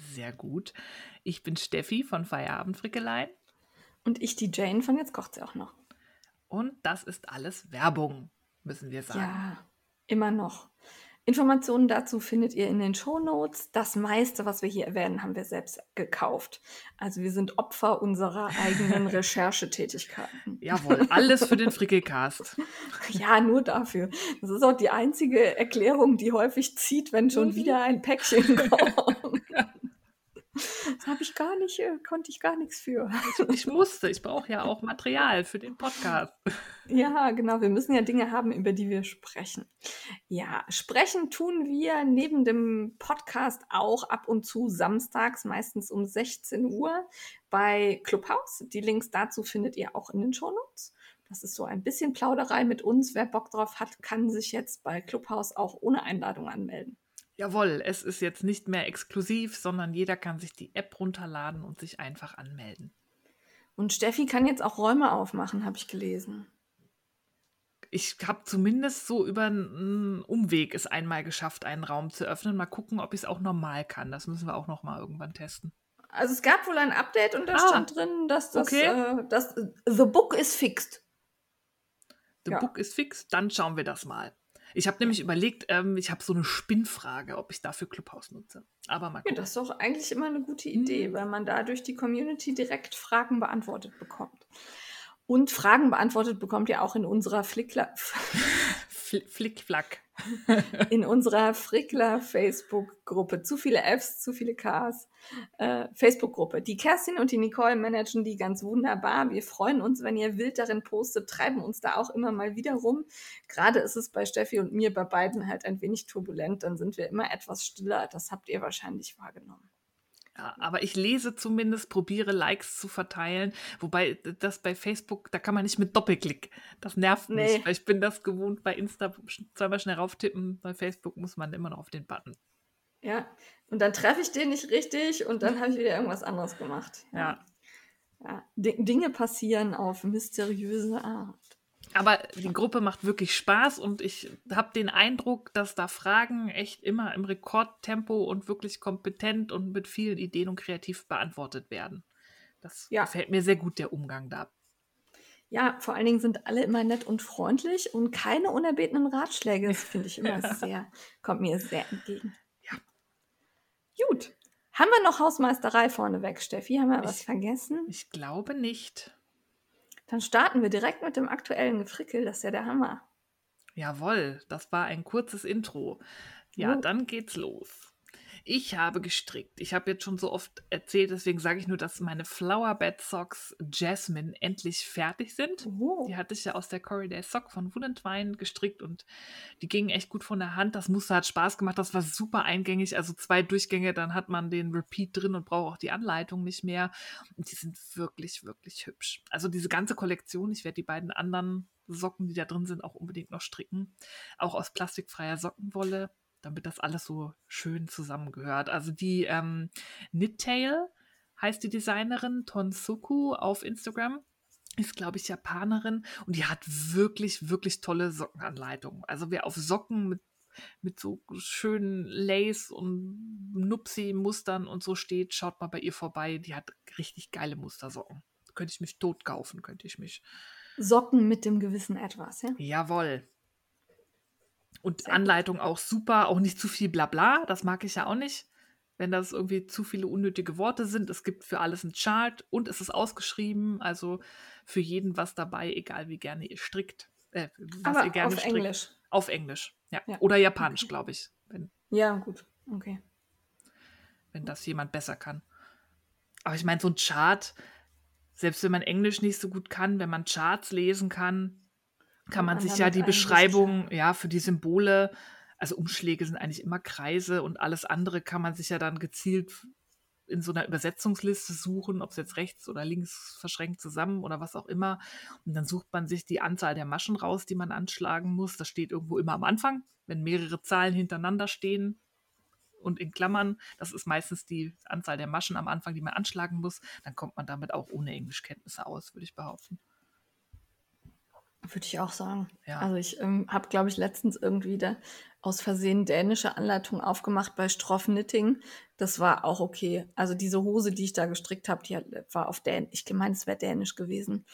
Sehr gut. Ich bin Steffi von Feierabend Frickelein. Und ich die Jane von Jetzt kocht sie auch noch. Und das ist alles Werbung, müssen wir sagen. Ja, immer noch. Informationen dazu findet ihr in den Show Notes. Das meiste, was wir hier erwähnen, haben wir selbst gekauft. Also wir sind Opfer unserer eigenen Recherchetätigkeiten. Jawohl, alles für den Frickelcast. ja, nur dafür. Das ist auch die einzige Erklärung, die häufig zieht, wenn schon mhm. wieder ein Päckchen kommt. Das habe ich gar nicht, äh, konnte ich gar nichts für. Ich musste, ich brauche ja auch Material für den Podcast. Ja, genau, wir müssen ja Dinge haben, über die wir sprechen. Ja, sprechen tun wir neben dem Podcast auch ab und zu samstags, meistens um 16 Uhr bei Clubhouse. Die Links dazu findet ihr auch in den Shownotes. Das ist so ein bisschen Plauderei mit uns. Wer Bock drauf hat, kann sich jetzt bei Clubhouse auch ohne Einladung anmelden. Jawohl, es ist jetzt nicht mehr exklusiv, sondern jeder kann sich die App runterladen und sich einfach anmelden. Und Steffi kann jetzt auch Räume aufmachen, habe ich gelesen. Ich habe zumindest so über einen Umweg es einmal geschafft, einen Raum zu öffnen. Mal gucken, ob ich es auch normal kann. Das müssen wir auch noch mal irgendwann testen. Also es gab wohl ein Update und da ah, stand drin, dass das, okay. äh, das The Book is fixed. The ja. Book is fixed. Dann schauen wir das mal. Ich habe nämlich überlegt, ähm, ich habe so eine Spinnfrage, ob ich dafür Clubhouse nutze. Aber mal gucken. Ja, das ist doch eigentlich immer eine gute Idee, mhm. weil man dadurch die Community direkt Fragen beantwortet bekommt. Und Fragen beantwortet bekommt ihr auch in unserer Flickler. Flickflack. in unserer Frickler Facebook-Gruppe. Zu viele Fs, zu viele Ks. Äh, Facebook-Gruppe. Die Kerstin und die Nicole managen die ganz wunderbar. Wir freuen uns, wenn ihr wild darin postet, treiben uns da auch immer mal wieder rum. Gerade ist es bei Steffi und mir bei beiden halt ein wenig turbulent. Dann sind wir immer etwas stiller. Das habt ihr wahrscheinlich wahrgenommen. Ja, aber ich lese zumindest, probiere Likes zu verteilen. Wobei das bei Facebook, da kann man nicht mit Doppelklick. Das nervt nee. mich, weil ich bin das gewohnt bei Insta zweimal schnell rauftippen. Bei Facebook muss man immer noch auf den Button. Ja, und dann treffe ich den nicht richtig und dann habe ich wieder irgendwas anderes gemacht. Ja. ja. Dinge passieren auf mysteriöse Art. Aber die Gruppe macht wirklich Spaß und ich habe den Eindruck, dass da Fragen echt immer im Rekordtempo und wirklich kompetent und mit vielen Ideen und kreativ beantwortet werden. Das ja. gefällt mir sehr gut, der Umgang da. Ja, vor allen Dingen sind alle immer nett und freundlich und keine unerbetenen Ratschläge. Das finde ich immer sehr, kommt mir sehr entgegen. Ja. Gut. Haben wir noch Hausmeisterei vorneweg, Steffi? Haben wir ich, was vergessen? Ich glaube nicht. Dann starten wir direkt mit dem aktuellen Gefrickel. Das ist ja der Hammer. Jawohl, das war ein kurzes Intro. Ja, oh. dann geht's los. Ich habe gestrickt. Ich habe jetzt schon so oft erzählt, deswegen sage ich nur, dass meine Flower Bed Socks Jasmine endlich fertig sind. Oh. Die hatte ich ja aus der Corriday Sock von Woolentwine gestrickt und die gingen echt gut von der Hand. Das Muster hat Spaß gemacht. Das war super eingängig. Also zwei Durchgänge, dann hat man den Repeat drin und braucht auch die Anleitung nicht mehr. Und die sind wirklich, wirklich hübsch. Also diese ganze Kollektion, ich werde die beiden anderen Socken, die da drin sind, auch unbedingt noch stricken. Auch aus plastikfreier Sockenwolle damit das alles so schön zusammengehört. Also die ähm, Knittail heißt die Designerin Tonsuku auf Instagram. Ist, glaube ich, Japanerin und die hat wirklich, wirklich tolle Sockenanleitungen. Also wer auf Socken mit, mit so schönen Lace und Nupsi-Mustern und so steht, schaut mal bei ihr vorbei. Die hat richtig geile Mustersocken. Könnte ich mich tot kaufen, könnte ich mich. Socken mit dem gewissen Etwas, ja? Jawohl. Und Sehr Anleitung auch super, auch nicht zu viel Blabla, das mag ich ja auch nicht, wenn das irgendwie zu viele unnötige Worte sind. Es gibt für alles einen Chart und es ist ausgeschrieben, also für jeden was dabei, egal wie gerne ihr strickt. Äh, was Aber ihr gerne auf strickt. Englisch. Auf Englisch, ja. ja. Oder Japanisch, okay. glaube ich. Wenn, ja, gut, okay. Wenn das jemand besser kann. Aber ich meine, so ein Chart, selbst wenn man Englisch nicht so gut kann, wenn man Charts lesen kann, kann man sich ja die Beschreibung, ja, für die Symbole, also Umschläge sind eigentlich immer Kreise und alles andere kann man sich ja dann gezielt in so einer Übersetzungsliste suchen, ob es jetzt rechts oder links verschränkt zusammen oder was auch immer. Und dann sucht man sich die Anzahl der Maschen raus, die man anschlagen muss. Das steht irgendwo immer am Anfang, wenn mehrere Zahlen hintereinander stehen und in Klammern, das ist meistens die Anzahl der Maschen am Anfang, die man anschlagen muss, dann kommt man damit auch ohne Englischkenntnisse aus, würde ich behaupten. Würde ich auch sagen. Ja. Also ich ähm, habe, glaube ich, letztens irgendwie da aus Versehen dänische Anleitung aufgemacht bei Stroff Knitting. Das war auch okay. Also diese Hose, die ich da gestrickt habe, die war auf Dänisch. Ich meine, es wäre Dänisch gewesen.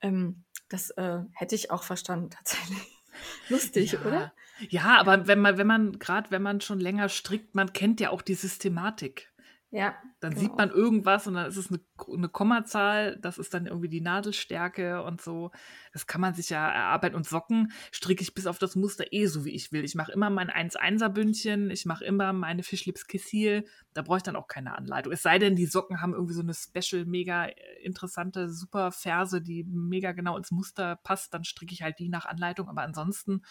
Ähm, das äh, hätte ich auch verstanden tatsächlich. Lustig, ja. oder? Ja, aber wenn man, wenn man, gerade wenn man schon länger strickt, man kennt ja auch die Systematik. Ja. Dann genau. sieht man irgendwas und dann ist es eine, eine Kommazahl, das ist dann irgendwie die Nadelstärke und so. Das kann man sich ja erarbeiten. Und Socken stricke ich bis auf das Muster eh so, wie ich will. Ich mache immer mein 1-1er-Bündchen, ich mache immer meine Fischlips Kissil. Da brauche ich dann auch keine Anleitung. Es sei denn, die Socken haben irgendwie so eine special, mega interessante, super Ferse, die mega genau ins Muster passt. Dann stricke ich halt die nach Anleitung. Aber ansonsten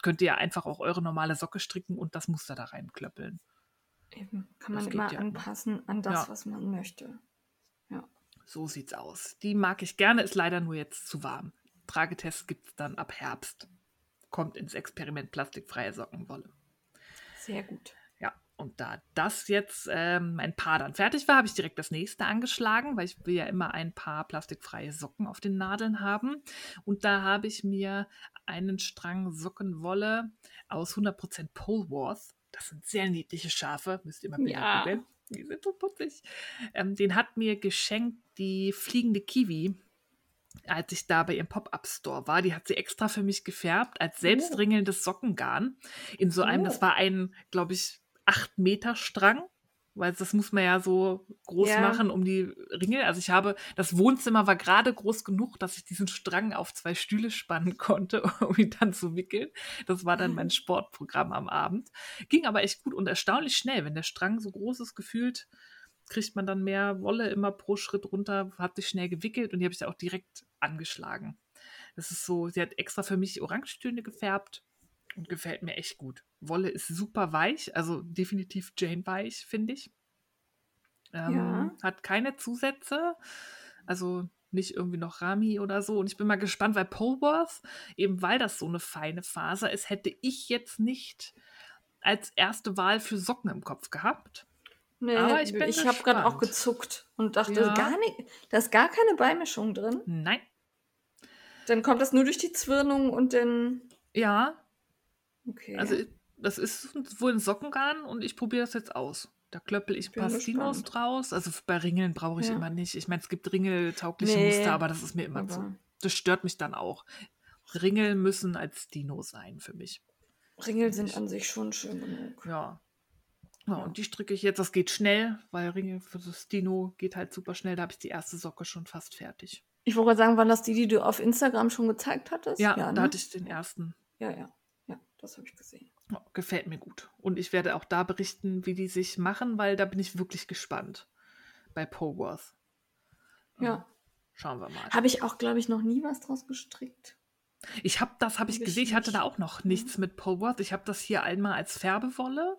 könnt ihr einfach auch eure normale Socke stricken und das Muster da reinklöppeln. Eben. Kann man Das immer ja. anpassen an das, Ja. was man möchte. Ja. So sieht's aus. Die mag ich gerne, ist leider nur jetzt zu warm. Tragetest gibt's dann ab Herbst. Kommt ins Experiment plastikfreie Sockenwolle. Sehr gut. Ja, und da das jetzt ähm, ein Paar dann fertig war, habe ich direkt das nächste angeschlagen, weil ich will ja immer ein paar plastikfreie Socken auf den Nadeln haben. Und da habe ich mir einen Strang Sockenwolle aus 100% Polwarth. Das sind sehr niedliche Schafe, müsst ihr mal Bilder Ja. googeln. Die sind so putzig. Ähm, den hat mir geschenkt die fliegende Kiwi, als ich da bei ihrem Pop-Up-Store war. Die hat sie extra für mich gefärbt als selbstringelndes Sockengarn. In so einem, Oh. das war ein, glaube ich, 8 Meter Strang. Weil das muss man ja so groß Ja. machen um die Ringel. Also ich habe, das Wohnzimmer war gerade groß genug, dass ich diesen Strang auf zwei Stühle spannen konnte, um ihn dann zu wickeln. Das war dann mein Sportprogramm am Abend. Ging aber echt gut und erstaunlich schnell. Wenn der Strang so groß ist, gefühlt, kriegt man dann mehr Wolle immer pro Schritt runter, hat sich schnell gewickelt und die habe ich auch direkt angeschlagen. Das ist so, sie hat extra für mich Orangetöne gefärbt und gefällt mir echt gut. Wolle ist super weich, also definitiv Jane weich, finde ich. Ähm, Ja. Hat keine Zusätze, also nicht irgendwie noch Rami oder so. Und ich bin mal gespannt, weil Polworth, eben weil das so eine feine Faser ist, hätte ich jetzt nicht als erste Wahl für Socken im Kopf gehabt. Nee, Aber ich bin ich habe gerade auch gezuckt und dachte, Ja. gar nicht, da ist gar keine Beimischung drin. Nein. Dann kommt das nur durch die Zwirnung und dann. Ja, Okay. also das ist wohl ein Sockengarn und ich probiere das jetzt aus. Da klöppel ich ein Bin paar Stinos gespannt. draus. Also bei Ringeln brauche ich Ja. immer nicht. Ich meine, es gibt ringeltaugliche Nee, Muster, aber das ist mir immer zu. aber Das stört mich dann auch. Ringel müssen als Dino sein für mich. Ringel sind an sich schon schön genug. Ja. Ja, und die stricke ich jetzt. Das geht schnell, weil Ringel für das Dino geht halt super schnell. Da habe ich die erste Socke schon fast fertig. Ich wollte gerade sagen, waren das die, die du auf Instagram schon gezeigt hattest? Ja, da ne? hatte ich den ersten. Ja, ja. Das habe ich gesehen. Ja, gefällt mir gut. Und ich werde auch da berichten, wie die sich machen, weil da bin ich wirklich gespannt. Bei Poworth. Ja. Schauen wir mal. Habe ich auch, glaube ich, noch nie was draus gestrickt. Ich habe das, habe ich gesehen, ich hatte da auch noch nichts mit Poworth. Ich habe das hier einmal als Färbewolle.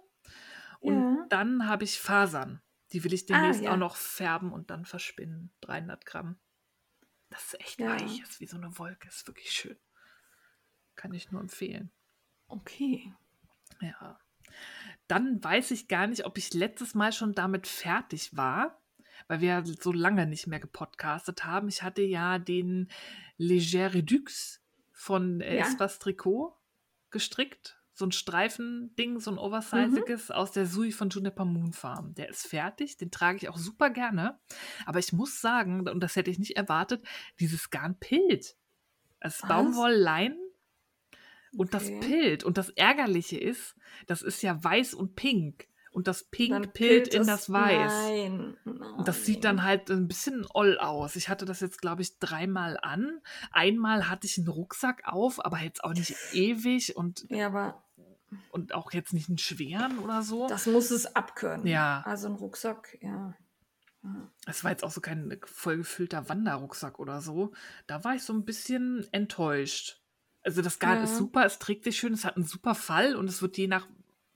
Und Ja. dann habe ich Fasern. Die will ich demnächst Ah, ja. auch noch färben und dann verspinnen. 300 Gramm. Das ist echt Ja. weich. Das ist wie so eine Wolke. Ist wirklich schön. Kann ich nur empfehlen. Okay. Ja. Dann weiß ich gar nicht, ob ich letztes Mal schon damit fertig war, weil wir ja so lange nicht mehr gepodcastet haben. Ich hatte ja den Leger Redux von äh, Ja. Espas Trikot gestrickt. So ein Streifending, so ein oversiziges aus der Sui von Juniper Moon Farm. Der ist fertig, den trage ich auch super gerne. Aber ich muss sagen, und das hätte ich nicht erwartet, dieses Garn pillt. Es ist? Baumwolllein und Okay. das pillt. Und das Ärgerliche ist, das ist ja weiß und pink. Und das Pink Dann pillt in das Weiß. Nein. Und das sieht dann halt ein bisschen oll aus. Ich hatte das jetzt, glaube ich, dreimal an. Einmal hatte ich einen Rucksack auf, aber jetzt auch nicht ewig und, Ja, aber und auch jetzt nicht einen schweren oder so. das muss es abkönnen. Ja. Also ein Rucksack, ja. Es war jetzt auch so kein vollgefüllter Wanderrucksack oder so. Da war ich so ein bisschen enttäuscht. Also das Garn Ja. ist super, es trägt sich schön, es hat einen super Fall und es wird je nach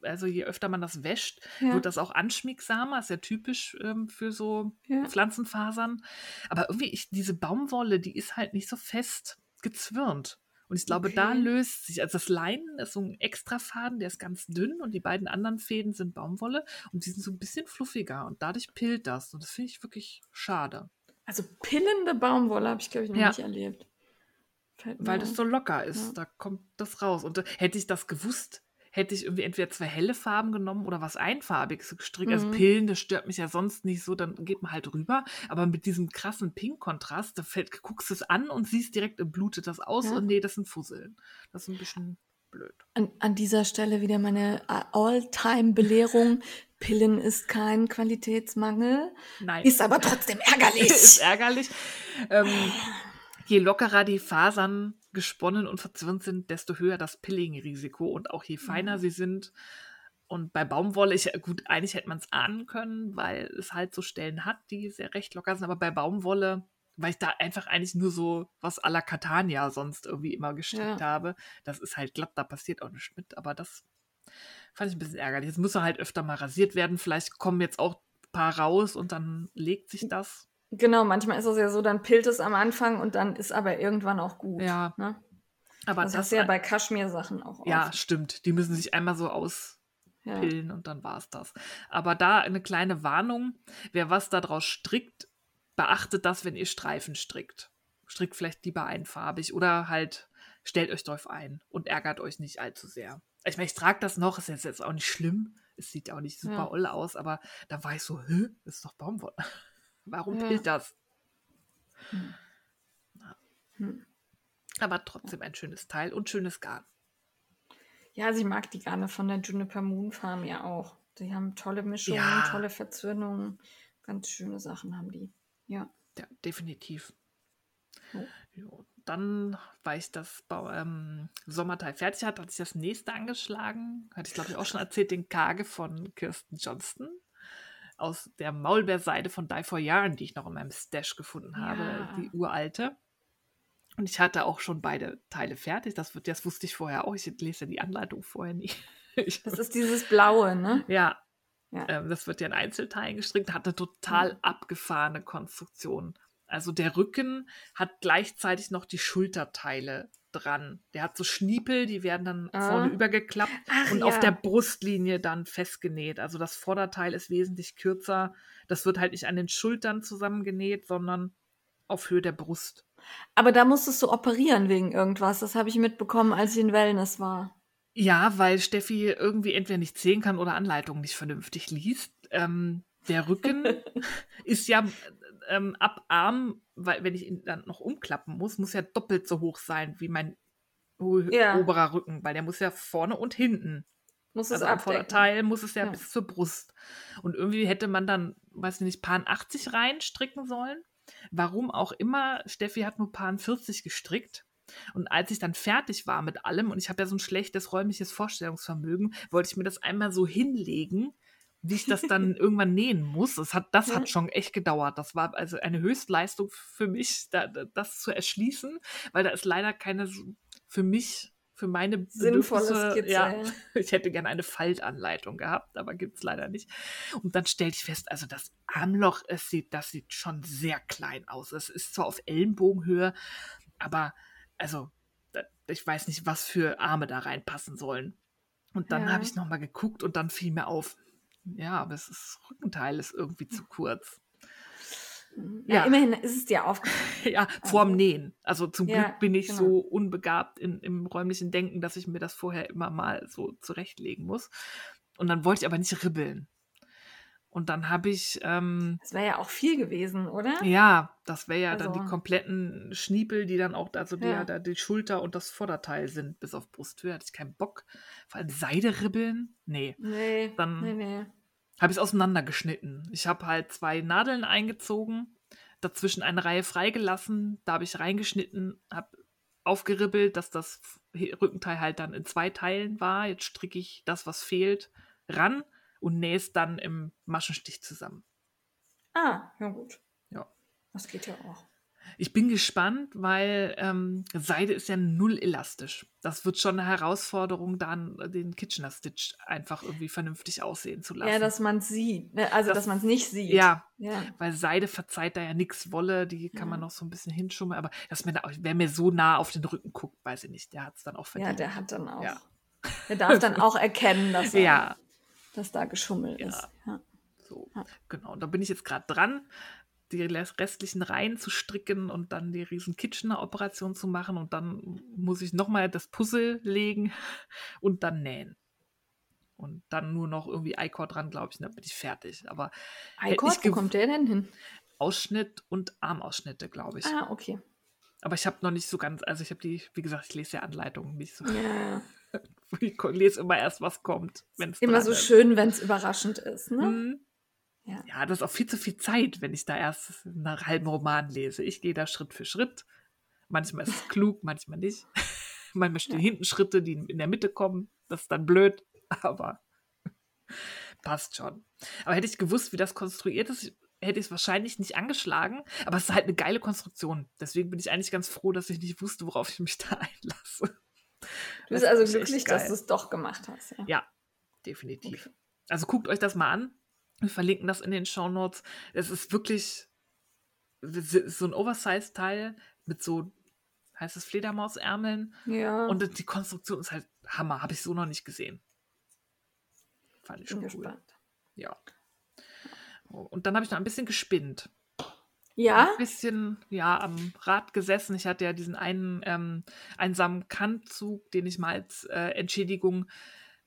also je öfter man das wäscht, Ja. wird das auch anschmiegsamer. Ist ja typisch ähm, für so Ja. Pflanzenfasern. Aber irgendwie, ich, diese Baumwolle, die ist halt nicht so fest gezwirnt. Und ich glaube, da Okay. löst sich, also das Leinen ist so ein extra Faden, der ist ganz dünn und die beiden anderen Fäden sind Baumwolle und die sind so ein bisschen fluffiger und dadurch pillt das. Und das finde ich wirklich schade, Also pillende Baumwolle habe ich, glaube ich, noch Ja. nicht erlebt. Weil das so locker ist. Ja. Da kommt das raus. Und äh, hätte ich das gewusst, hätte ich irgendwie entweder zwei helle Farben genommen oder was Einfarbiges gestrickt. Also Mhm. Pillen, das stört mich ja sonst nicht so, dann geht man halt rüber. Aber mit diesem krassen Pink-Kontrast, da fällt, guckst du es an und siehst direkt, äh, blutet das aus Ja. und nee, das sind Fusseln. Das ist ein bisschen blöd. An, an dieser Stelle wieder meine äh, All-Time-Belehrung. Pillen ist kein Qualitätsmangel, Nein. ist aber trotzdem ärgerlich. ist ärgerlich. Ähm, je lockerer die Fasern gesponnen und verzwirnt sind, desto höher das Pilling-Risiko und auch je feiner Mhm. sie sind. Und bei Baumwolle, ich, gut, eigentlich hätte man es ahnen können, weil es halt so Stellen hat, die sehr recht locker sind, aber bei Baumwolle, weil ich da einfach eigentlich nur so was à la Catania sonst irgendwie immer gestrickt Ja. habe, das ist halt glatt, da passiert auch nichts mit, aber das fand ich ein bisschen ärgerlich. Jetzt muss er halt öfter mal rasiert werden, vielleicht kommen jetzt auch ein paar raus und dann legt sich das. Genau, manchmal ist es ja so, dann pillt es am Anfang und dann ist aber irgendwann auch gut. Ja. Ne? Aber Das, das, du ja bei Kaschmir-Sachen auch ja, oft. stimmt. Die müssen sich einmal so auspillen Ja. und dann war es das. Aber da eine kleine Warnung: Wer was daraus strickt, beachtet das, wenn ihr Streifen strickt. Strickt vielleicht lieber einfarbig oder halt stellt euch drauf ein und ärgert euch nicht allzu sehr. Ich meine, ich trage das noch, ist jetzt, jetzt auch nicht schlimm. Es sieht auch nicht super Ja. oll aus, aber da war ich so, das ist doch Baumwolle. Warum Ja. pillt das? Hm. Aber trotzdem ein schönes Teil und schönes Garn. Ja, also ich mag die Garne von der Juniper Moon Farm ja auch. Die haben tolle Mischungen, Ja. tolle Verzwirnungen. Ganz schöne Sachen haben die. Ja. Ja, definitiv. Oh. Jo, dann, weil ich das ähm, Sommerteil fertig hatte, hatte ich das nächste angeschlagen. Hatte ich, glaube ich, auch schon erzählt, den Kage von Kirsten Johnston. Aus der Maulbeerseide von Die for Yarn, die ich noch in meinem Stash gefunden habe, Ja. die uralte. Und ich hatte auch schon beide Teile fertig. Das, wird, das wusste ich vorher auch. Ich lese ja die Anleitung vorher nie. Ich, Das ist dieses Blaue, ne? ja, Ja. ähm, das wird ja in Einzelteilen gestrickt, hat eine total Mhm. abgefahrene Konstruktion. Also der Rücken hat gleichzeitig noch die Schulterteile dran. Der hat so Schniepel, die werden dann Ah. vorne übergeklappt Ach, und auf ja. der Brustlinie dann festgenäht. Also das Vorderteil ist wesentlich kürzer. Das wird halt nicht an den Schultern zusammengenäht, sondern auf Höhe der Brust. Aber da musstest du operieren wegen irgendwas. Das habe ich mitbekommen, als ich in Wellness war. Ja, weil Steffi irgendwie entweder nicht sehen kann oder Anleitungen nicht vernünftig liest. Ähm, der Rücken ist ja ähm, ab Arm, weil wenn ich ihn dann noch umklappen muss, muss ja doppelt so hoch sein wie mein Ja. oberer Rücken, weil der muss ja vorne und hinten. Muss Also es am. Vorderteil muss es ja, Ja. bis zur Brust. Und irgendwie hätte man dann, weiß ich nicht, Pan 80 reinstricken sollen. Warum auch immer, Steffi hat nur Pan 40 gestrickt. Und als ich dann fertig war mit allem, und ich habe ja so ein schlechtes räumliches Vorstellungsvermögen, wollte ich mir das einmal so hinlegen, wie ich das dann irgendwann nähen muss. Das hat, das hat schon echt gedauert. Das war also eine Höchstleistung für mich, da, da- das zu erschließen, weil da ist leider keine für mich, für meine Sinnvolle Skizze. ja, ich hätte gerne eine Faltanleitung gehabt, aber gibt es leider nicht. Und dann stellte ich fest, also das Armloch, es sieht, das sieht schon sehr klein aus. Es ist zwar auf Ellenbogenhöhe, aber also ich weiß nicht, was für Arme da reinpassen sollen. Und dann Ja. habe ich nochmal geguckt und dann fiel mir auf, ja, aber es ist, das Rückenteil ist irgendwie zu kurz. Ja, Ja. immerhin ist es dir aufgefallen. Ja, vorm Also- Nähen. Also zum Ja, Glück bin ich genau. so unbegabt in, im räumlichen Denken, dass ich mir das vorher immer mal so zurechtlegen muss. Und dann wollte ich aber nicht ribbeln. Und dann habe ich, ähm, Das wäre ja auch viel gewesen, oder? ja, das wäre ja dann die Also- kompletten Schniepel, die dann auch, also die, Ja. da die Schulter und das Vorderteil sind, bis auf Brusthöhe, hatte ich keinen Bock. Vor allem Seide ribbeln? Nee. Nee, Dann- nee, nee. habe ich es auseinandergeschnitten. Ich habe halt zwei Nadeln eingezogen, dazwischen eine Reihe freigelassen, da habe ich reingeschnitten, habe aufgeribbelt, dass das Rückenteil halt dann in zwei Teilen war. Jetzt stricke ich das, was fehlt, ran und nähe es dann im Maschenstich zusammen. Ah, ja gut. Ja. Das geht ja auch. Ich bin gespannt, weil ähm, Seide ist ja null elastisch. Das wird schon eine Herausforderung, dann den Kitchener Stitch einfach irgendwie vernünftig aussehen zu lassen. Ja, dass man es sieht. ne? Also, Das- dass man es nicht sieht. Ja, Ja. weil Seide verzeiht da ja nichts Wolle, die kann man Ja. noch so ein bisschen hinschummeln, aber dass da, wer mir so nah auf den Rücken guckt, weiß ich nicht, der hat es dann auch ja, verdient. der hat dann auch. Ja. Der darf dann auch erkennen, dass, er, ja, dass da geschummelt Ja. ist. Ja. so, Ja. genau. Da bin ich jetzt gerade dran, die restlichen Reihen zu stricken und dann die riesen Kitchener-Operation zu machen und dann muss ich nochmal das Puzzle legen und dann nähen. Und dann nur noch irgendwie Eikor dran, glaube ich, und dann bin ich fertig. Aber Eikord, ich wo kommt der denn hin? Ausschnitt und Armausschnitte, glaube ich. Ah, okay. Aber ich habe noch nicht so ganz, also ich habe die, wie gesagt, ich lese ja Anleitungen nicht so. Ja. Ich lese immer erst, was kommt, wenn es Immer so ist. schön, wenn es überraschend ist. Ne? Mhm. Ja. Ja, das ist auch viel zu viel Zeit, wenn ich da erst einen halben Roman lese. Ich gehe da Schritt für Schritt. Manchmal ist es klug, manchmal nicht. manchmal stehen hinten Schritte, die in der Mitte kommen. Das ist dann blöd, aber passt schon. Aber hätte ich gewusst, wie das konstruiert ist, hätte ich es wahrscheinlich nicht angeschlagen. Aber es ist halt eine geile Konstruktion. Deswegen bin ich eigentlich ganz froh, dass ich nicht wusste, worauf ich mich da einlasse. Du bist Das also glücklich, dass du es doch gemacht hast. Ja. Ja, definitiv. Also guckt euch das mal an. Wir verlinken das in den Show Notes. Es ist wirklich so ein Oversize-Teil mit so, heißt es Fledermausärmeln. ja. Und die Konstruktion ist halt Hammer. Habe ich so noch nicht gesehen. Fand ich bin schon cool. gespannt. Ja. Und dann habe ich noch ein bisschen gespinnt. Ja, Ein bisschen, ja, am Rad gesessen. Ich hatte ja diesen einen ähm, einsamen Kantzug, den ich mal als äh, Entschädigung,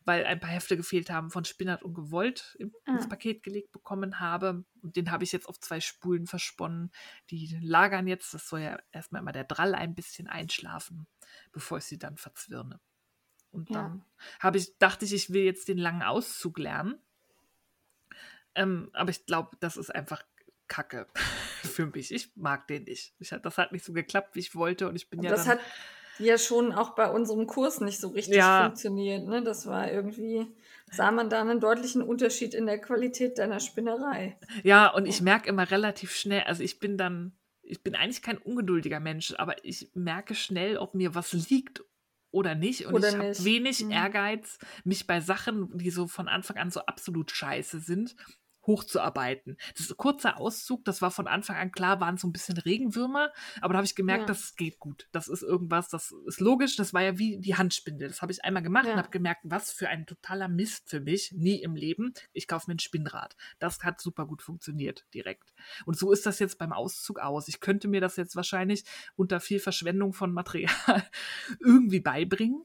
weil ein paar Hefte gefehlt haben, von Spinnert und Gewollt im, ins Ah. Paket gelegt bekommen habe. Und den habe ich jetzt auf zwei Spulen versponnen. Die lagern jetzt. Das soll ja erstmal immer der Drall ein bisschen einschlafen, bevor ich sie dann verzwirne. Und Ja. dann habe ich, dachte ich, ich will jetzt den langen Auszug lernen. Ähm, aber ich glaube, das ist einfach Kacke für mich. Ich mag den nicht. Ich, das hat nicht so geklappt, wie ich wollte. Und ich bin aber ja das hat ja schon auch bei unserem Kurs nicht so richtig Ja. funktioniert. Ne? Das war irgendwie, sah man da einen deutlichen Unterschied in der Qualität deiner Spinnerei. ja, und ich merke immer relativ schnell, also ich bin dann, ich bin eigentlich kein ungeduldiger Mensch, aber ich merke schnell, ob mir was liegt oder nicht. Und Oder ich habe wenig Hm. Ehrgeiz, mich bei Sachen, die so von Anfang an so absolut scheiße sind, hochzuarbeiten. Das ist ein kurzer Auszug, das war von Anfang an klar, waren so ein bisschen Regenwürmer, aber da habe ich gemerkt, Ja. das geht gut. Das ist irgendwas, das ist logisch, das war ja wie die Handspindel. Das habe ich einmal gemacht Ja. und habe gemerkt, was für ein totaler Mist für mich, nie im Leben. Ich kaufe mir ein Spinnrad. Das hat super gut funktioniert, direkt. Und so ist das jetzt beim Auszug aus. Ich könnte mir das jetzt wahrscheinlich unter viel Verschwendung von Material irgendwie beibringen.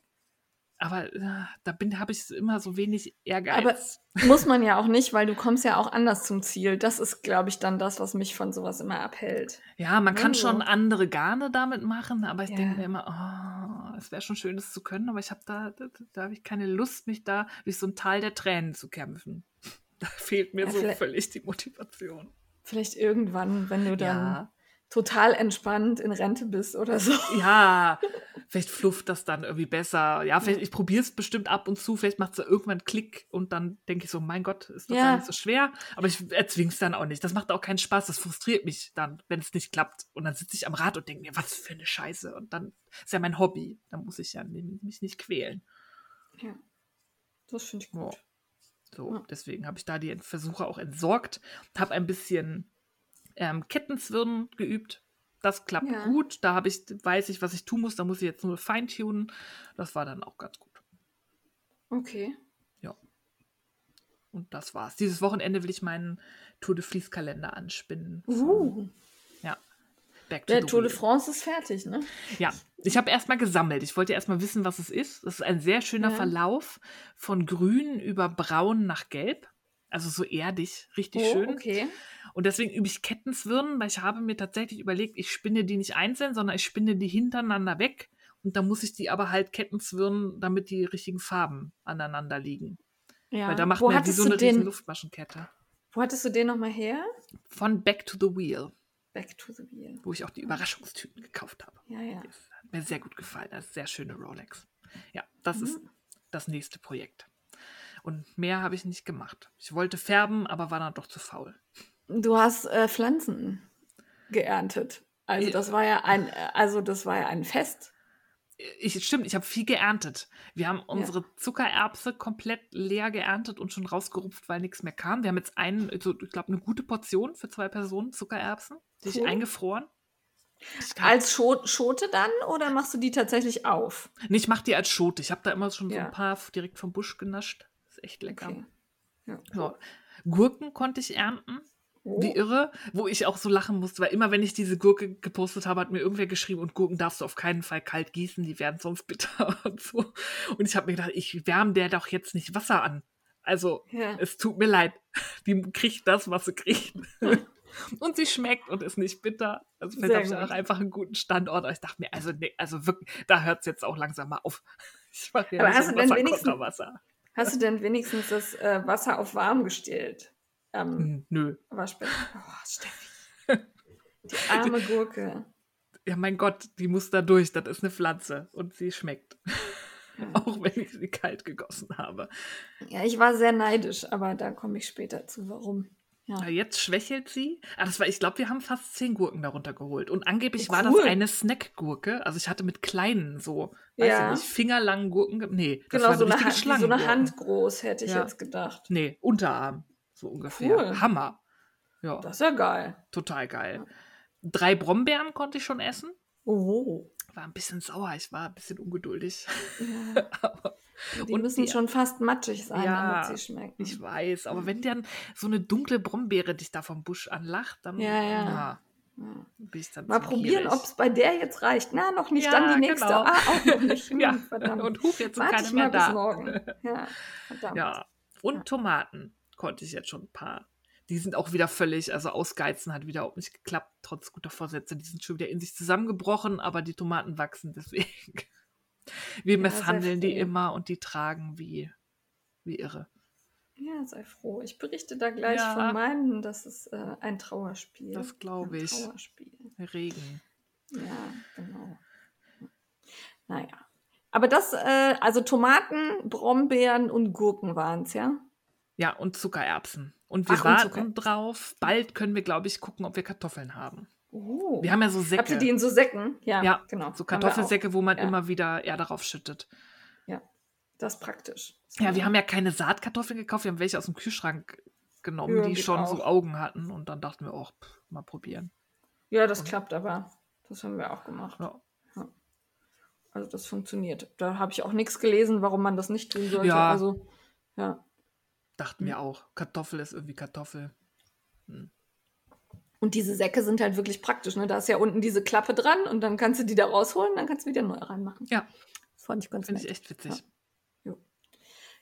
Aber äh, da bin habe ich immer so wenig Ehrgeiz. Aber muss man ja auch nicht, weil du kommst ja auch anders zum Ziel. Das ist, glaube ich, dann das, was mich von sowas immer abhält. Ja, man kann Ja, schon andere Garne damit machen, aber ich Ja. denke mir immer, oh, es wäre schon schön, das zu können, aber ich habe da, da, da habe ich keine Lust, mich da durch so ein Tal der Tränen zu kämpfen. Da fehlt mir Ja, so völlig die Motivation. Vielleicht irgendwann, wenn du dann Ja, total entspannt in Rente bist oder so. ja, vielleicht flufft das dann irgendwie besser. Ja, vielleicht, ich probiere es bestimmt ab und zu, vielleicht macht es irgendwann Klick und dann denke ich so, mein Gott, ist doch Ja. gar nicht so schwer. Aber ich erzwinge es dann auch nicht. Das macht auch keinen Spaß, das frustriert mich dann, wenn es nicht klappt. Und dann sitze ich am Rad und denke mir, was für eine Scheiße. Und dann ist ja mein Hobby. Dann muss ich ja mich nicht quälen. Ja. Das finde ich gut. So, Ja. deswegen habe ich da die Versuche auch entsorgt. Habe ein bisschen ähm, Kettenzwirnen geübt. Das klappt Ja. gut. Da habe ich, weiß ich, was ich tun muss. Da muss ich jetzt nur feintunen. Das war dann auch ganz gut. Okay. Und das war's. Dieses Wochenende will ich meinen Tour de Vlies-Kalender anspinnen. Uh, Ja. Back to der the Tour de. France ist fertig, ne? Ja, ich habe erstmal gesammelt. Ich wollte erstmal wissen, was es ist. Das ist ein sehr schöner Ja. Verlauf von grün über braun nach gelb. Also so erdig, richtig Oh, schön. okay. Und deswegen übe ich Kettenzwirnen, weil ich habe mir tatsächlich überlegt, ich spinne die nicht einzeln, sondern ich spinne die hintereinander weg. Und dann muss ich die aber halt Kettenzwirnen, damit die richtigen Farben aneinander liegen. Ja. Weil da macht wo man wie hattest so du eine riesen den, Luftmaschenkette. Wo hattest du den nochmal her? Von Back to the Wheel, Back to the Wheel. wo ich auch die Überraschungstüten gekauft habe. Ja, ja. Das hat mir sehr gut gefallen. Das ist sehr schöne Rolex. Ja, das Mhm. ist das nächste Projekt. Und mehr habe ich nicht gemacht. Ich wollte färben, aber war dann doch zu faul. Du hast äh, Pflanzen geerntet. Also das war ja ein, also das war ja ein Fest. Ich, stimmt, ich habe viel geerntet. Wir haben unsere Zuckererbse komplett leer geerntet und schon rausgerupft, weil nichts mehr kam. Wir haben jetzt einen, also ich glaube, eine gute Portion für zwei Personen Zuckererbsen, die ich Cool. eingefroren. Ich Als Scho Schote dann oder machst du die tatsächlich auf? Nee, ich mache die als Schote. Ich habe da immer schon so Ja. ein paar direkt vom Busch genascht. ist echt lecker. Okay. Ja. Ja. Gurken konnte ich ernten. Oh. Wie irre, wo ich auch so lachen musste, weil immer wenn ich diese Gurke gepostet habe, hat mir irgendwer geschrieben, und Gurken darfst du auf keinen Fall kalt gießen, die werden sonst bitter und so. Und ich habe mir gedacht, ich wärme der doch jetzt nicht Wasser an. Also, Ja. es tut mir leid. Die kriegt das, was sie kriegt. und sie schmeckt und ist nicht bitter. Also vielleicht habe ich auch einfach einen guten Standort. Aber ich dachte mir, also nee, also wirklich, da hört es jetzt auch langsam mal auf. Ich mache ja Aber hast so du denn Wasser, wenigstens-. Hast du denn wenigstens das äh, Wasser auf warm gestellt? Ähm, Hm, Nö. Waschbecken. Oh, Steffi. Die arme Gurke. Ja, mein Gott, die muss da durch. Das ist eine Pflanze und sie schmeckt. Ja. Auch wenn ich sie kalt gegossen habe. Ja, ich war sehr neidisch, aber da komme ich später zu, warum. Ja. Jetzt schwächelt sie. Ah, das war, ich glaube, wir haben fast zehn Gurken darunter geholt. Und angeblich Oh, war das cool. eine Snackgurke. Also ich hatte mit kleinen so, weiß Ja. ich nicht, fingerlangen Gurken. Nee, das Genau, waren so eine, Hand, so eine. Hand groß, hätte ich Ja. jetzt gedacht. Nee, Unterarm. So ungefähr. Cool. Hammer. Ja, Das ist ja geil. total geil. Drei Brombeeren konnte ich schon essen. Oh. War ein bisschen sauer. Ich war ein bisschen ungeduldig. Ja. Aber Die Und müssen die- schon fast matschig sein, Ja, damit sie schmecken. Ich weiß, aber wenn dann so eine dunkle Brombeere dich da vom Busch anlacht, dann Ja, ja. na, Ja. bin ich dann Mal probieren, ob es bei der jetzt reicht. Na, noch nicht, Ja, dann die nächste. genau. Ah, auch noch nicht. Hm, Ja, verdammt. und huch, jetzt sind Warte keine mehr mal bis da. morgen. Ja, verdammt. Ja, und. Tomaten konnte ich jetzt schon ein paar. Die sind auch wieder völlig, also ausgeizen hat wieder auch nicht geklappt, trotz guter Vorsätze. Die sind schon wieder in sich zusammengebrochen, aber die Tomaten wachsen deswegen. Wir Ja, misshandeln die immer und die tragen wie, wie irre. Ja, sei froh. Ich berichte da gleich Ja. von meinen. Das ist äh, ein Trauerspiel. Das glaube Ein ich. Trauerspiel. Regen. Ja, genau. Naja. Aber das, äh, also Tomaten, Brombeeren und Gurken waren es, ja? Ja, und Zuckererbsen. Und wir Ach, und warten Zucker. drauf. Bald können wir, glaube ich, gucken, ob wir Kartoffeln haben. Oh. Wir haben ja so Säcke. Habt ihr die in so Säcken? Ja, ja, genau. So Kartoffelsäcke, wo man Ja. immer wieder Erde drauf schüttet. auch. Das ist praktisch. Ja, wir haben ja keine Saatkartoffeln gekauft, wir haben welche aus dem Kühlschrank genommen, Ja, die schon so auch. Augen hatten. Und dann dachten wir, auch mal probieren. Ja, das Und- klappt aber. Das haben wir auch gemacht. Ja. Also das funktioniert. Da habe ich auch nichts gelesen, warum man das nicht tun sollte. Ja. Also, ja. Dachten Hm. wir auch. Kartoffel ist irgendwie Kartoffel. Und diese Säcke sind halt wirklich praktisch. Ne? Da ist ja unten diese Klappe dran und dann kannst du die da rausholen, dann kannst du wieder neu reinmachen. Ja. Das fand ich ganz Finde ich echt witzig.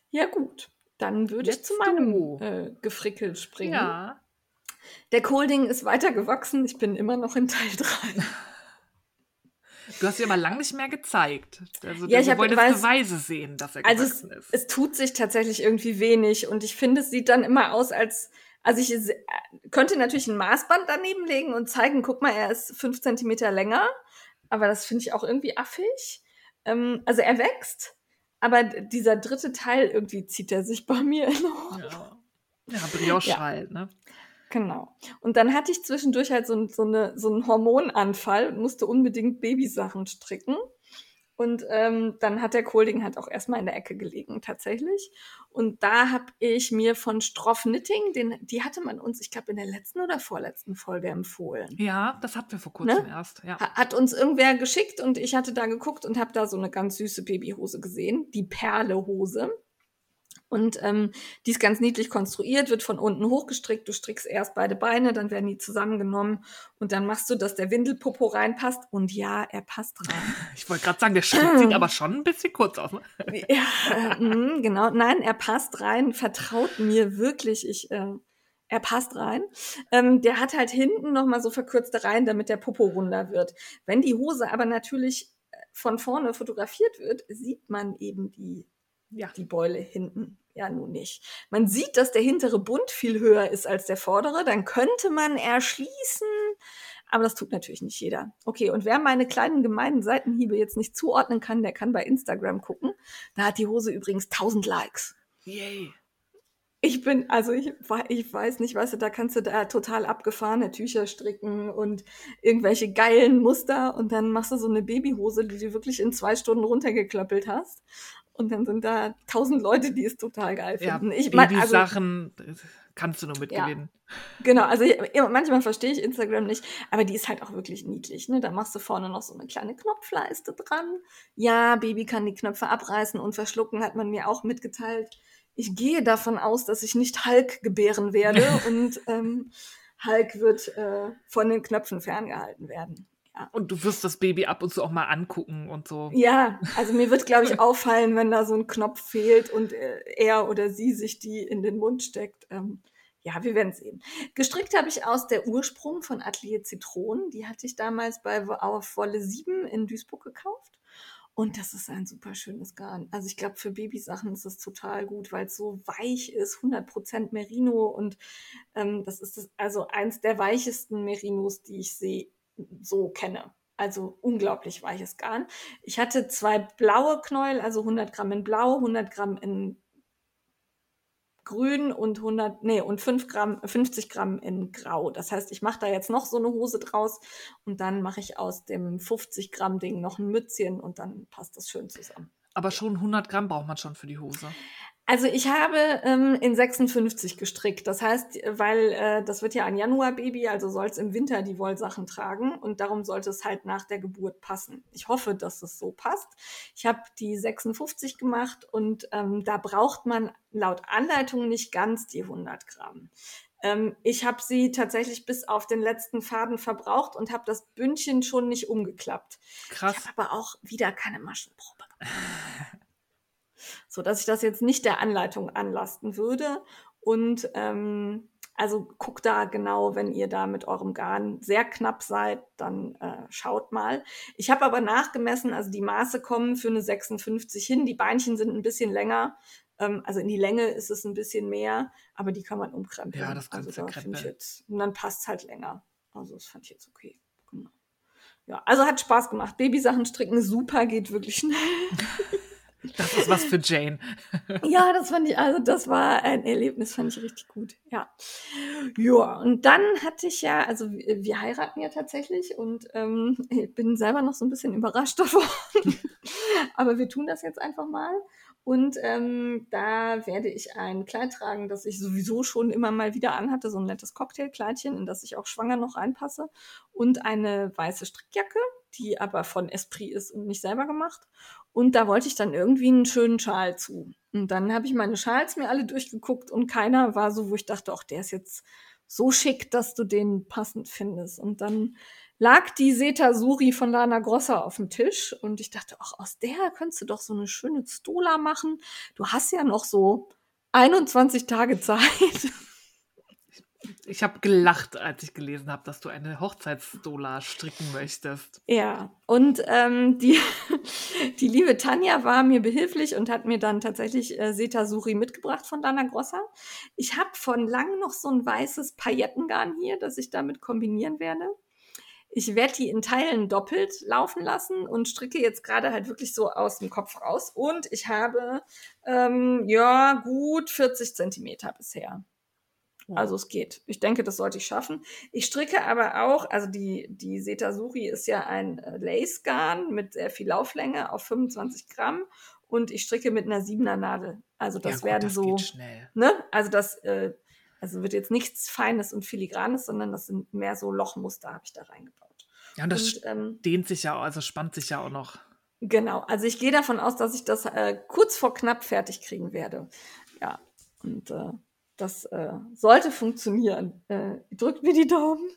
Ja, gut. Dann würde ich zu meinem äh, Gefrickel springen. Ja. Der Kohlding ist weiter gewachsen. Ich bin immer noch in Teil 3. Du hast sie aber lang nicht mehr gezeigt. Also Ja, ich weiß- Beweise sehen, dass er Also es, ist. es tut sich tatsächlich irgendwie wenig und ich finde, es sieht dann immer aus, als also ich könnte natürlich ein Maßband daneben legen und zeigen, guck mal, er ist fünf Zentimeter länger, aber das finde ich auch irgendwie affig. Ähm, also er wächst, aber dieser dritte Teil irgendwie zieht er sich bei mir noch. ja. ja, Brioche Ja. halt, ne? Genau. Und dann hatte ich zwischendurch halt so, so, eine, so einen Hormonanfall und musste unbedingt Babysachen stricken. Und ähm, dann hat der Kohlding halt auch erstmal in der Ecke gelegen, tatsächlich. Und da habe ich mir von Stroff Knitting, den, die hatte man uns, ich glaube, in der letzten oder vorletzten Folge empfohlen. Ja, das hatten wir vor kurzem Ne? erst. Ja. Ha- Hat uns irgendwer geschickt und ich hatte da geguckt und habe da so eine ganz süße Babyhose gesehen, die Perlehose. Und ähm, die ist ganz niedlich konstruiert, wird von unten hochgestrickt. Du strickst erst beide Beine, dann werden die zusammengenommen und dann machst du, dass der Windelpopo reinpasst. Und ja, er passt rein. Ich wollte gerade sagen, der Schritt sieht aber schon ein bisschen kurz aus. Ne? ja, äh, mh, genau. Nein, er passt rein. Vertraut mir wirklich. Ich, äh, er passt rein. Ähm, der hat halt hinten noch mal so verkürzte Reihen, damit der Popo runder wird. Wenn die Hose aber natürlich äh, von vorne fotografiert wird, sieht man eben die Ja. die Beule hinten. Ja, nun nicht. Man sieht, dass der hintere Bund viel höher ist als der vordere. Dann könnte man erschließen. Aber das tut natürlich nicht jeder. Okay, und wer meine kleinen gemeinen Seitenhiebe jetzt nicht zuordnen kann, der kann bei Instagram gucken. Da hat die Hose übrigens 1000 Likes. Yay. Ich bin, also ich, ich weiß nicht, weißt du, da kannst du da total abgefahrene Tücher stricken und irgendwelche geilen Muster und dann machst du so eine Babyhose, die du wirklich in zwei Stunden runtergeklöppelt hast. Und dann sind da tausend Leute, die es total geil finden. Ja, ich mein, also, Babysachen kannst du nur mitgewinnen. Ja, genau, also ich, manchmal verstehe ich Instagram nicht, aber die ist halt auch wirklich niedlich. Ne? Da machst du vorne noch so eine kleine Knopfleiste dran. Ja, Baby kann die Knöpfe abreißen und verschlucken, hat man mir auch mitgeteilt ich gehe davon aus, dass ich nicht Hulk gebären werde und ähm, Hulk wird äh, von den Knöpfen ferngehalten werden. Und du wirst das Baby ab und zu auch mal angucken und so. Ja, also mir wird, glaube ich, auffallen, wenn da so ein Knopf fehlt und äh, er oder sie sich die in den Mund steckt. Ähm, ja, wir werden sehen. Gestrickt habe ich aus der Ursprung von Atelier Zitronen. Die hatte ich damals bei auf Wolle 7 in Duisburg gekauft. Und das ist ein super schönes Garn. Also ich glaube, für Babysachen ist es total gut, weil es so weich ist, 100% Merino. Und ähm, das ist das, also eins der weichesten Merinos, die ich sehe, so kenne. Also unglaublich weiches Garn. Ich hatte zwei blaue Knäuel, also 100 Gramm in Blau, 100 Gramm in grün und 100, nee, und 5 Gramm, 50 Gramm in grau. Das heißt, ich mache da jetzt noch so eine Hose draus und dann mache ich aus dem 50 Gramm Ding noch ein Mützchen und dann passt das schön zusammen. Aber schon 100 Gramm braucht man schon für die Hose. Also ich habe ähm, in 56 gestrickt. Das heißt, weil äh, das wird ja ein Januar-Baby, also soll es im Winter die Wollsachen tragen und darum sollte es halt nach der Geburt passen. Ich hoffe, dass es so passt. Ich habe die 56 gemacht und ähm, da braucht man laut Anleitung nicht ganz die 100 Gramm. Ähm, ich habe sie tatsächlich bis auf den letzten Faden verbraucht und habe das Bündchen schon nicht umgeklappt. Krass. Ich habe aber auch wieder keine Maschenprobe gemacht. so dass ich das jetzt nicht der Anleitung anlasten würde. Und ähm, also guckt da genau, wenn ihr da mit eurem Garn sehr knapp seid, dann äh, schaut mal. Ich habe aber nachgemessen, also die Maße kommen für eine 56 hin. Die Beinchen sind ein bisschen länger. Ähm, also in die Länge ist es ein bisschen mehr, aber die kann man umkrempeln. Ja, das kannst also du krempeln. Jetzt, und dann passt es halt länger. Also das fand ich jetzt okay. Genau. Ja, also hat Spaß gemacht. Babysachen stricken super, geht wirklich schnell. Das ist was für Jane. ja, das fand ich, also das war ein Erlebnis, fand ich richtig gut. Ja. Ja, und dann hatte ich ja, also wir, heiraten ja tatsächlich und ähm, ich bin selber noch so ein bisschen überrascht davon. Aber wir tun das jetzt einfach mal. Und ähm, da werde ich ein Kleid tragen, das ich sowieso schon immer mal wieder anhatte, so ein nettes Cocktailkleidchen, in das ich auch schwanger noch reinpasse. Und eine weiße Strickjacke, die aber von Esprit ist und nicht selber gemacht. Und da wollte ich dann irgendwie einen schönen Schal zu. Und dann habe ich meine Schals mir alle durchgeguckt und keiner war so, wo ich dachte, ach, der ist jetzt so schick, dass du den passend findest. Und dann lag die Seta Suri von Lana Grossa auf dem Tisch und ich dachte, ach, aus der könntest du doch so eine schöne Stola machen. Du hast ja noch so 21 Tage Zeit. Ich habe gelacht, als ich gelesen habe, dass du eine Hochzeitsstola stricken möchtest. Ja, und ähm, die, die liebe Tanja war mir behilflich und hat mir dann tatsächlich äh, Seta Suri mitgebracht von Lana Grossa. Ich habe von lang noch so ein weißes Paillettengarn hier, das ich damit kombinieren werde. Ich werde die in Teilen doppelt laufen lassen und stricke jetzt gerade halt wirklich so aus dem Kopf raus. Und ich habe ähm, ja gut 40 Zentimeter bisher. Also es geht. Ich denke, das sollte ich schaffen. Ich stricke aber auch, also die, die Setasuri ist ja ein äh, Lace-Garn mit sehr viel Lauflänge auf 25 Gramm und ich stricke mit einer Siebener Nadel. Also das ja, gut, werden das so, ne? Also das, äh, also wird jetzt nichts Feines und Filigranes, sondern das sind mehr so Lochmuster, habe ich da reingebaut. Ja, und das und, ähm, dehnt sich ja, also spannt sich ja auch noch. Genau, also ich gehe davon aus, dass ich das äh, kurz vor knapp fertig kriegen werde. Ja, und äh, das äh, sollte funktionieren. Äh, drückt mir die Daumen.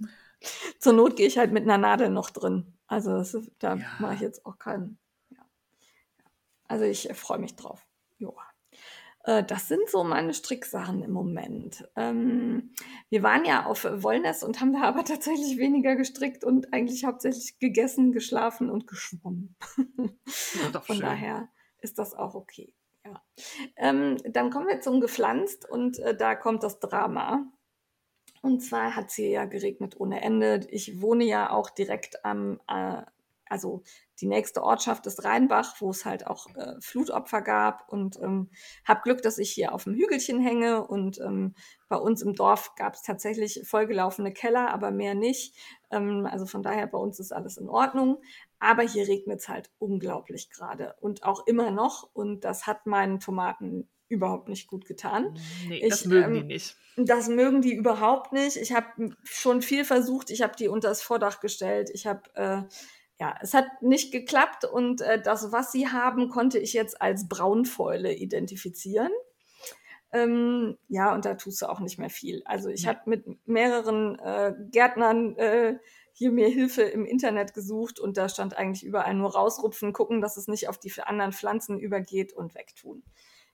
Zur Not gehe ich halt mit einer Nadel noch drin. Also das, da ja. mache ich jetzt auch keinen. Ja. Also ich freue mich drauf. Joa. Äh, das sind so meine Stricksachen im Moment. Ähm, wir waren ja auf Wollness und haben da aber tatsächlich weniger gestrickt und eigentlich hauptsächlich gegessen, geschlafen und geschwommen. Ja, Von schön. daher ist das auch okay. Ja. Ähm, dann kommen wir zum Gepflanzt und äh, da kommt das Drama. Und zwar hat es hier ja geregnet ohne Ende. Ich wohne ja auch direkt am, äh, also die nächste Ortschaft ist Rheinbach, wo es halt auch äh, Flutopfer gab und ähm, habe Glück, dass ich hier auf dem Hügelchen hänge und ähm, bei uns im Dorf gab es tatsächlich vollgelaufene Keller, aber mehr nicht. Ähm, also von daher bei uns ist alles in Ordnung. Aber hier regnet es halt unglaublich gerade und auch immer noch und das hat meinen Tomaten überhaupt nicht gut getan. Nee, Ich, das mögen die ähm, nicht. Das mögen die überhaupt nicht. Ich habe schon viel versucht. Ich habe die unter das Vordach gestellt. Ich habe, äh, ja, es hat nicht geklappt und äh, das, was sie haben, konnte ich jetzt als Braunfäule identifizieren. Ähm, ja, und da tust du auch nicht mehr viel. Also ich Nee. habe mit mehreren äh, Gärtnern äh, hier mir Hilfe im Internet gesucht und da stand eigentlich überall nur rausrupfen, gucken, dass es nicht auf die anderen Pflanzen übergeht und wegtun.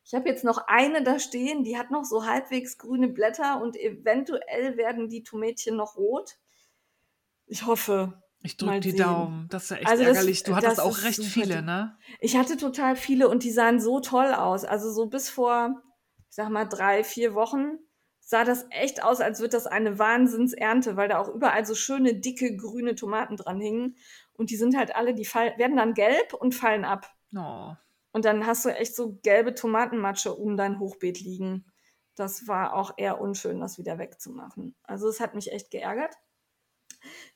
Ich habe jetzt noch eine da stehen, die hat noch so halbwegs grüne Blätter und eventuell werden die Tomätchen noch rot. Ich hoffe. Ich drücke die sehen. Daumen. Das ist ja echt Also das- ärgerlich. Du das hattest auch recht viele, ne? Ich hatte total viele und die sahen so toll aus. Also so bis vor, ich sag mal, drei, vier Wochen sah das echt aus, als wird das eine Wahnsinnsernte, weil da auch überall so schöne, dicke, grüne Tomaten dran hingen. Und die sind halt alle, die fall, werden dann gelb und fallen ab. Oh. Und dann hast du echt so gelbe Tomatenmatsche um dein Hochbeet liegen. Das war auch eher unschön, das wieder wegzumachen. Also es hat mich echt geärgert.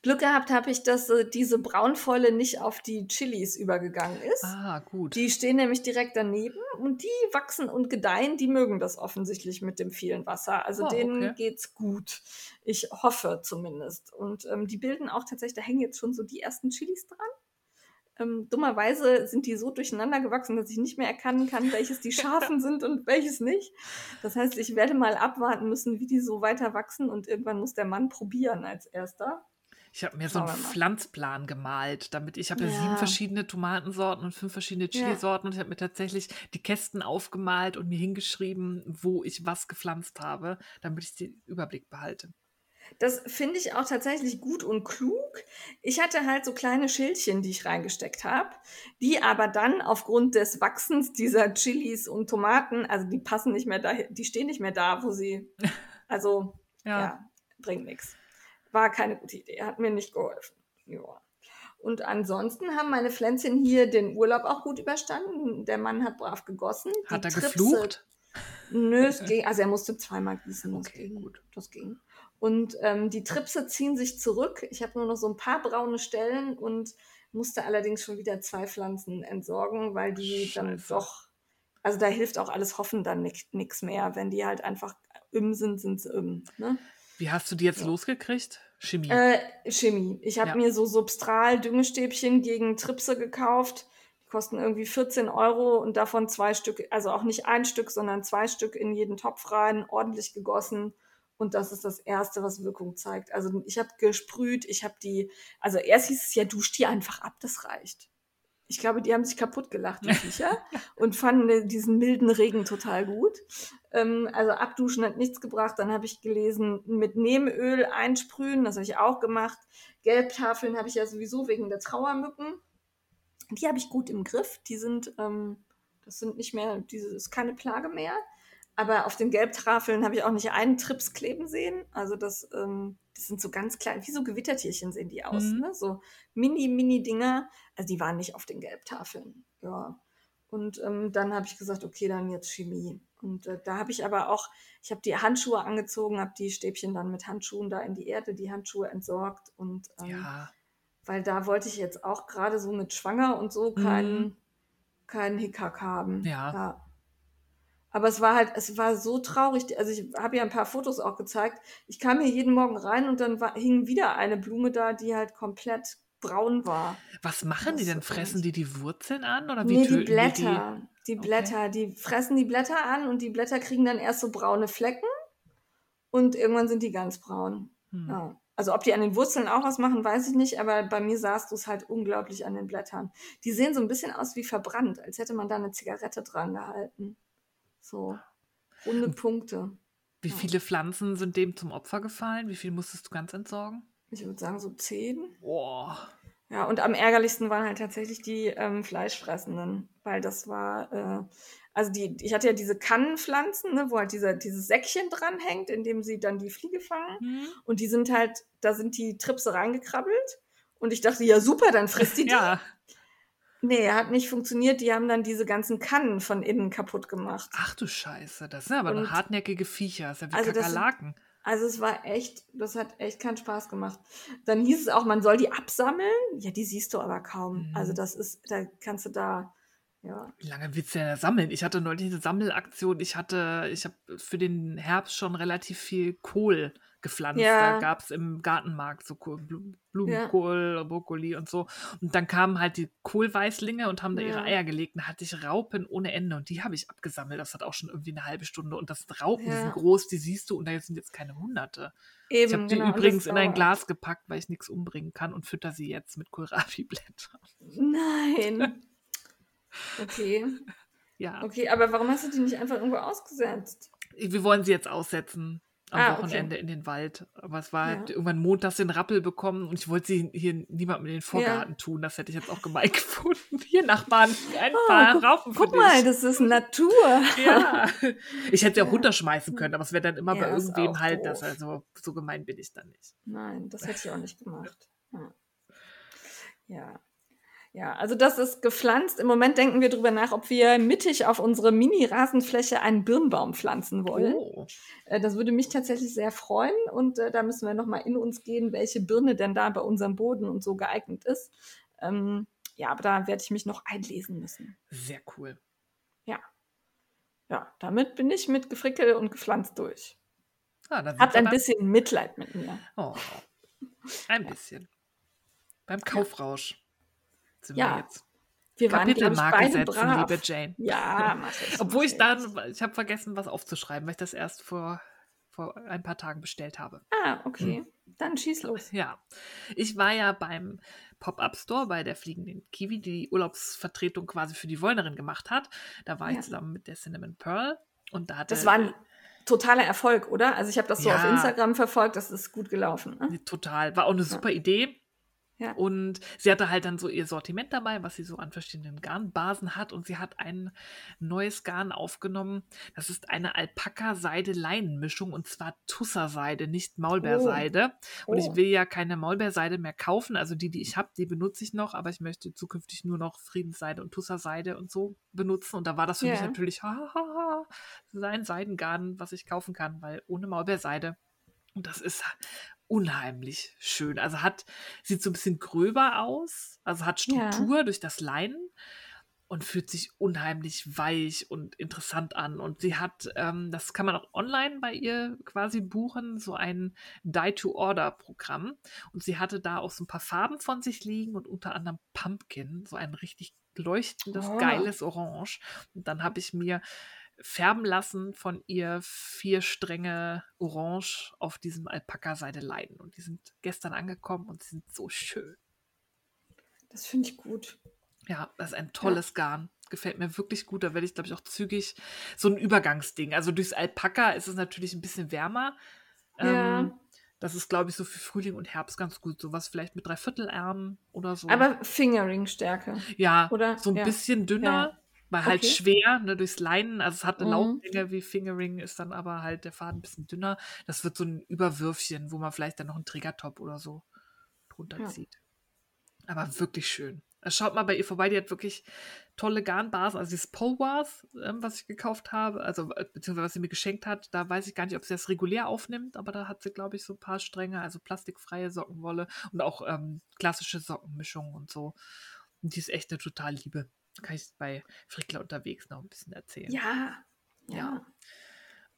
Glück gehabt habe ich, dass äh, diese Braunfäule nicht auf die Chilis übergegangen ist. Ah, gut. Die stehen nämlich direkt daneben und die wachsen und gedeihen, die mögen das offensichtlich mit dem vielen Wasser. Also Oh, denen okay. geht's gut. Ich hoffe zumindest. Und ähm, die bilden auch tatsächlich, da hängen jetzt schon so die ersten Chilis dran. Ähm, dummerweise sind die so durcheinander gewachsen, dass ich nicht mehr erkennen kann, welches die scharfen sind und welches nicht. Das heißt, ich werde mal abwarten müssen, wie die so weiter wachsen und irgendwann muss der Mann probieren als erster. Ich habe mir so einen. Pflanzplan gemalt, damit ich habe ja, sieben Ja. verschiedene Tomatensorten und fünf verschiedene Ja. Chilisorten und ich habe mir tatsächlich die Kästen aufgemalt und mir hingeschrieben, wo ich was gepflanzt habe, damit ich den Überblick behalte. Das finde ich auch tatsächlich gut und klug. Ich hatte halt so kleine Schildchen, die ich reingesteckt habe, die aber dann aufgrund des Wachsens dieser Chilis und Tomaten, also die passen nicht mehr da, die stehen nicht mehr da, wo sie, also ja, Ja. bringt nichts. War keine gute Idee, hat mir nicht geholfen. Ja. Und ansonsten haben meine Pflänzchen hier den Urlaub auch gut überstanden. Der Mann hat brav gegossen. Die Hat er Tripse- geflucht? Nö, es ging. Also er musste zweimal gießen. Das Okay, ging. gut. Das ging. Und ähm, die Tripse ziehen sich zurück. Ich habe nur noch so ein paar braune Stellen und musste allerdings schon wieder zwei Pflanzen entsorgen, weil die dann Scheiße. doch, also da hilft auch alles Hoffen dann nichts mehr. Wenn die halt einfach im sind, sind sie im. Ne? Wie hast du die jetzt Ja. losgekriegt? Chemie. Äh, Chemie. Ich habe Ja. mir so Substral-Düngestäbchen gegen Tripse gekauft. Die kosten irgendwie 14 Euro und davon zwei Stück, also auch nicht ein Stück, sondern zwei Stück in jeden Topf rein, ordentlich gegossen. Und das ist das Erste, was Wirkung zeigt. Also ich habe gesprüht, ich habe die, also erst hieß es ja, dusch die einfach ab, das reicht. Ich glaube, die haben sich kaputt gelacht, die Viecher, und fanden diesen milden Regen total gut. Ähm, also abduschen hat nichts gebracht. Dann habe ich gelesen, mit Nebenöl einsprühen, das habe ich auch gemacht. Gelbtafeln habe ich ja sowieso wegen der Trauermücken. Die habe ich gut im Griff. Die sind, ähm, das sind nicht mehr, diese ist keine Plage mehr. Aber auf den Gelbtafeln habe ich auch nicht einen Trips kleben sehen. Also das, ähm, das sind so ganz klein, wie so Gewittertierchen sehen die aus. Mhm. Ne? So mini, mini Dinger. Also die waren nicht auf den Gelbtafeln. Ja. Und ähm, dann habe ich gesagt, okay, dann jetzt Chemie. Und äh, da habe ich aber auch, ich habe die Handschuhe angezogen, habe die Stäbchen dann mit Handschuhen da in die Erde, die Handschuhe entsorgt. Und ähm, ja. weil da wollte ich jetzt auch gerade so mit Schwanger und so keinen, Mhm. keinen Hickhack haben. Ja. Aber es war halt, es war so traurig. Also ich habe ja ein paar Fotos auch gezeigt. Ich kam hier jeden Morgen rein und dann war, hing wieder eine Blume da, die halt komplett braun war. Was machen die Das denn? ist so Fressen die die Wurzeln an oder wie Nee, die Blätter. Die, Okay. Blätter, die fressen die Blätter an und die Blätter kriegen dann erst so braune Flecken und irgendwann sind die ganz braun. die? Hm. Ja. Also ob die an den Wurzeln auch was machen, weiß ich nicht, aber bei mir sahst du es halt unglaublich an den Blättern. Die sehen so ein bisschen aus wie verbrannt, als hätte man da eine Zigarette dran gehalten. So runde Punkte. Wie Ja. viele Pflanzen sind dem zum Opfer gefallen? Wie viel musstest du ganz entsorgen? Ich würde sagen so zehn. Boah. Ja, und am ärgerlichsten waren halt tatsächlich die ähm, Fleischfressenden, weil das war, äh, also die, ich hatte ja diese Kannenpflanzen, ne, wo halt dieser, dieses Säckchen dranhängt, in dem sie dann die Fliege fangen. Hm? Und die sind halt, da sind die Tripse reingekrabbelt Und ich dachte, ja super, dann frisst die die. Ja. Nee, hat nicht funktioniert. Die haben dann diese ganzen Kannen von innen kaputt gemacht. Ach du Scheiße, das sind aber Und- hartnäckige Viecher. Das ist ja wie Also das sind- Kakerlaken. Also es war echt, das hat echt keinen Spaß gemacht. Dann hieß es auch, man soll die absammeln. Ja, die siehst du aber kaum. Mhm. Also das ist, da kannst du da, ja. Wie lange willst du denn da sammeln? Ich hatte neulich eine Sammelaktion. Ich hatte, ich habe für den Herbst schon relativ viel Kohl gepflanzt. Ja. Da gab es im Gartenmarkt so Kohl, Blu- Blumenkohl, Brokkoli und so. Und dann kamen halt die Kohlweißlinge und haben da ihre Ja. Eier gelegt. Da hatte ich Raupen ohne Ende und die habe ich abgesammelt. Das hat auch schon irgendwie eine halbe Stunde. Und das sind Raupen, die Ja. sind groß, die siehst du und da sind jetzt keine Hunderte. Eben, Ich habe die genau, und übrigens in ein. Glas gepackt, weil ich nichts umbringen kann und fütter sie jetzt mit Kohlrabi-Blättern. Nein. Okay, Ja. okay, aber warum hast du die nicht einfach irgendwo ausgesetzt? Wir wollen sie jetzt aussetzen am Ah, okay. Wochenende in den Wald. Aber es war halt Ja. irgendwann montags den Rappel bekommen und ich wollte sie hier niemandem in den Vorgarten tun. Das hätte ich jetzt auch gemein gefunden. Hier, Nachbarn, ein paar Oh, guck, Raupen guck mal, dich. das ist Natur. ja. Ich hätte sie auch Ja. runterschmeißen können, aber es wäre dann immer Ja, bei irgendwem auch halt das. doof. Also so gemein bin ich dann nicht. Nein, das hätte ich auch nicht gemacht. Ja. Ja. Ja, also das ist gepflanzt. Im Moment denken wir darüber nach, ob wir mittig auf unsere Mini-Rasenfläche einen Birnbaum pflanzen wollen. Oh. Äh, Das würde mich tatsächlich sehr freuen und äh, da müssen wir nochmal in uns gehen, welche Birne denn da bei unserem Boden und so geeignet ist. Ähm, ja, aber da werde ich mich noch einlesen müssen. Sehr cool. Ja, damit bin ich mit Gefrickel und gepflanzt durch. Ah, Habt ein bisschen Mitleid mit mir. Oh. Ein bisschen. Beim Kaufrausch sind Ja, wir jetzt. Wir waren, Kapitelmarke beide setzen, brav. liebe Jane. Ja, mach ich. Obwohl ich dann, ich habe vergessen, was aufzuschreiben, weil ich das erst vor, vor ein paar Tagen bestellt habe. Ah, okay. Dann schieß los. Ja, ich war ja beim Pop-Up-Store bei der Fliegenden Kiwi, die die Urlaubsvertretung quasi für die Wollnerin gemacht hat. Da war Ja. ich zusammen mit der Cinnamon Pearl und da hatte Das war ein totaler Erfolg, oder? Also ich habe das so auf Ja. Instagram verfolgt, das ist gut gelaufen. Ne? Total. War auch eine super Idee. Ja. Und sie hatte halt dann so ihr Sortiment dabei, was sie so an verschiedenen Garnbasen hat. Und sie hat ein neues Garn aufgenommen. Das ist eine Alpaka-Seide-Leinenmischung und zwar Tusserseide, nicht Maulbeerseide. Und Oh. ich will ja keine Maulbeerseide mehr kaufen. Also die, die ich habe, die benutze ich noch, aber ich möchte zukünftig nur noch Friedensseide und Tusserseide und so benutzen. Und da war das für mich Ja. natürlich ha, ha, ha, sein Seidengarn, was ich kaufen kann, weil ohne Maulbeerseide. Und das ist unheimlich schön. Also hat, sieht so ein bisschen gröber aus, also hat Ja. Struktur durch das Leinen und fühlt sich unheimlich weich und interessant an. Und sie hat, ähm, das kann man auch online bei ihr quasi buchen, so ein Die-to-Order-Programm. Und sie hatte da auch so ein paar Farben von sich liegen und unter anderem Pumpkin, so ein richtig leuchtendes, Oh. geiles Orange. Und dann habe ich mir färben lassen von ihr vier Stränge Orange auf diesem Alpaka-Seide-Leinen. Und die sind gestern angekommen und sind so schön. Das finde ich gut. Ja, das ist ein tolles Garn. Gefällt mir wirklich gut. Da werde ich, glaube ich, auch zügig so ein Übergangsding. Also durchs Alpaka ist es natürlich ein bisschen wärmer. Ja. Ähm, das ist, glaube ich, so für Frühling und Herbst ganz gut. Sowas vielleicht mit Dreiviertelärmen oder so. Aber Fingering-Stärke. ja, oder? so ein Ja. bisschen dünner, weil halt Okay. schwer, ne, durchs Leinen. Also es hat eine Mhm. Lauflänge wie Fingering, ist dann aber halt der Faden ein bisschen dünner. Das wird so ein Überwürfchen, wo man vielleicht dann noch einen Trägertop oder so drunter Ja. zieht. Aber wirklich schön. Also Schaut mal bei ihr vorbei, die hat wirklich tolle Garnbasen. Also dieses Polwas, ähm, was ich gekauft habe, also äh, beziehungsweise was sie mir geschenkt hat, da weiß ich gar nicht, ob sie das regulär aufnimmt, aber da hat sie, glaube ich, so ein paar Stränge, also plastikfreie Sockenwolle und auch ähm, klassische Sockenmischungen und so. Und die ist echt eine total Liebe. Kann ich bei Frickler unterwegs noch ein bisschen erzählen. Ja. Ja. Ja.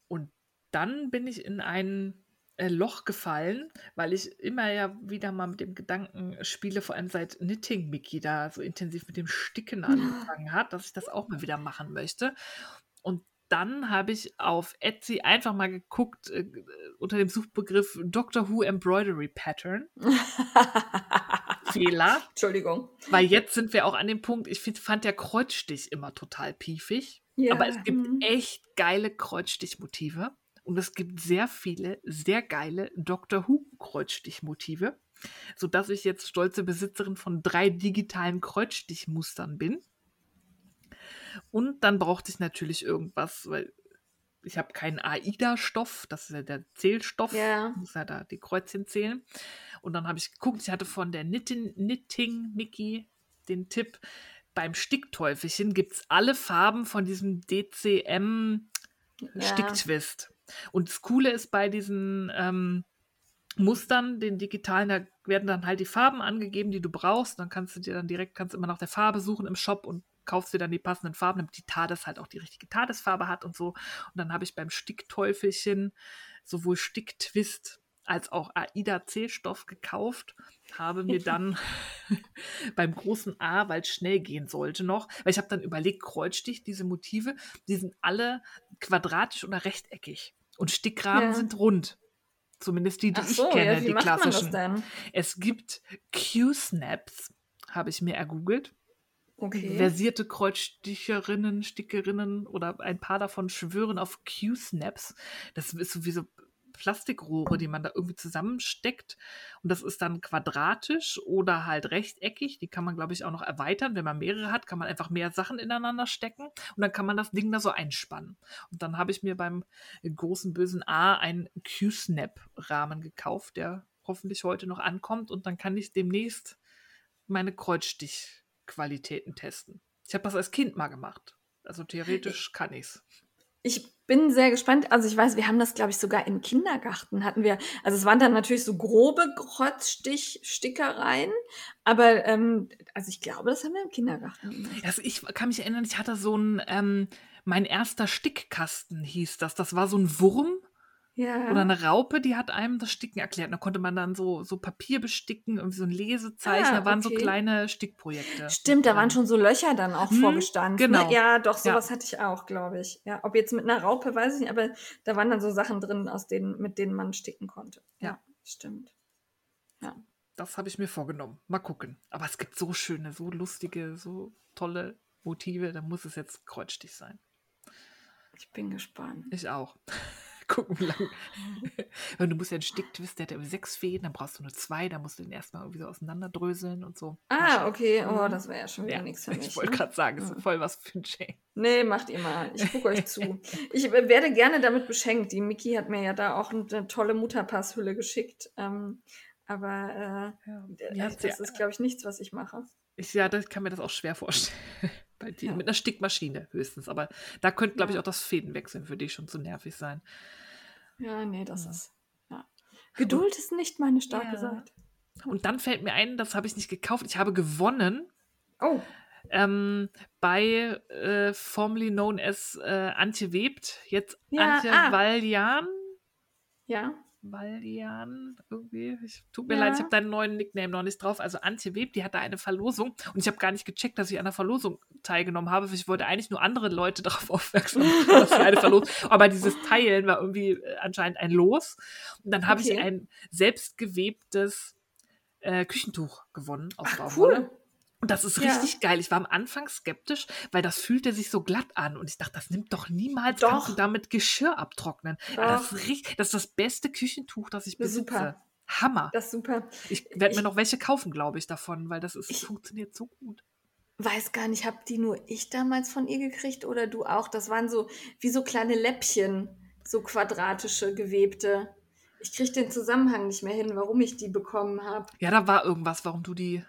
Und dann bin ich in ein äh, Loch gefallen, weil ich immer ja wieder mal mit dem Gedanken spiele, vor allem seit Knitting Mickey da so intensiv mit dem Sticken angefangen hat, dass ich das auch mal wieder machen möchte. Und dann habe ich auf Etsy einfach mal geguckt äh, unter dem Suchbegriff Doctor Who Embroidery Pattern. Fehler. Entschuldigung. Weil jetzt sind wir auch an dem Punkt, ich find, fand der Kreuzstich immer total piefig. Ja. Aber es gibt mhm. echt geile Kreuzstichmotive. Und es gibt sehr viele, sehr geile Doctor Who Kreuzstichmotive, sodass ich jetzt stolze Besitzerin von drei digitalen Kreuzstichmustern bin. Und dann brauchte ich natürlich irgendwas, weil ich habe keinen AIDA-Stoff, das ist ja der Zählstoff, Ja. muss ja da die Kreuzchen zählen. Und dann habe ich geguckt, ich hatte von der Knitting, Knitting Mickey den Tipp, beim Stickteufelchen gibt es alle Farben von diesem DCM Ja. Sticktwist. Und das Coole ist bei diesen ähm, Mustern, den digitalen, da werden dann halt die Farben angegeben, die du brauchst. Dann kannst du dir dann direkt, kannst immer nach der Farbe suchen im Shop und kaufst dir dann die passenden Farben, damit die TARDIS halt auch die richtige TARDIS-Farbe hat und so. Und dann habe ich beim Stickteufelchen sowohl Sticktwist als auch AIDA-C-Stoff gekauft, habe mir dann beim großen A, weil es schnell gehen sollte noch, weil ich habe dann überlegt, Kreuzstich, diese Motive, die sind alle quadratisch oder rechteckig und Stickrahmen Ja. sind rund. Zumindest die, die Ach ich so, kenne, ja, die klassischen. Es gibt Q-Snaps, habe ich mir ergoogelt. Okay. Versierte Kreuzsticherinnen, Stickerinnen oder ein paar davon schwören auf Q-Snaps. Das ist so wie so Plastikrohre, die man da irgendwie zusammensteckt. Und das ist dann quadratisch oder halt rechteckig. Die kann man, glaube ich, auch noch erweitern. Wenn man mehrere hat, kann man einfach mehr Sachen ineinander stecken. Und dann kann man das Ding da so einspannen. Und dann habe ich mir beim großen bösen A einen Q-Snap-Rahmen gekauft, der hoffentlich heute noch ankommt. Und dann kann ich demnächst meine Kreuzstichqualitäten testen. Ich habe das als Kind mal gemacht. Also theoretisch kann ich's. Ich bin sehr gespannt. Also ich weiß, wir haben das, glaube ich, sogar im Kindergarten hatten wir. Also es waren dann natürlich so grobe Kreuzstich-Stickereien, aber ähm, also ich glaube, das haben wir im Kindergarten. Also ich kann mich erinnern, ich hatte so ein, ähm, mein erster Stickkasten hieß das. Das war so ein Wurm Ja. oder eine Raupe, die hat einem das Sticken erklärt. Da konnte man dann so, so Papier besticken, irgendwie so ein Lesezeichen. Ah, da waren so kleine Stickprojekte. Stimmt, da waren schon so Löcher dann auch Hm, vorgestanden. genau. Ne? Ja, doch, Ja. sowas hatte ich auch, glaube ich. Ja, ob jetzt mit einer Raupe, weiß ich nicht, aber da waren dann so Sachen drin, aus denen, mit denen man sticken konnte. Ja. stimmt. Das habe ich mir vorgenommen. Mal gucken. Aber es gibt so schöne, so lustige, so tolle Motive. Da muss es jetzt Kreuzstich sein. Ich bin gespannt. Ich auch. Gucken, wie lange. Weil du musst ja einen Sticktwist, der hat ja sechs Fäden, dann brauchst du nur zwei, dann musst du den erstmal irgendwie so auseinanderdröseln und so. Ah, okay. Oh, Mhm. das wäre ja schon wieder Ja, nichts für mich. ich wollte ne? gerade sagen, es Mhm. ist voll was für ein Jane. Nee, macht ihr mal. Ich gucke euch zu. Ich äh, werde gerne damit beschenkt. Die Miki hat mir ja da auch eine tolle Mutterpasshülle geschickt. Ähm, aber Ja, äh, ja, das ist, glaube ich, nichts, was ich mache. ich, ja, das kann mir das auch schwer vorstellen. Bei dir. Ja. Mit einer Stickmaschine höchstens. Aber da könnte, glaube ich, auch das Fädenwechseln für dich schon zu nervig sein. Ja, nee, das Ja. ist. Ja. Geduld ist nicht meine starke. Seite. Und dann fällt mir ein, das habe ich nicht gekauft. Ich habe gewonnen Oh, ähm, bei äh, formerly known as äh, Antje Webt. Jetzt Antje ah. Valjan. ja. Valjan, irgendwie. Ich, tut mir Ja. leid, ich habe deinen neuen Nickname noch nicht drauf. Also Antje Web, die hatte eine Verlosung und ich habe gar nicht gecheckt, dass ich an der Verlosung teilgenommen habe. Ich wollte eigentlich nur andere Leute darauf aufmerksam machen, dass sie eine Verlosung. Aber dieses Teilen war irgendwie äh, anscheinend ein Los. Und dann habe ich Okay. ein selbstgewebtes äh, Küchentuch gewonnen aus Ach, Baumwolle. cool. Und das ist Ja. richtig geil. Ich war am Anfang skeptisch, weil das fühlte sich so glatt an. Und ich dachte, das nimmt doch niemals, Doch. kannst du damit Geschirr abtrocknen. Das, ist das ist das beste Küchentuch, das ich Das ist besitze. super. Hammer. Das ist super. Ich werde mir noch welche kaufen, glaube ich, davon, weil das ist, Ich- funktioniert so gut. Weiß gar nicht, hab die nur ich damals von ihr gekriegt oder du auch? Das waren so wie so kleine Läppchen, so quadratische, gewebte. Ich kriege den Zusammenhang nicht mehr hin, warum ich die bekommen habe. Ja, da war irgendwas, warum du die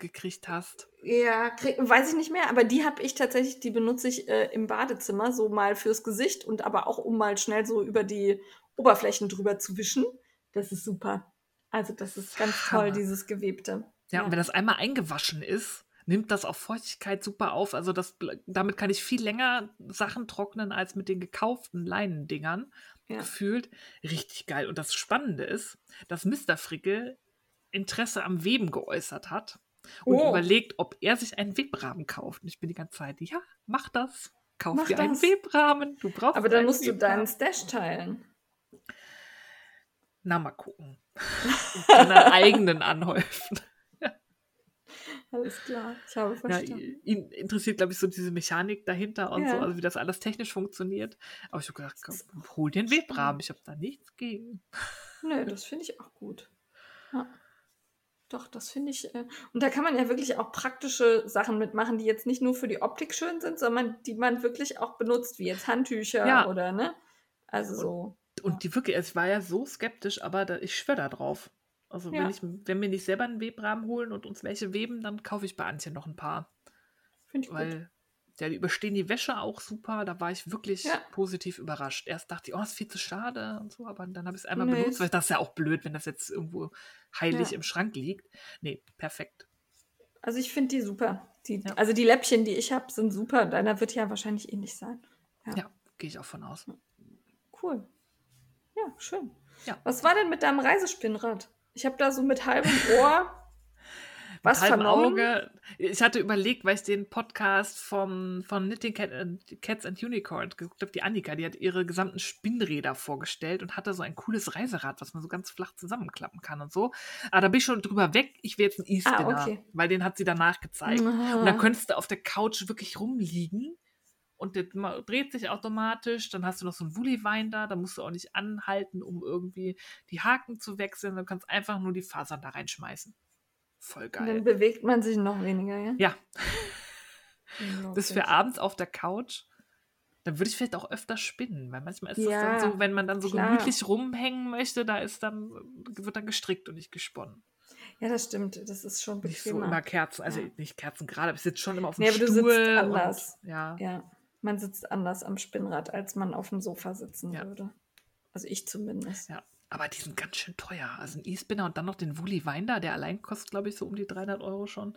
gekriegt hast. Ja, krieg, weiß ich nicht mehr, aber die habe ich tatsächlich, die benutze ich äh, im Badezimmer, so mal fürs Gesicht und aber auch, um mal schnell so über die Oberflächen drüber zu wischen. Das ist super. Also das ist ganz toll, Hammer. dieses Gewebte. Ja, und wenn das einmal eingewaschen ist, nimmt das auch Feuchtigkeit super auf. Also das, damit kann ich viel länger Sachen trocknen als mit den gekauften Leinendingern. Ja. Gefühlt richtig geil. Und das Spannende ist, dass Mr. Frickel Interesse am Weben geäußert hat und Oh. überlegt, ob er sich einen Webrahmen kauft. Und ich bin die ganze Zeit, ja, mach das. Kauf Mach dir einen das. Webrahmen. Du brauchst Aber dann einen musst du deinen Webrahmen. Stash teilen. Na, mal gucken. Einen eigenen anhäufen. Alles klar, ich habe Ja, verstanden. ihn interessiert, glaube ich, so diese Mechanik dahinter und so, Ja. also wie das alles technisch funktioniert. Aber ich habe gedacht, komm, hol den Webrahmen. Ich habe da nichts gegen. Nö, das finde ich auch gut. Ja. Doch, das finde ich. Äh, und da kann man ja wirklich auch praktische Sachen mitmachen, die jetzt nicht nur für die Optik schön sind, sondern die man wirklich auch benutzt, wie jetzt Handtücher Ja. oder ne? Also so. Und die wirklich, also ich war ja so skeptisch, aber da, ich schwöre da drauf. Also Ja. wenn, ich, wenn wir nicht selber einen Webrahmen holen und uns welche weben, dann kaufe ich bei Antje noch ein paar. Finde ich gut. Ja, die überstehen die Wäsche auch super. Da war ich wirklich Ja. positiv überrascht. Erst dachte ich, oh, ist viel zu schade und so, aber dann habe ich es einmal Nee, benutzt, weil das ist ja auch blöd, wenn das jetzt irgendwo heilig Ja. im Schrank liegt. Nee, perfekt. Also ich finde die super. Die, Ja. Also die Läppchen, die ich habe, sind super. Deiner wird ja wahrscheinlich ähnlich sein. Ja. Gehe ich auch von aus. Cool. Ja, schön. Ja. Was war denn mit deinem Reisespinnrad? Ich habe da so mit halbem Ohr was Mit. Auge. Ich hatte überlegt, weil ich den Podcast vom, von Knitting Cat and, Cats and Unicorns geguckt habe, die Annika, die hat ihre gesamten Spinnräder vorgestellt und hatte so ein cooles Reiserad, was man so ganz flach zusammenklappen kann und so. Aber da bin ich schon drüber weg. Ich will jetzt einen E-Spinner, Ah, okay. weil den hat sie danach gezeigt. Aha. Und dann könntest du auf der Couch wirklich rumliegen und der dreht sich automatisch. Dann hast du noch so einen Woolly-Winder, da musst du auch nicht anhalten, um irgendwie die Haken zu wechseln. Du kannst einfach nur die Fasern da reinschmeißen. Voll Und geil. dann bewegt man sich noch weniger, ja? Ja, Unglaublich. das für abends auf der Couch. Dann würde ich vielleicht auch öfter spinnen, weil manchmal ist Ja, das dann so, wenn man dann so klar. gemütlich rumhängen möchte, da ist dann, wird dann gestrickt und nicht gesponnen. Ja, das stimmt. Das ist schon Nicht so bequemer. immer Kerzen, also Ja. nicht Kerzen gerade, aber ich sitze schon immer auf dem Nee, aber du sitzt Stuhl. anders. Und, ja. Ja, man sitzt anders am Spinnrad, als man auf dem Sofa sitzen Ja. würde. Also ich zumindest. Ja, aber die sind ganz schön teuer. Also ein E-Spinner und dann noch den Woolly Winder, der allein kostet, glaube ich, so um die 300 Euro schon.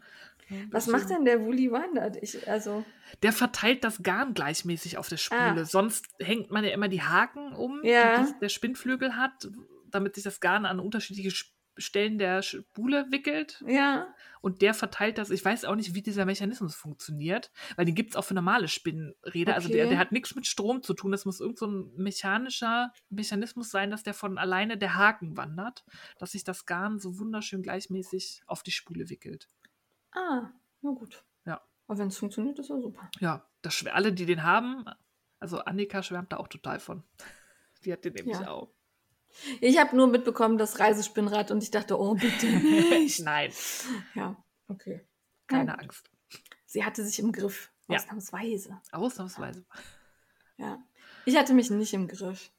Was macht denn der Woolly Wandert? Ich, also, Der verteilt das Garn gleichmäßig auf der Spule. Ah. Sonst hängt man ja immer die Haken um, Ja. die der Spinnflügel hat, damit sich das Garn an unterschiedliche Stellen der Spule wickelt. ja, Und der verteilt das. Ich weiß auch nicht, wie dieser Mechanismus funktioniert, weil den gibt es auch für normale Spinnräder. Also der, Okay. der hat nichts mit Strom zu tun. Das muss irgend so ein mechanischer Mechanismus sein, dass der von alleine der Haken wandert, dass sich das Garn so wunderschön gleichmäßig auf die Spule wickelt. ah, na gut. Ja. Aber wenn es funktioniert, ist ja super. Ja, das, alle, die den haben, also Annika schwärmt da auch total von. Die hat den nämlich Ja. auch. Ich habe nur mitbekommen, das Reisespinnrad und ich dachte, oh, bitte nicht. Nein, ja, okay. keine Ja, Angst. Sie hatte sich im Griff, Ja. ausnahmsweise. Ausnahmsweise. Ja. Ich hatte mich nicht im Griff.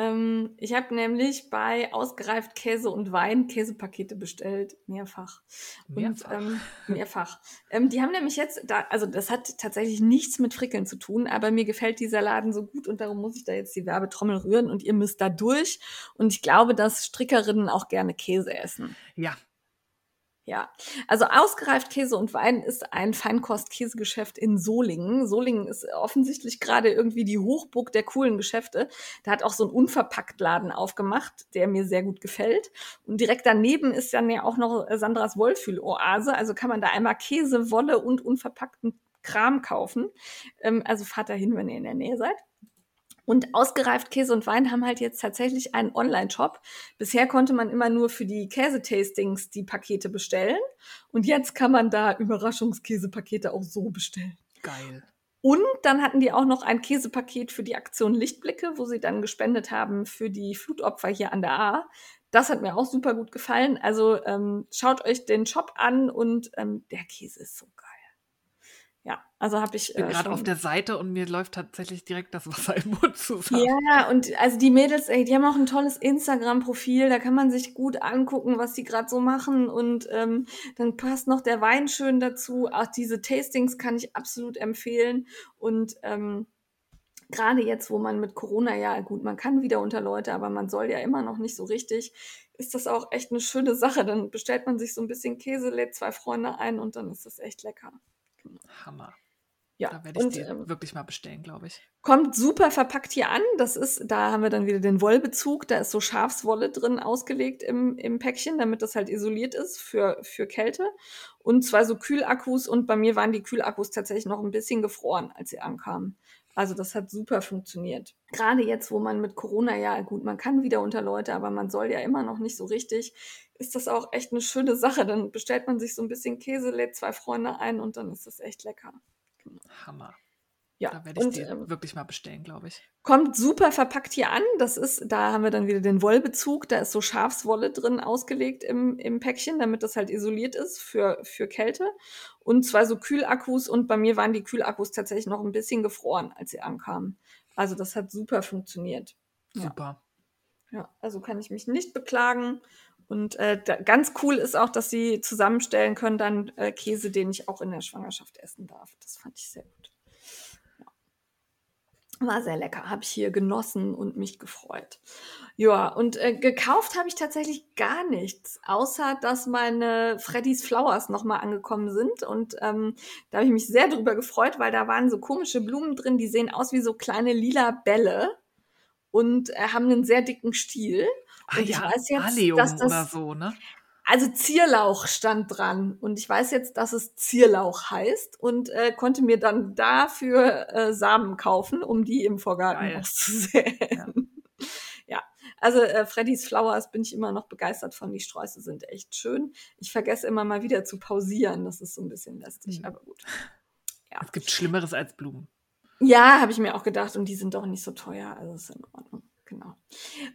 Ähm, ich habe nämlich bei Ausgereift Käse und Wein Käsepakete bestellt, mehrfach. Mehrfach. Und, ähm, mehrfach. Ähm, die haben nämlich jetzt, da, also das hat tatsächlich nichts mit Frickeln zu tun, aber mir gefällt dieser Laden so gut und darum muss ich da jetzt die Werbetrommel rühren und ihr müsst da durch. Und ich glaube, dass Strickerinnen auch gerne Käse essen. Ja, Ja, also ausgereift Käse und Wein ist ein Feinkost-Käsegeschäft in Solingen. Solingen ist offensichtlich gerade irgendwie die Hochburg der coolen Geschäfte. Da hat auch so ein Unverpacktladen aufgemacht, der mir sehr gut gefällt. Und direkt daneben ist dann ja auch noch Sandras Wollfühl-Oase. Also kann man da einmal Käse, Wolle und unverpackten Kram kaufen. Ähm, also fahrt da hin, wenn ihr in der Nähe seid. Und ausgereift Käse und Wein haben halt jetzt tatsächlich einen Online-Shop. Bisher konnte man immer nur für die Käsetastings die Pakete bestellen. Und jetzt kann man da Überraschungskäsepakete auch so bestellen. geil. Und dann hatten die auch noch ein Käsepaket für die Aktion Lichtblicke, wo sie dann gespendet haben für die Flutopfer hier an der A. Das hat mir auch super gut gefallen. Also ähm, schaut euch den Shop an und ähm, der Käse ist so geil. Ja, also habe ich. Ich bin äh, gerade auf der Seite und mir läuft tatsächlich direkt das Wasser im Mund zusammen. Ja, und also die Mädels, ey, die haben auch ein tolles Instagram-Profil, da kann man sich gut angucken, was die gerade so machen und ähm, dann passt noch der Wein schön dazu. Auch diese Tastings kann ich absolut empfehlen und ähm, gerade jetzt, wo man mit Corona ja gut, man kann wieder unter Leute, aber man soll ja immer noch nicht so richtig, ist das auch echt eine schöne Sache. Dann bestellt man sich so ein bisschen Käse, lädt zwei Freunde ein und dann ist das echt lecker. Hammer. Ja, Da werde ich und die ähm, wirklich mal bestellen, glaube ich. Kommt super verpackt hier an. Das ist, da haben wir dann wieder den Wollbezug. Da ist so Schafswolle drin ausgelegt im, im Päckchen, damit das halt isoliert ist für, für Kälte. Und zwar so Kühlakkus. Und bei mir waren die Kühlakkus tatsächlich noch ein bisschen gefroren, als sie ankamen. Also das hat super funktioniert. Gerade jetzt, wo man mit Corona ja gut, man kann wieder unter Leute, aber man soll ja immer noch nicht so richtig, ist das auch echt eine schöne Sache. Dann bestellt man sich so ein bisschen Käse, lädt zwei Freunde ein und dann ist das echt lecker. Hammer. Ja, Da werde ich und, die ähm, wirklich mal bestellen, glaube ich. Kommt super verpackt hier an. Das ist, da haben wir dann wieder den Wollbezug. Da ist so Schafswolle drin ausgelegt im, im Päckchen, damit das halt isoliert ist für, für Kälte. Und zwar so Kühlakkus. Und bei mir waren die Kühlakkus tatsächlich noch ein bisschen gefroren, als sie ankamen. Also das hat super funktioniert. Super. Ja, ja also kann ich mich nicht beklagen. Und äh, da, ganz cool ist auch, dass sie zusammenstellen können dann äh, Käse, den ich auch in der Schwangerschaft essen darf. Das fand ich sehr gut. War sehr lecker, habe ich hier genossen und mich gefreut. Ja, und äh, gekauft habe ich tatsächlich gar nichts, außer dass meine Freddy's Flowers nochmal angekommen sind. Und ähm, da habe ich mich sehr drüber gefreut, weil da waren so komische Blumen drin, die sehen aus wie so kleine lila Bälle und äh, haben einen sehr dicken Stiel. Ah, und ja, ich weiß jetzt, Allium dass das, oder so, ne? Also Zierlauch stand dran und ich weiß jetzt, dass es Zierlauch heißt und äh, konnte mir dann dafür äh, Samen kaufen, um die im Vorgarten auszusäen. Ja. ja. Also äh, Freddy's Flowers bin ich immer noch begeistert von. Die Sträuße sind echt schön. Ich vergesse immer mal wieder zu pausieren. Das ist so ein bisschen lästig, mhm. aber gut. Ja. Es gibt Schlimmeres als Blumen. Ja, habe ich mir auch gedacht und die sind doch nicht so teuer. Also ist in Ordnung. Genau.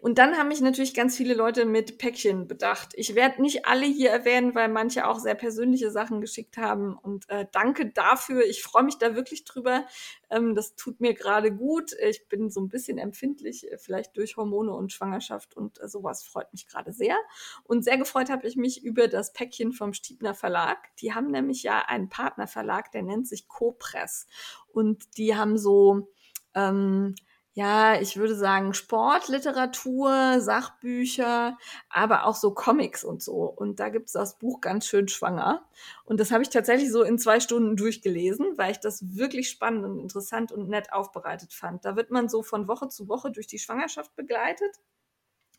Und dann haben mich natürlich ganz viele Leute mit Päckchen bedacht. Ich werde nicht alle hier erwähnen, weil manche auch sehr persönliche Sachen geschickt haben. Und äh, danke dafür. Ich freue mich da wirklich drüber. Ähm, das tut mir gerade gut. Ich bin so ein bisschen empfindlich, äh, vielleicht durch Hormone und Schwangerschaft und äh, sowas freut mich gerade sehr. Und sehr gefreut habe ich mich über das Päckchen vom Stiebner Verlag. Die haben nämlich ja einen Partnerverlag, der nennt sich Copress. Und die haben so ähm, ja, ich würde sagen Sportliteratur, Sachbücher, aber auch so Comics und so. Und da gibt's das Buch ganz schön schwanger. Und das habe ich tatsächlich so in zwei Stunden durchgelesen, weil ich das wirklich spannend und interessant und nett aufbereitet fand. Da wird man so von Woche zu Woche durch die Schwangerschaft begleitet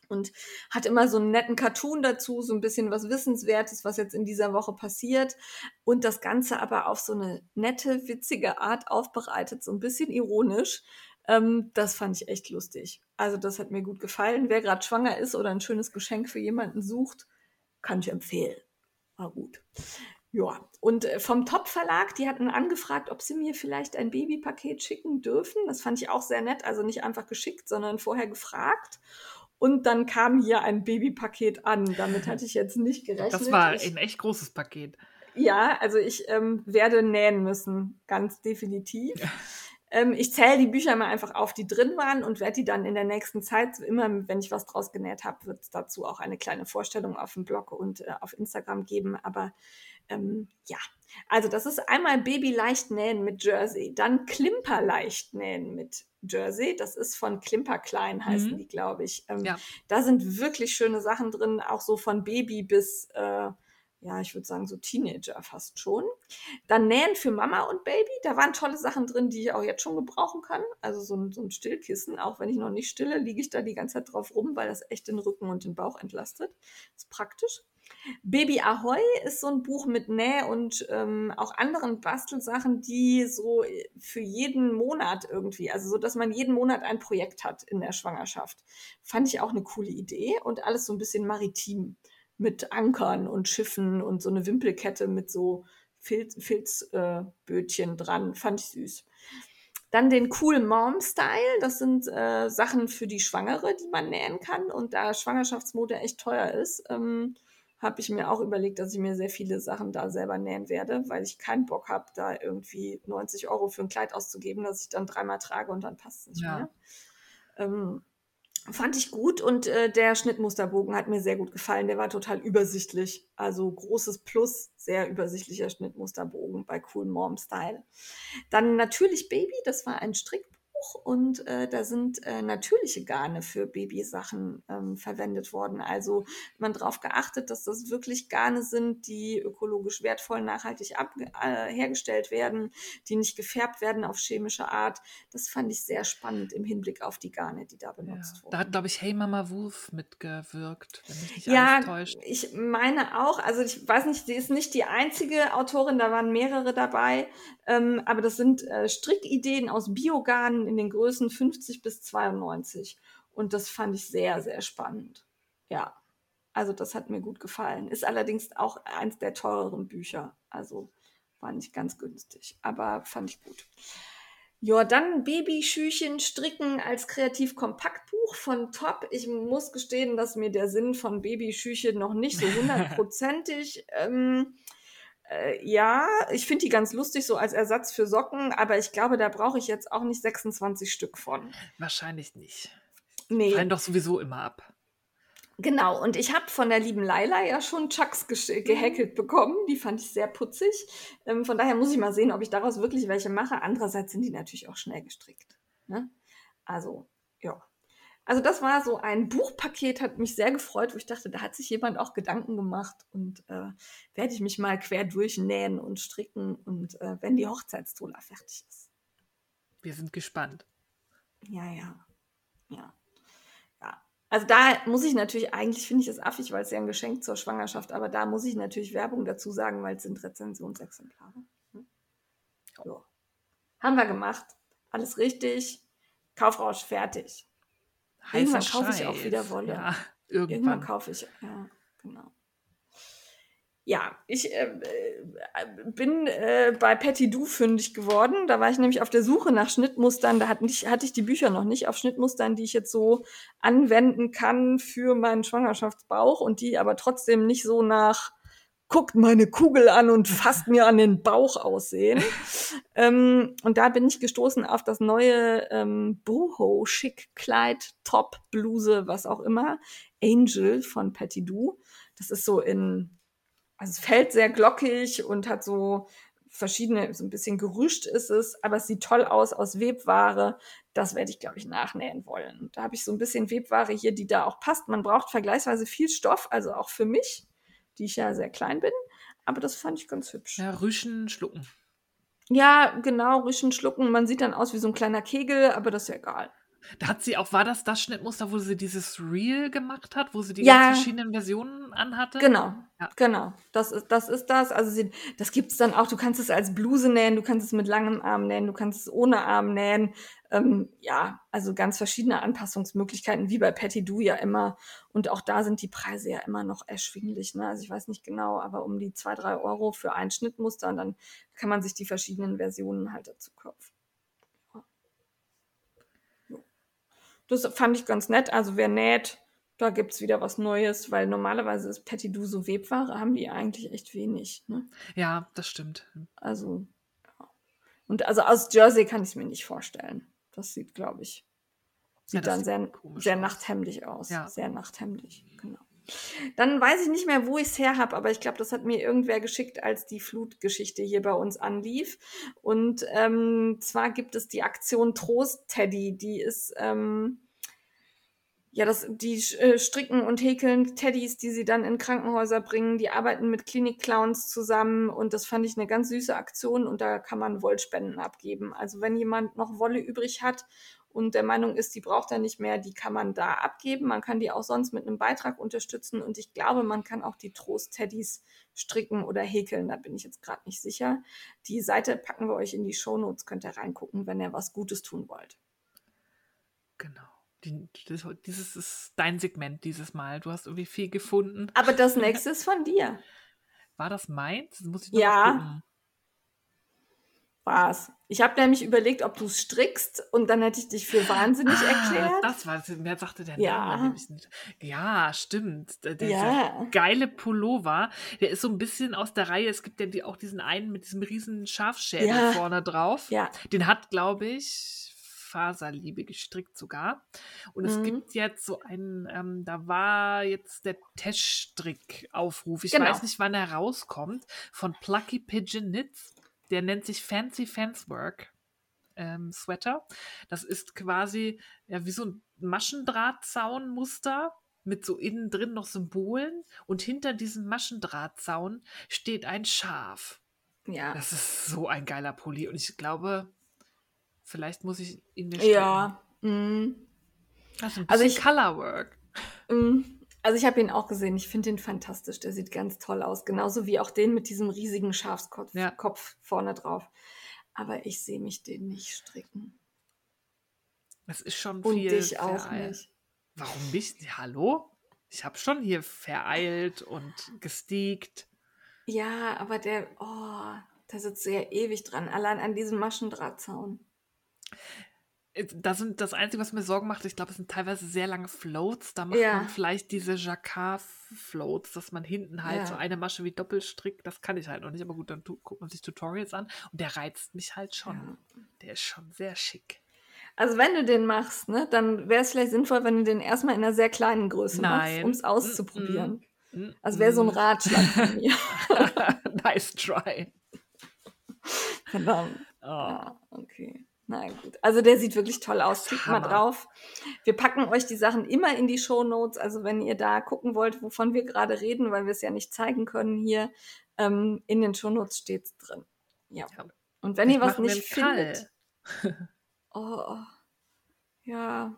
und hat immer so einen netten Cartoon dazu, so ein bisschen was Wissenswertes, was jetzt in dieser Woche passiert und das Ganze aber auf so eine nette, witzige Art aufbereitet, so ein bisschen ironisch, ähm, das fand ich echt lustig. Also das hat mir gut gefallen. Wer gerade schwanger ist oder ein schönes Geschenk für jemanden sucht, kann ich empfehlen. War gut. Ja, und äh, vom Top-Verlag, die hatten angefragt, ob sie mir vielleicht ein Babypaket schicken dürfen. Das fand ich auch sehr nett. Also nicht einfach geschickt, sondern vorher gefragt. Und dann kam hier ein Babypaket an. Damit hatte ich jetzt nicht gerechnet. Das war ein echt großes Paket. Ja, also ich ähm, werde nähen müssen, ganz definitiv. Ähm, ich zähle die Bücher mal einfach auf, die drin waren und werde die dann in der nächsten Zeit, immer wenn ich was draus genäht habe, wird es dazu auch eine kleine Vorstellung auf dem Blog und äh, auf Instagram geben. Aber ähm, ja, also das ist einmal Baby leicht nähen mit Jersey, dann Klimper leicht nähen mit Jersey. Das ist von Klimper Klein, heißen mhm. die, glaube ich. Ähm, ja. Da sind wirklich schöne Sachen drin, auch so von Baby bis äh, ja, ich würde sagen, so Teenager fast schon. Dann Nähen für Mama und Baby. Da waren tolle Sachen drin, die ich auch jetzt schon gebrauchen kann. Also so ein, so ein Stillkissen. Auch wenn ich noch nicht stille, liege ich da die ganze Zeit drauf rum, weil das echt den Rücken und den Bauch entlastet. ist praktisch. Baby Ahoy ist so ein Buch mit Näh und ähm, auch anderen Bastelsachen, die so für jeden Monat irgendwie, also so, dass man jeden Monat ein Projekt hat in der Schwangerschaft. Fand ich auch eine coole Idee und alles so ein bisschen maritim mit Ankern und Schiffen und so eine Wimpelkette mit so Filzbötchen Filz, äh, dran. Fand ich süß. Dann den Cool Mom Style. Das sind äh, Sachen für die Schwangere, die man nähen kann. Und da Schwangerschaftsmode echt teuer ist, ähm, habe ich mir auch überlegt, dass ich mir sehr viele Sachen da selber nähen werde, weil ich keinen Bock habe, da irgendwie 90 Euro für ein Kleid auszugeben, das ich dann dreimal trage und dann passt es nicht ja. mehr. Ähm, Fand ich gut und äh, der Schnittmusterbogen hat mir sehr gut gefallen. Der war total übersichtlich. Also großes Plus, sehr übersichtlicher Schnittmusterbogen bei Cool Mom Style. Dann natürlich Baby, das war ein Strickbuch und äh, da sind äh, natürliche Garne für Babysachen ähm, verwendet worden. Also man darauf geachtet, dass das wirklich Garne sind, die ökologisch wertvoll, nachhaltig ab, äh, hergestellt werden, die nicht gefärbt werden auf chemische Art. Das fand ich sehr spannend im Hinblick auf die Garne, die da benutzt ja. wurden. Da hat, glaube ich, Hey Mama Wolf mitgewirkt, wenn mich nicht ja, alles täuscht. Ich meine auch, also ich weiß nicht, sie ist nicht die einzige Autorin, da waren mehrere dabei, ähm, aber das sind äh, Strickideen aus Biogarnen in den Größen 50 bis 92. Und das fand ich sehr, sehr spannend. Ja, also das hat mir gut gefallen. Ist allerdings auch eins der teureren Bücher. Also war nicht ganz günstig, aber fand ich gut. Ja, dann Babyschüchen stricken als Kreativ-Kompaktbuch von Top. Ich muss gestehen, dass mir der Sinn von Babyschüchen noch nicht so hundertprozentig ähm, Äh, ja, ich finde die ganz lustig, so als Ersatz für Socken, aber ich glaube, da brauche ich jetzt auch nicht 26 Stück von. Wahrscheinlich nicht. Nee. Fallen doch sowieso immer ab. Genau, und ich habe von der lieben Laila ja schon Chucks gehäkelt bekommen. Die fand ich sehr putzig. Ähm, von daher muss ich mal sehen, ob ich daraus wirklich welche mache. Andererseits sind die natürlich auch schnell gestrickt. Ne? Also, ja. Also das war so ein Buchpaket, hat mich sehr gefreut, wo ich dachte, da hat sich jemand auch Gedanken gemacht und äh, werde ich mich mal quer durchnähen und stricken und äh, wenn die Hochzeitstola fertig ist. Wir sind gespannt. Ja, ja, ja. Ja, also da muss ich natürlich, eigentlich finde ich es affig, weil es ja ein Geschenk zur Schwangerschaft, aber da muss ich natürlich Werbung dazu sagen, weil es sind Rezensionsexemplare. Hm? Ja. Haben wir gemacht. Alles richtig. Kaufrausch fertig. Irgendwann kaufe ich auch wieder Wolle. Ja, irgendwann. irgendwann kaufe ich, ja, genau. Ja, ich äh, äh, bin äh, bei Patty Du fündig geworden. Da war ich nämlich auf der Suche nach Schnittmustern. Da hatte ich, hatte ich die Bücher noch nicht auf Schnittmustern, die ich jetzt so anwenden kann für meinen Schwangerschaftsbauch und die aber trotzdem nicht so nach guckt meine Kugel an und fasst mir an den Bauch aussehen. ähm, und da bin ich gestoßen auf das neue ähm, Boho Schick Kleid, Top, Bluse, was auch immer. Angel von Patty Du. Das ist so in, also es fällt sehr glockig und hat so verschiedene, so ein bisschen gerüscht ist es, aber es sieht toll aus aus Webware. Das werde ich, glaube ich, nachnähen wollen. Da habe ich so ein bisschen Webware hier, die da auch passt. Man braucht vergleichsweise viel Stoff, also auch für mich die ich ja sehr klein bin. Aber das fand ich ganz hübsch. Ja, Rüschen schlucken. Ja, genau, Rüschen schlucken. Man sieht dann aus wie so ein kleiner Kegel, aber das ist ja egal. Da hat sie auch, war das das Schnittmuster, wo sie dieses Reel gemacht hat, wo sie die Ja. verschiedenen Versionen anhatte? Genau, Ja. genau. Das ist das. Ist das. Also sie, das gibt es dann auch. Du kannst es als Bluse nähen, du kannst es mit langem Arm nähen, du kannst es ohne Arm nähen. Ähm, ja, also ganz verschiedene Anpassungsmöglichkeiten, wie bei Patty Do ja immer. Und auch da sind die Preise ja immer noch erschwinglich. Ne? Also ich weiß nicht genau, aber um die zwei, drei Euro für ein Schnittmuster und dann kann man sich die verschiedenen Versionen halt dazu kaufen. Ja. Das fand ich ganz nett. Also wer näht, da gibt es wieder was Neues, weil normalerweise ist Patty Do so Webware, haben die eigentlich echt wenig. Ne? Ja, das stimmt. Also, ja. Und also aus Jersey kann ich es mir nicht vorstellen. Das sieht, glaube ich, Ja, sieht das dann sehr, sehr aus. nachthemdig aus. Ja. Sehr nachthemdig, genau. Dann weiß ich nicht mehr, wo ich es her habe, aber ich glaube, das hat mir irgendwer geschickt, als die Flutgeschichte hier bei uns anlief. Und ähm, zwar gibt es die Aktion Trost Teddy, die ist ähm, ja, das, die äh, stricken und häkeln Teddys, die sie dann in Krankenhäuser bringen. Die arbeiten mit Klinik-Clowns zusammen und das fand ich eine ganz süße Aktion und da kann man Wollspenden abgeben. Also wenn jemand noch Wolle übrig hat und der Meinung ist, die braucht er nicht mehr, die kann man da abgeben. Man kann die auch sonst mit einem Beitrag unterstützen und ich glaube, man kann auch die Trost-Teddys stricken oder häkeln. Da bin ich jetzt gerade nicht sicher. Die Seite packen wir euch in die Shownotes, könnt ihr reingucken, wenn ihr was Gutes tun wollt. Genau. Die, das, dieses ist dein Segment dieses Mal. Du hast irgendwie viel gefunden. Aber das nächste ist von dir. War das meins? Das muss ich noch Ja. gucken. war's. Ich habe nämlich überlegt, ob du strickst und dann hätte ich dich für wahnsinnig Ah, erklärt. Das war es. Wer sagte der Ja. Name nämlich nicht? Ja, stimmt. Der, der Ja. geile Pullover, der ist so ein bisschen aus der Reihe. Es gibt ja die, auch diesen einen mit diesem riesen Schafschädel Ja. vorne drauf. Ja, Den hat, glaube ich, Faserliebe gestrickt sogar. Und es Mhm. gibt jetzt so einen, ähm, da war jetzt der Teststrick-Aufruf. Ich Genau. weiß nicht, wann er rauskommt. Von Plucky Pigeon Knits. Der nennt sich Fancy Fanswork ähm, Sweater. Das ist quasi ja, wie so ein Maschendrahtzaunmuster mit so innen drin noch Symbolen. Und hinter diesem Maschendrahtzaun steht ein Schaf. ja. Das ist so ein geiler Pulli und ich glaube, vielleicht muss ich ihn mir stricken. Ja. mm, Also bisschen ich- Colorwork. mm. Also ich habe ihn auch gesehen. Ich finde ihn fantastisch. Der sieht ganz toll aus. Genauso wie auch den mit diesem riesigen Schafskopf Ja. Vorne drauf. Aber ich sehe mich den nicht stricken. Das ist schon Und viel. dich auch vereilt. nicht. Warum nicht? Hallo? Ich habe schon hier vereilt und gesteakt. Ja, aber der, oh, da sitzt du ja ewig dran. Allein an diesem Maschendrahtzaun. Äh, das, sind, das Einzige, was mir Sorgen macht, ich glaube, es sind teilweise sehr lange Floats. Da macht Ja. man vielleicht diese Jacquard-Floats, dass man hinten halt Ja. so eine Masche wie Doppelstrick, das kann ich halt noch nicht, aber gut, dann guckt man sich Tutorials an und der reizt mich halt schon. Ja. Der ist schon sehr schick. Also wenn du den machst, ne, dann wäre es vielleicht sinnvoll, wenn du den erstmal in einer sehr kleinen Größe machst, Nein. um es auszuprobieren. Mm, Also wäre so ein mm. Ratschlag von mir. nice try. Verdammt. Oh. Ja, okay. Na gut. Also der sieht wirklich toll aus. Klickt mal drauf. Wir packen euch die Sachen immer in die Show Notes. Also wenn ihr da gucken wollt, wovon wir gerade reden, weil wir es ja nicht zeigen können hier, ähm, in den Show Notes steht es drin. Ja. Ja. Und wenn ihr Vielleicht was machen wir nicht findet, oh, ja,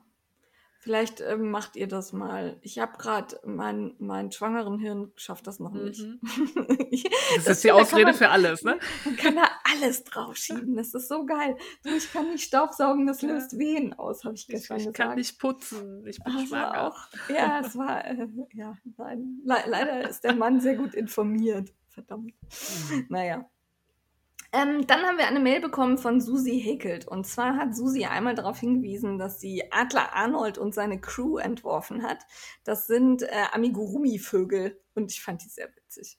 vielleicht ähm, macht ihr das mal. Ich habe gerade mein, mein schwangeren Hirn schafft das noch nicht. Mhm. Ich- Das, das ist die Ausrede man- für alles, ne? man kann da alles draufschieben. Das ist so geil. Ich kann nicht staubsaugen, das Ja. löst Wehen aus, habe ich Ich, gestern ich gesagt. kann nicht putzen. Ich bin Also schwanger. auch, ja, es war, äh, ja, nein. Le leider ist der Mann sehr gut informiert. Verdammt. Mhm. Naja. Ähm, dann haben wir eine Mail bekommen von Susi Häkelt. Und zwar hat Susi einmal darauf hingewiesen, dass sie Adler Arnold und seine Crew entworfen hat. Das sind äh, Amigurumi-Vögel. Und ich fand die sehr witzig.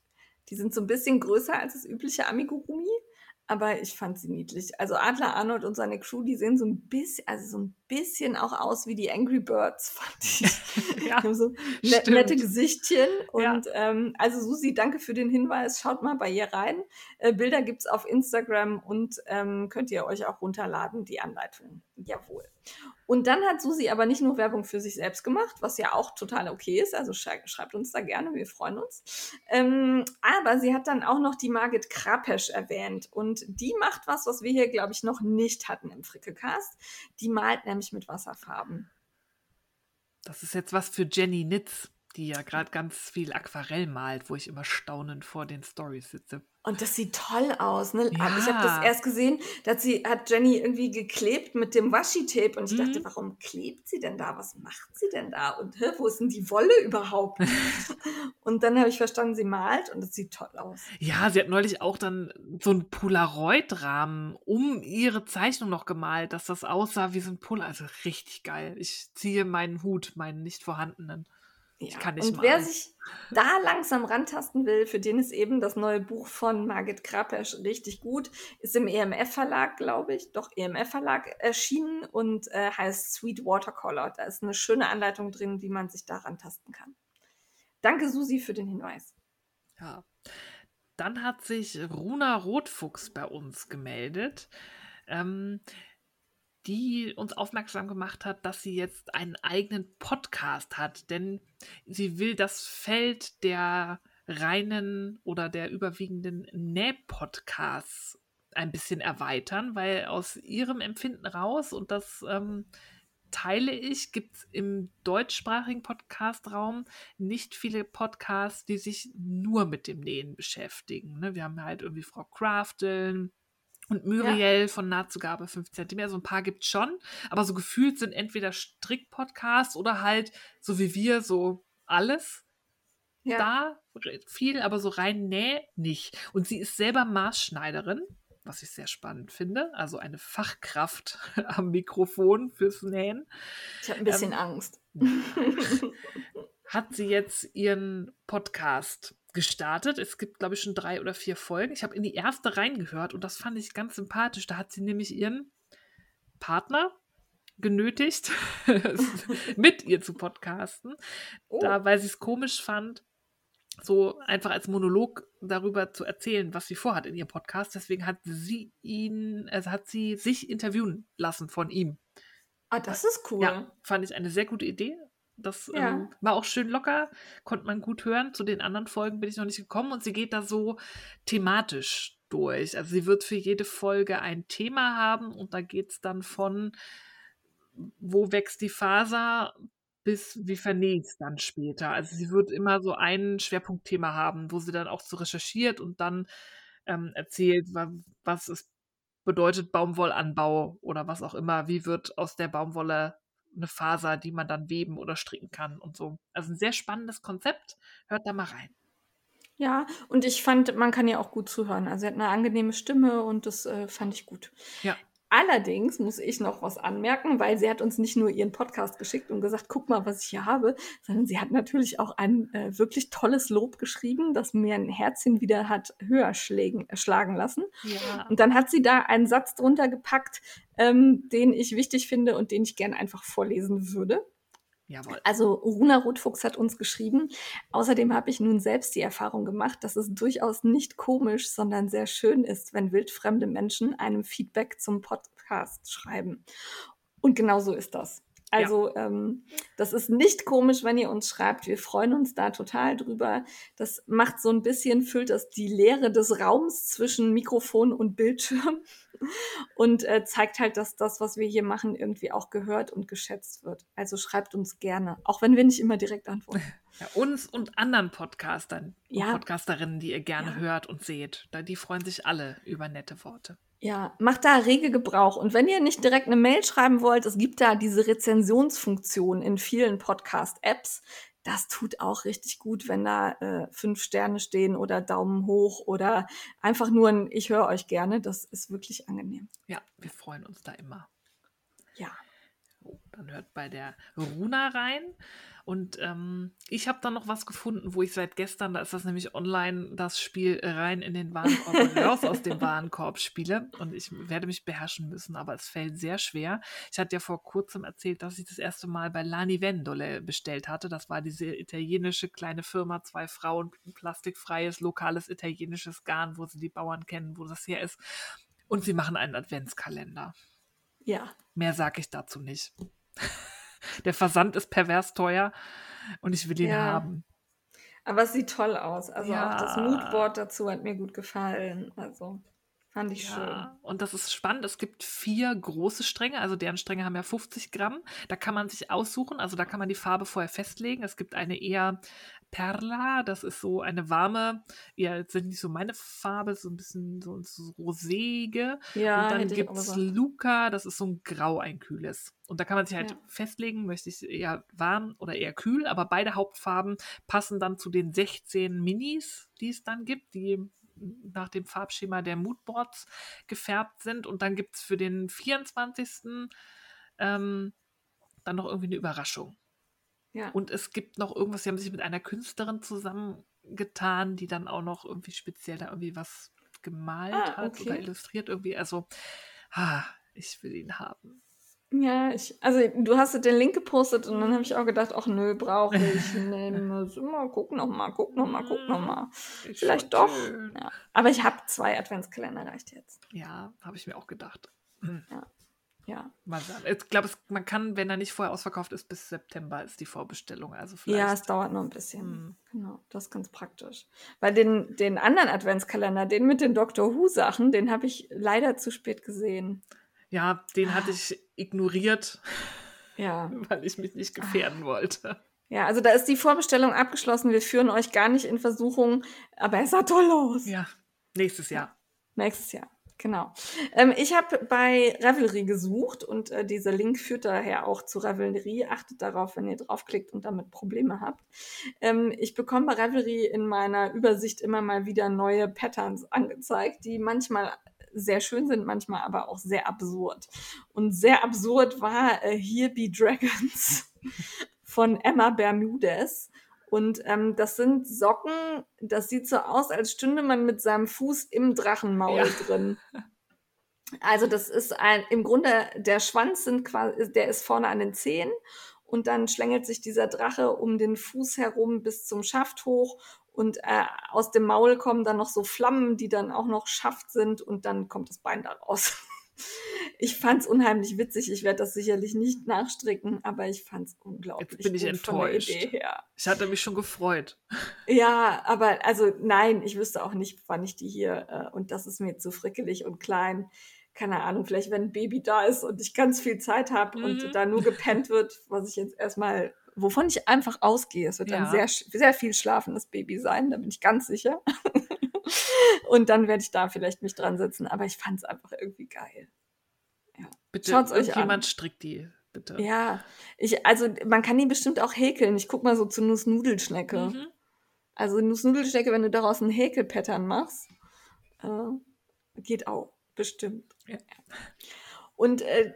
Die sind so ein bisschen größer als das übliche Amigurumi, aber ich fand sie niedlich. Also Adler Arnold und seine Crew, die sehen so ein bisschen, also so ein bisschen auch aus wie die Angry Birds, fand ich. Ja, so ne stimmt. nette Gesichtchen. Ja. Und ähm, also Susi, danke für den Hinweis. Schaut mal bei ihr rein. Äh, Bilder gibt's auf Instagram und ähm, könnt ihr euch auch runterladen, die Anleitung. Jawohl. Und dann hat Susi aber nicht nur Werbung für sich selbst gemacht, was ja auch total okay ist. Also schrei schreibt uns da gerne, wir freuen uns. Ähm, aber sie hat dann auch noch die Margit Krapesch erwähnt. Und die macht was, was wir hier, glaube ich, noch nicht hatten im Frickelcast. Die malt nämlich mit Wasserfarben. Das ist jetzt was für Jenny Nitz, die ja gerade ganz viel Aquarell malt, wo ich immer staunend vor den Stories sitze. Und das sieht toll aus. Ne? Ja. Ich habe das erst gesehen, dass sie hat Jenny irgendwie geklebt mit dem Washi-Tape und ich Mhm. dachte, warum klebt sie denn da? Was macht sie denn da? Und hä, wo ist denn die Wolle überhaupt? und dann habe ich verstanden, sie malt und es sieht toll aus. Ja, sie hat neulich auch dann so einen Polaroid-Rahmen um ihre Zeichnung noch gemalt, dass das aussah wie so ein Polaroid. Also richtig geil. Ich ziehe meinen Hut, meinen nicht vorhandenen. Ich kann nicht und wer malen. sich da langsam rantasten will, für den ist eben das neue Buch von Margit Krapesch richtig gut. Ist im EMF-Verlag, glaube ich, doch EMF-Verlag erschienen und äh, heißt Sweet Watercolor. Da ist eine schöne Anleitung drin, wie man sich da rantasten kann. Danke, Susi, für den Hinweis. Ja. Dann hat sich Runa Rotfuchs bei uns gemeldet, ähm, die uns aufmerksam gemacht hat, dass sie jetzt einen eigenen Podcast hat, denn sie will das Feld der reinen oder der überwiegenden Näh-Podcasts ein bisschen erweitern, weil aus ihrem Empfinden raus, und das ähm, teile ich, gibt es im deutschsprachigen Podcast-Raum nicht viele Podcasts, die sich nur mit dem Nähen beschäftigen. Ne? Wir haben halt irgendwie Frau Crafteln und Muriel von Nahtzugabe 5 cm. So ein paar gibt es schon, aber so gefühlt sind entweder Strick-Podcasts oder halt, so wie wir, so alles Ja, da viel, aber so rein Näh nicht. Und sie ist selber Maßschneiderin, was ich sehr spannend finde. Also eine Fachkraft am Mikrofon fürs Nähen. ich habe ein bisschen ähm, Angst. Hat sie jetzt ihren Podcast gestartet. Es gibt, glaube ich, schon drei oder vier Folgen. Ich habe in die erste reingehört und das fand ich ganz sympathisch. Da hat sie nämlich ihren Partner genötigt, mit ihr zu podcasten. Oh. Da, weil sie es komisch fand, so einfach als Monolog darüber zu erzählen, was sie vorhat in ihrem Podcast. Deswegen hat sie ihn, also hat sie sich interviewen lassen von ihm. Ah, das ist cool. Ja, fand ich eine sehr gute Idee. Das Ja. ähm, war auch schön locker, konnte man gut hören. Zu den anderen Folgen bin ich noch nicht gekommen und sie geht da so thematisch durch. Also sie wird für jede Folge ein Thema haben und da geht es dann von, wo wächst die Faser bis wie vernäht es dann später. Also sie wird immer so ein Schwerpunktthema haben, wo sie dann auch so recherchiert und dann ähm, erzählt, wa was es bedeutet Baumwollanbau oder was auch immer. Wie wird aus der Baumwolle eine Faser, die man dann weben oder stricken kann und so. Also ein sehr spannendes Konzept. Hört da mal rein. Ja, und ich fand, man kann ja auch gut zuhören. Also sie hat eine angenehme Stimme und das äh, fand ich gut. Ja. Allerdings muss ich noch was anmerken, weil sie hat uns nicht nur ihren Podcast geschickt und gesagt, guck mal, was ich hier habe, sondern sie hat natürlich auch ein äh, wirklich tolles Lob geschrieben, das mir ein Herzchen wieder hat höher schlägen, äh, schlagen lassen. Ja. Und dann hat sie da einen Satz drunter gepackt, ähm, den ich wichtig finde und den ich gerne einfach vorlesen würde. Jawohl. Also Runa Rotfuchs hat uns geschrieben. Außerdem habe ich nun selbst die Erfahrung gemacht, dass es durchaus nicht komisch, sondern sehr schön ist, wenn wildfremde Menschen einem Feedback zum Podcast schreiben. Und genau so ist das. Also ja. ähm, das ist nicht komisch, wenn ihr uns schreibt. Wir freuen uns da total drüber. Das macht so ein bisschen, füllt das die Leere des Raums zwischen Mikrofon und Bildschirm und äh, zeigt halt, dass das, was wir hier machen, irgendwie auch gehört und geschätzt wird. Also schreibt uns gerne, auch wenn wir nicht immer direkt antworten. Ja, uns und anderen Podcastern ja. und Podcasterinnen, die ihr gerne ja. hört und seht. Die freuen sich alle über nette Worte. Ja, macht da rege Gebrauch. Und wenn ihr nicht direkt eine Mail schreiben wollt, es gibt da diese Rezensionsfunktion in vielen Podcast-Apps. Das tut auch richtig gut, wenn da äh, fünf Sterne stehen oder Daumen hoch oder einfach nur ein Ich höre euch gerne. Das ist wirklich angenehm. Ja, wir freuen uns da immer. Ja. Dann hört bei der Runa rein. Und ähm, ich habe dann noch was gefunden, wo ich seit gestern, da ist das nämlich online, das Spiel rein in den Warenkorb raus aus dem Warenkorb spiele. Und ich werde mich beherrschen müssen, aber es fällt sehr schwer. Ich hatte ja vor kurzem erzählt, dass ich das erste Mal bei Lani Vendole bestellt hatte. Das war diese italienische kleine Firma, zwei Frauen, plastikfreies, lokales italienisches Garn, wo sie die Bauern kennen, wo das her ist. Und sie machen einen Adventskalender. Ja. Mehr sage ich dazu nicht. Der Versand ist pervers teuer und ich will ihn ja. haben. Aber es sieht toll aus. Also ja. auch das Moodboard dazu hat mir gut gefallen. Also fand ich ja. schön. Und das ist spannend. Es gibt vier große Stränge, also deren Stränge haben ja 50 Gramm. Da kann man sich aussuchen, also da kann man die Farbe vorher festlegen. Es gibt eine eher Perla, das ist so eine warme, ja, sind nicht so meine Farbe, so ein bisschen so, so roséige. Ja, und dann gibt es Luca, das ist so ein grau einkühles. Und da kann man sich halt ja. festlegen, möchte ich eher warm oder eher kühl, aber beide Hauptfarben passen dann zu den 16 Minis, die es dann gibt, die nach dem Farbschema der Moodboards gefärbt sind. Und dann gibt es für den 24. Ähm, dann noch irgendwie eine Überraschung. Ja. Und es gibt noch irgendwas, sie haben sich mit einer Künstlerin zusammengetan, die dann auch noch irgendwie speziell da irgendwie was gemalt ah, hat oder illustriert irgendwie. Also, ah, ich will ihn haben. Ja, ich, also du hast den Link gepostet und dann habe ich auch gedacht, ach nö, brauche ich nicht. Mal guck noch mal, guck noch mal, guck noch mal. Vielleicht doch. Ja. Aber ich habe zwei Adventskalender reicht jetzt. Ja, habe ich mir auch gedacht. Ja. Ja. Ich glaube, man kann, wenn er nicht vorher ausverkauft ist, bis September ist die Vorbestellung. Also vielleicht. Ja, es dauert noch ein bisschen. Hm. Genau, das ist ganz praktisch. Weil den, den anderen Adventskalender, den mit den Doctor Who-Sachen, den habe ich leider zu spät gesehen. Ja, den hatte ich ignoriert. Ja. Weil ich mich nicht gefährden wollte. Ja, also da ist die Vorbestellung abgeschlossen. Wir führen euch gar nicht in Versuchung, aber er sah toll aus. Ja, nächstes Jahr. Nächstes Jahr. Genau. Ähm, ich habe bei Revelry gesucht und äh, dieser Link führt daher auch zu Revelry. Achtet darauf, wenn ihr draufklickt und damit Probleme habt. Ähm, ich bekomme bei Revelry in meiner Übersicht immer mal wieder neue Patterns angezeigt, die manchmal sehr schön sind, manchmal aber auch sehr absurd. Und sehr absurd war äh, Here Be Dragons von Emma Bermudez. Und ähm, das sind Socken, das sieht so aus, als stünde man mit seinem Fuß im Drachenmaul ja. drin. Also das ist ein, im Grunde, der Schwanz sind quasi, der ist vorne an den Zehen und dann schlängelt sich dieser Drache um den Fuß herum bis zum Schaft hoch und äh, aus dem Maul kommen dann noch so Flammen, die dann auch noch Schaft sind und dann kommt das Bein da raus. Ich fand es unheimlich witzig. Ich werde das sicherlich nicht nachstricken, aber ich fand es unglaublich. Jetzt bin ich enttäuscht. Ich hatte mich schon gefreut. Ja, aber also nein, ich wüsste auch nicht, wann ich die hier äh, und das ist mir zu frickelig und klein. Keine Ahnung, vielleicht wenn ein Baby da ist und ich ganz viel Zeit habe mhm. und da nur gepennt wird, was ich jetzt erstmal, wovon ich einfach ausgehe. Es wird ja. ein sehr, sehr viel schlafendes Baby sein, da bin ich ganz sicher. Und dann werde ich da vielleicht mich dran setzen. Aber ich fand es einfach irgendwie geil. Ja. Bitte, Schaut's euch jemand strickt die, bitte. Ja, ich, also man kann die bestimmt auch häkeln. Ich guck mal so zu Nussnudelschnecke. Mhm. Also Nussnudelschnecke, wenn du daraus ein Häkelpattern machst, äh, geht auch, bestimmt. Ja. Und äh,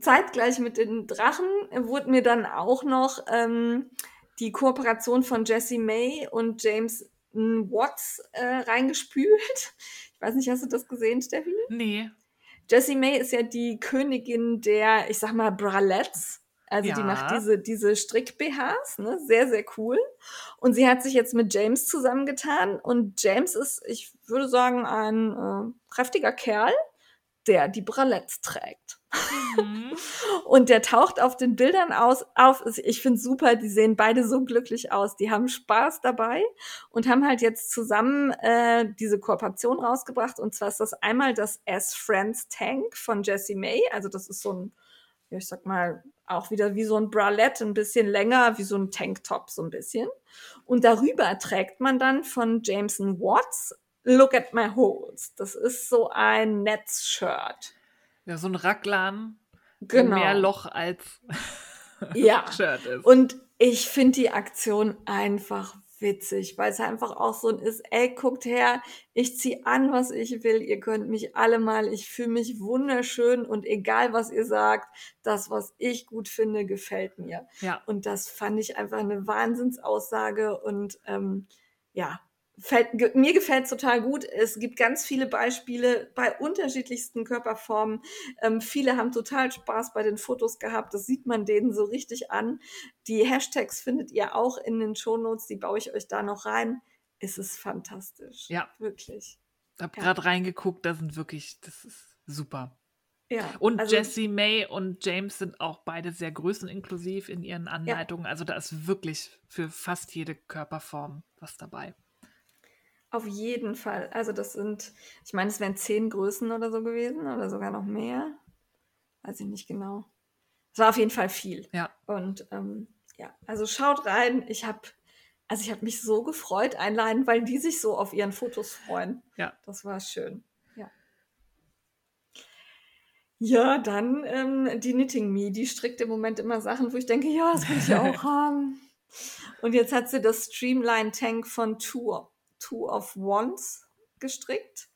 zeitgleich mit den Drachen wurde mir dann auch noch ähm, die Kooperation von Jessie May und James Watts äh, reingespült. Ich weiß nicht, hast du das gesehen, Steffi? Nee. Jessie May ist ja die Königin der, ich sag mal, Bralettes. Also ja. die macht diese, diese Strick-BHs, ne? Sehr, sehr cool. Und sie hat sich jetzt mit James zusammengetan. Und James ist, ich würde sagen, ein äh, kräftiger Kerl, der die Bralettes trägt. Mhm. und der taucht auf den Bildern aus, auf. Ich finde super, die sehen beide so glücklich aus. Die haben Spaß dabei und haben halt jetzt zusammen äh, diese Kooperation rausgebracht. Und zwar ist das einmal das S Friends Tank von Jessie May. Also das ist so ein, ich sag mal, auch wieder wie so ein Bralette, ein bisschen länger, wie so ein Tanktop so ein bisschen. Und darüber trägt man dann von Jameson Watts Look at my holes. Das ist so ein Netzshirt. Ja, so ein Raglan, genau. mehr Loch als ja. Shirt ist. Und ich finde die Aktion einfach witzig, weil es einfach auch so ist, ey, guckt her, ich ziehe an, was ich will, ihr könnt mich alle mal, ich fühle mich wunderschön und egal, was ihr sagt, das, was ich gut finde, gefällt mir. Ja. Und das fand ich einfach eine Wahnsinnsaussage und ähm, ja, Fällt, mir gefällt es total gut. Es gibt ganz viele Beispiele bei unterschiedlichsten Körperformen. Ähm, viele haben total Spaß bei den Fotos gehabt. Das sieht man denen so richtig an. Die Hashtags findet ihr auch in den Shownotes. Die baue ich euch da noch rein. Es ist fantastisch. Ja. Wirklich. Ich habe ja. gerade reingeguckt. Da sind wirklich, das ist super. Ja, und also, Jessie May und James sind auch beide sehr größeninklusiv in ihren Anleitungen. Ja. Also da ist wirklich für fast jede Körperform was dabei. Auf jeden Fall. Also das sind, ich meine, es wären zehn Größen oder so gewesen oder sogar noch mehr. Weiß ich nicht genau. Es war auf jeden Fall viel. Ja. Und ähm, ja, also schaut rein. Ich habe, also ich habe mich so gefreut, einladen, weil die sich so auf ihren Fotos freuen. Ja. Das war schön. Ja. Ja, dann ähm, die Knitting Me, die strickt im Moment immer Sachen, wo ich denke, ja, das will ich auch haben. Und jetzt hat sie das Streamline Tank von Tour Two of Wands gestrickt.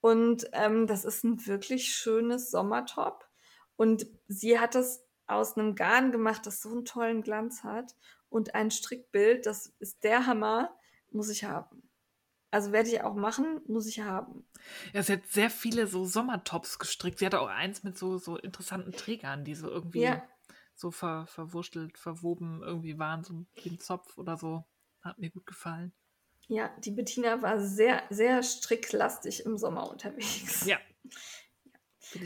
Und ähm, das ist ein wirklich schönes Sommertop. Und sie hat das aus einem Garn gemacht, das so einen tollen Glanz hat. Und ein Strickbild, das ist der Hammer, muss ich haben. Also werde ich auch machen, muss ich haben. Ja, sie hat sehr viele so Sommertops gestrickt. Sie hatte auch eins mit so, so interessanten Trägern, die so irgendwie ja. so ver, verwurstelt, verwoben irgendwie waren, so wie ein Zopf oder so. Hat mir gut gefallen. Ja, die Bettina war sehr, sehr stricklastig im Sommer unterwegs. Ja.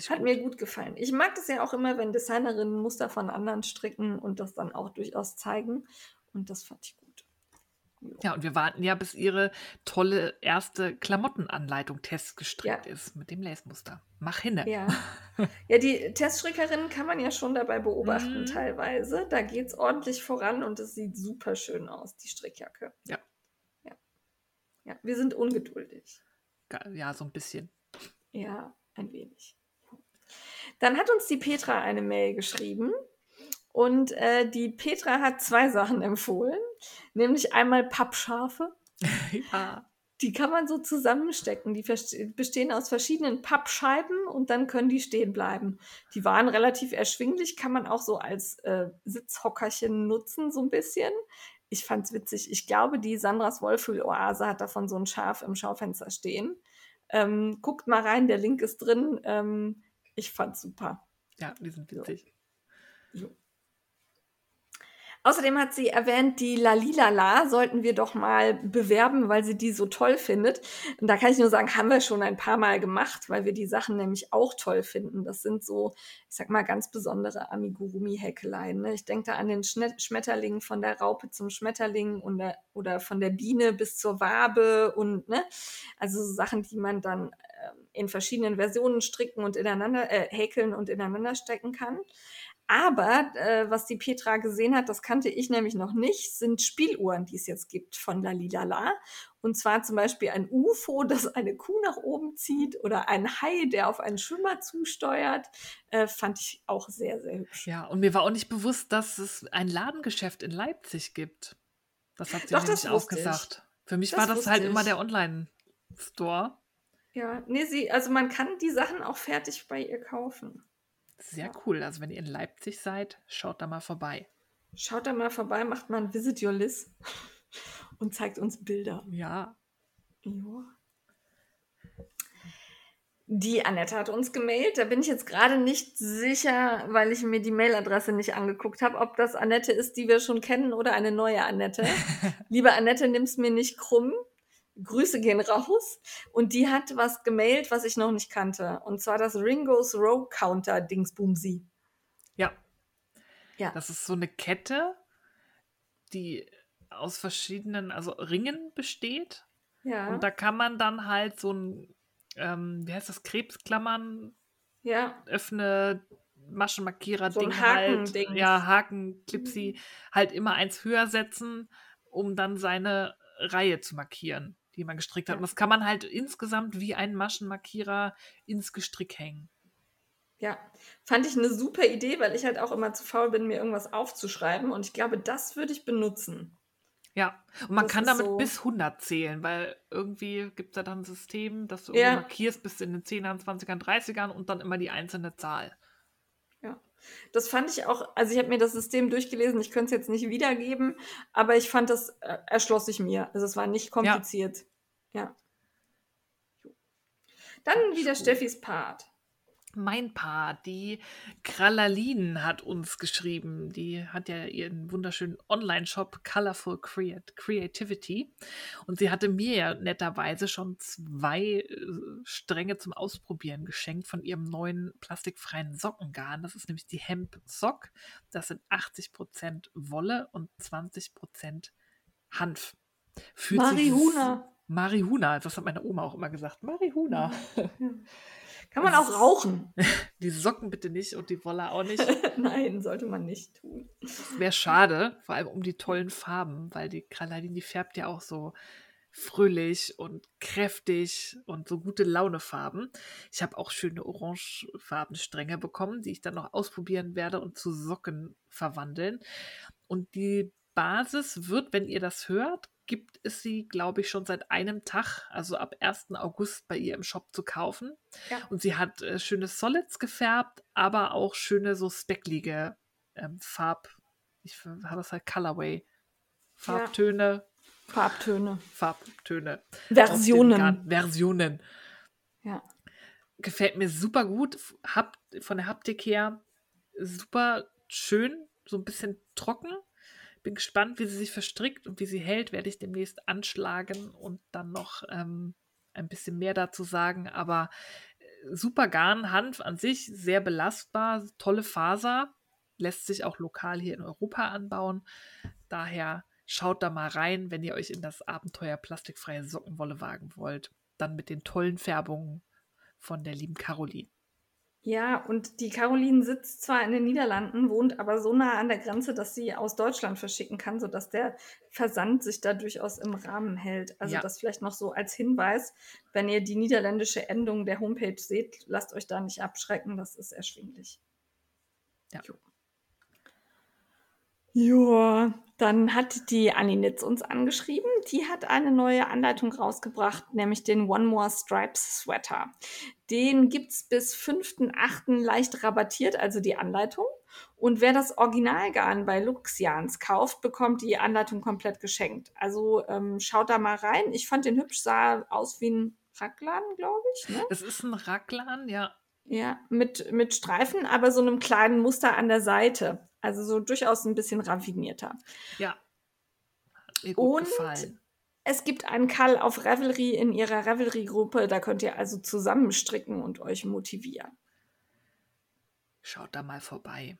Hat gut. mir gut gefallen. Ich mag das ja auch immer, wenn Designerinnen Muster von anderen stricken und das dann auch durchaus zeigen. Und das fand ich gut. Jo. Ja, und wir warten ja, bis ihre tolle erste Klamottenanleitung testgestrickt ja. ist mit dem Lace-Muster. Mach hinne. Ja. ja, die Teststrickerinnen kann man ja schon dabei beobachten, mhm. teilweise. Da geht es ordentlich voran und es sieht super schön aus, die Strickjacke. Ja. Ja, wir sind ungeduldig. Ja, so ein bisschen. Ja, ein wenig. Dann hat uns die Petra eine Mail geschrieben. Und äh, die Petra hat zwei Sachen empfohlen, nämlich einmal Pappschafe. ja. Die kann man so zusammenstecken. Die bestehen aus verschiedenen Pappscheiben und dann können die stehen bleiben. Die waren relativ erschwinglich, kann man auch so als äh, Sitzhockerchen nutzen, so ein bisschen ich fand's witzig. Ich glaube, die Sandras Wollfühl-Oase hat davon so ein Schaf im Schaufenster stehen. Ähm, guckt mal rein, der Link ist drin. Ähm, ich fand's super. Ja, die sind witzig. So. Außerdem hat sie erwähnt, die Lalilala sollten wir doch mal bewerben, weil sie die so toll findet. Und da kann ich nur sagen, haben wir schon ein paar Mal gemacht, weil wir die Sachen nämlich auch toll finden. Das sind so, ich sag mal, ganz besondere Amigurumi-Häkeleien. Ne? Ich denke da an den Schmetterling von der Raupe zum Schmetterling oder, oder von der Biene bis zur Wabe und ne, also so Sachen, die man dann äh, in verschiedenen Versionen stricken und ineinander äh, häkeln und ineinander stecken kann. Aber äh, was die Petra gesehen hat, das kannte ich nämlich noch nicht, sind Spieluhren, die es jetzt gibt von Lalilala. Und zwar zum Beispiel ein UFO, das eine Kuh nach oben zieht oder ein Hai, der auf einen Schwimmer zusteuert. Äh, fand ich auch sehr, sehr hübsch. Ja, und mir war auch nicht bewusst, dass es ein Ladengeschäft in Leipzig gibt. Das hat sie Doch, nämlich auch gesagt. Für mich das war das halt ich. immer der Online-Store. Ja, nee, sie, also man kann die Sachen auch fertig bei ihr kaufen. Sehr ja. cool. Also wenn ihr in Leipzig seid, schaut da mal vorbei. Schaut da mal vorbei, macht mal ein Visit Your Liz und zeigt uns Bilder. Ja. Ja. Die Annette hat uns gemailt. Da bin ich jetzt gerade nicht sicher, weil ich mir die Mailadresse nicht angeguckt habe, ob das Annette ist, die wir schon kennen oder eine neue Annette. Liebe Annette, nimm's mir nicht krumm. Grüße gehen raus. Und die hat was gemailt, was ich noch nicht kannte. Und zwar das Ringo's Row Counter Dingsbumsi. Ja. Ja. Das ist so eine Kette, die aus verschiedenen, also Ringen besteht. Ja. Und da kann man dann halt so ein ähm, wie heißt das, Krebsklammern ja. öffne Maschenmarkierer-Ding so halt. Ja, Haken, Clipsy, mhm. halt immer eins höher setzen, um dann seine Reihe zu markieren, die man gestrickt hat. Und das kann man halt insgesamt wie ein Maschenmarkierer ins Gestrick hängen. Ja, fand ich eine super Idee, weil ich halt auch immer zu faul bin, mir irgendwas aufzuschreiben. Und ich glaube, das würde ich benutzen. Ja, und man das kann damit so bis 100 zählen, weil irgendwie gibt es da dann ein System, dass du ja. markierst bis in den 10ern, 20ern, 30ern und dann immer die einzelne Zahl. Ja, das fand ich auch, also ich habe mir das System durchgelesen, ich könnte es jetzt nicht wiedergeben, aber ich fand das, äh, erschloss sich mir. Also es war nicht kompliziert. Ja. Ja. Dann wieder Steffis Part mein Paar, die Kralalin hat uns geschrieben. Die hat ja ihren wunderschönen Online-Shop Colorful Creat Creativity. Und sie hatte mir ja netterweise schon zwei äh, Stränge zum Ausprobieren geschenkt von ihrem neuen plastikfreien Sockengarn. Das ist nämlich die Hemp Sock. Das sind 80% Wolle und 20% Hanf. Fühlt Marihuna. Marihuna, das hat meine Oma auch immer gesagt. Marihuna. Kann man auch rauchen. Die Socken bitte nicht und die Wolle auch nicht. Nein, sollte man nicht tun. Wäre schade, vor allem um die tollen Farben, weil die Kraladin, die färbt ja auch so fröhlich und kräftig und so gute Laune-Farben. Ich habe auch schöne Orangefarbenstränge bekommen, die ich dann noch ausprobieren werde und zu Socken verwandeln. Und die Basis wird, wenn ihr das hört, gibt es sie, glaube ich, schon seit einem Tag, also ab 1. August bei ihr im Shop zu kaufen. Ja. Und sie hat äh, schöne Solids gefärbt, aber auch schöne so specklige ähm, Farb, ich habe das halt Colorway, Farbtöne. Ja. Farbtöne. Farbtöne. Versionen. Versionen. Ja. Gefällt mir super gut. Hab, von der Haptik her super schön, so ein bisschen trocken bin gespannt, wie sie sich verstrickt und wie sie hält, werde ich demnächst anschlagen und dann noch ähm, ein bisschen mehr dazu sagen. Aber äh, super Garn, Hanf an sich, sehr belastbar, tolle Faser, lässt sich auch lokal hier in Europa anbauen. Daher schaut da mal rein, wenn ihr euch in das Abenteuer plastikfreie Sockenwolle wagen wollt. Dann mit den tollen Färbungen von der lieben Caroline. Ja, und die Caroline sitzt zwar in den Niederlanden, wohnt aber so nah an der Grenze, dass sie aus Deutschland verschicken kann, sodass der Versand sich da durchaus im Rahmen hält. Also ja. das vielleicht noch so als Hinweis, wenn ihr die niederländische Endung der Homepage seht, lasst euch da nicht abschrecken, das ist erschwinglich. Ja. Jo. Ja, dann hat die Aninitz uns angeschrieben. Die hat eine neue Anleitung rausgebracht, nämlich den One More Stripes Sweater. Den gibt's bis 5.8. leicht rabattiert, also die Anleitung. Und wer das Originalgarn bei Luxians kauft, bekommt die Anleitung komplett geschenkt. Also ähm, schaut da mal rein. Ich fand den hübsch, sah aus wie ein Raglan, glaube ich. Ne? Es ist ein Raglan, ja. Ja, mit, mit Streifen, aber so einem kleinen Muster an der Seite. Also so durchaus ein bisschen raffinierter. Ja. Hat mir gut Und gefallen. Es gibt einen Call auf Revelry in ihrer Revelry-Gruppe. Da könnt ihr also zusammenstricken und euch motivieren. Schaut da mal vorbei.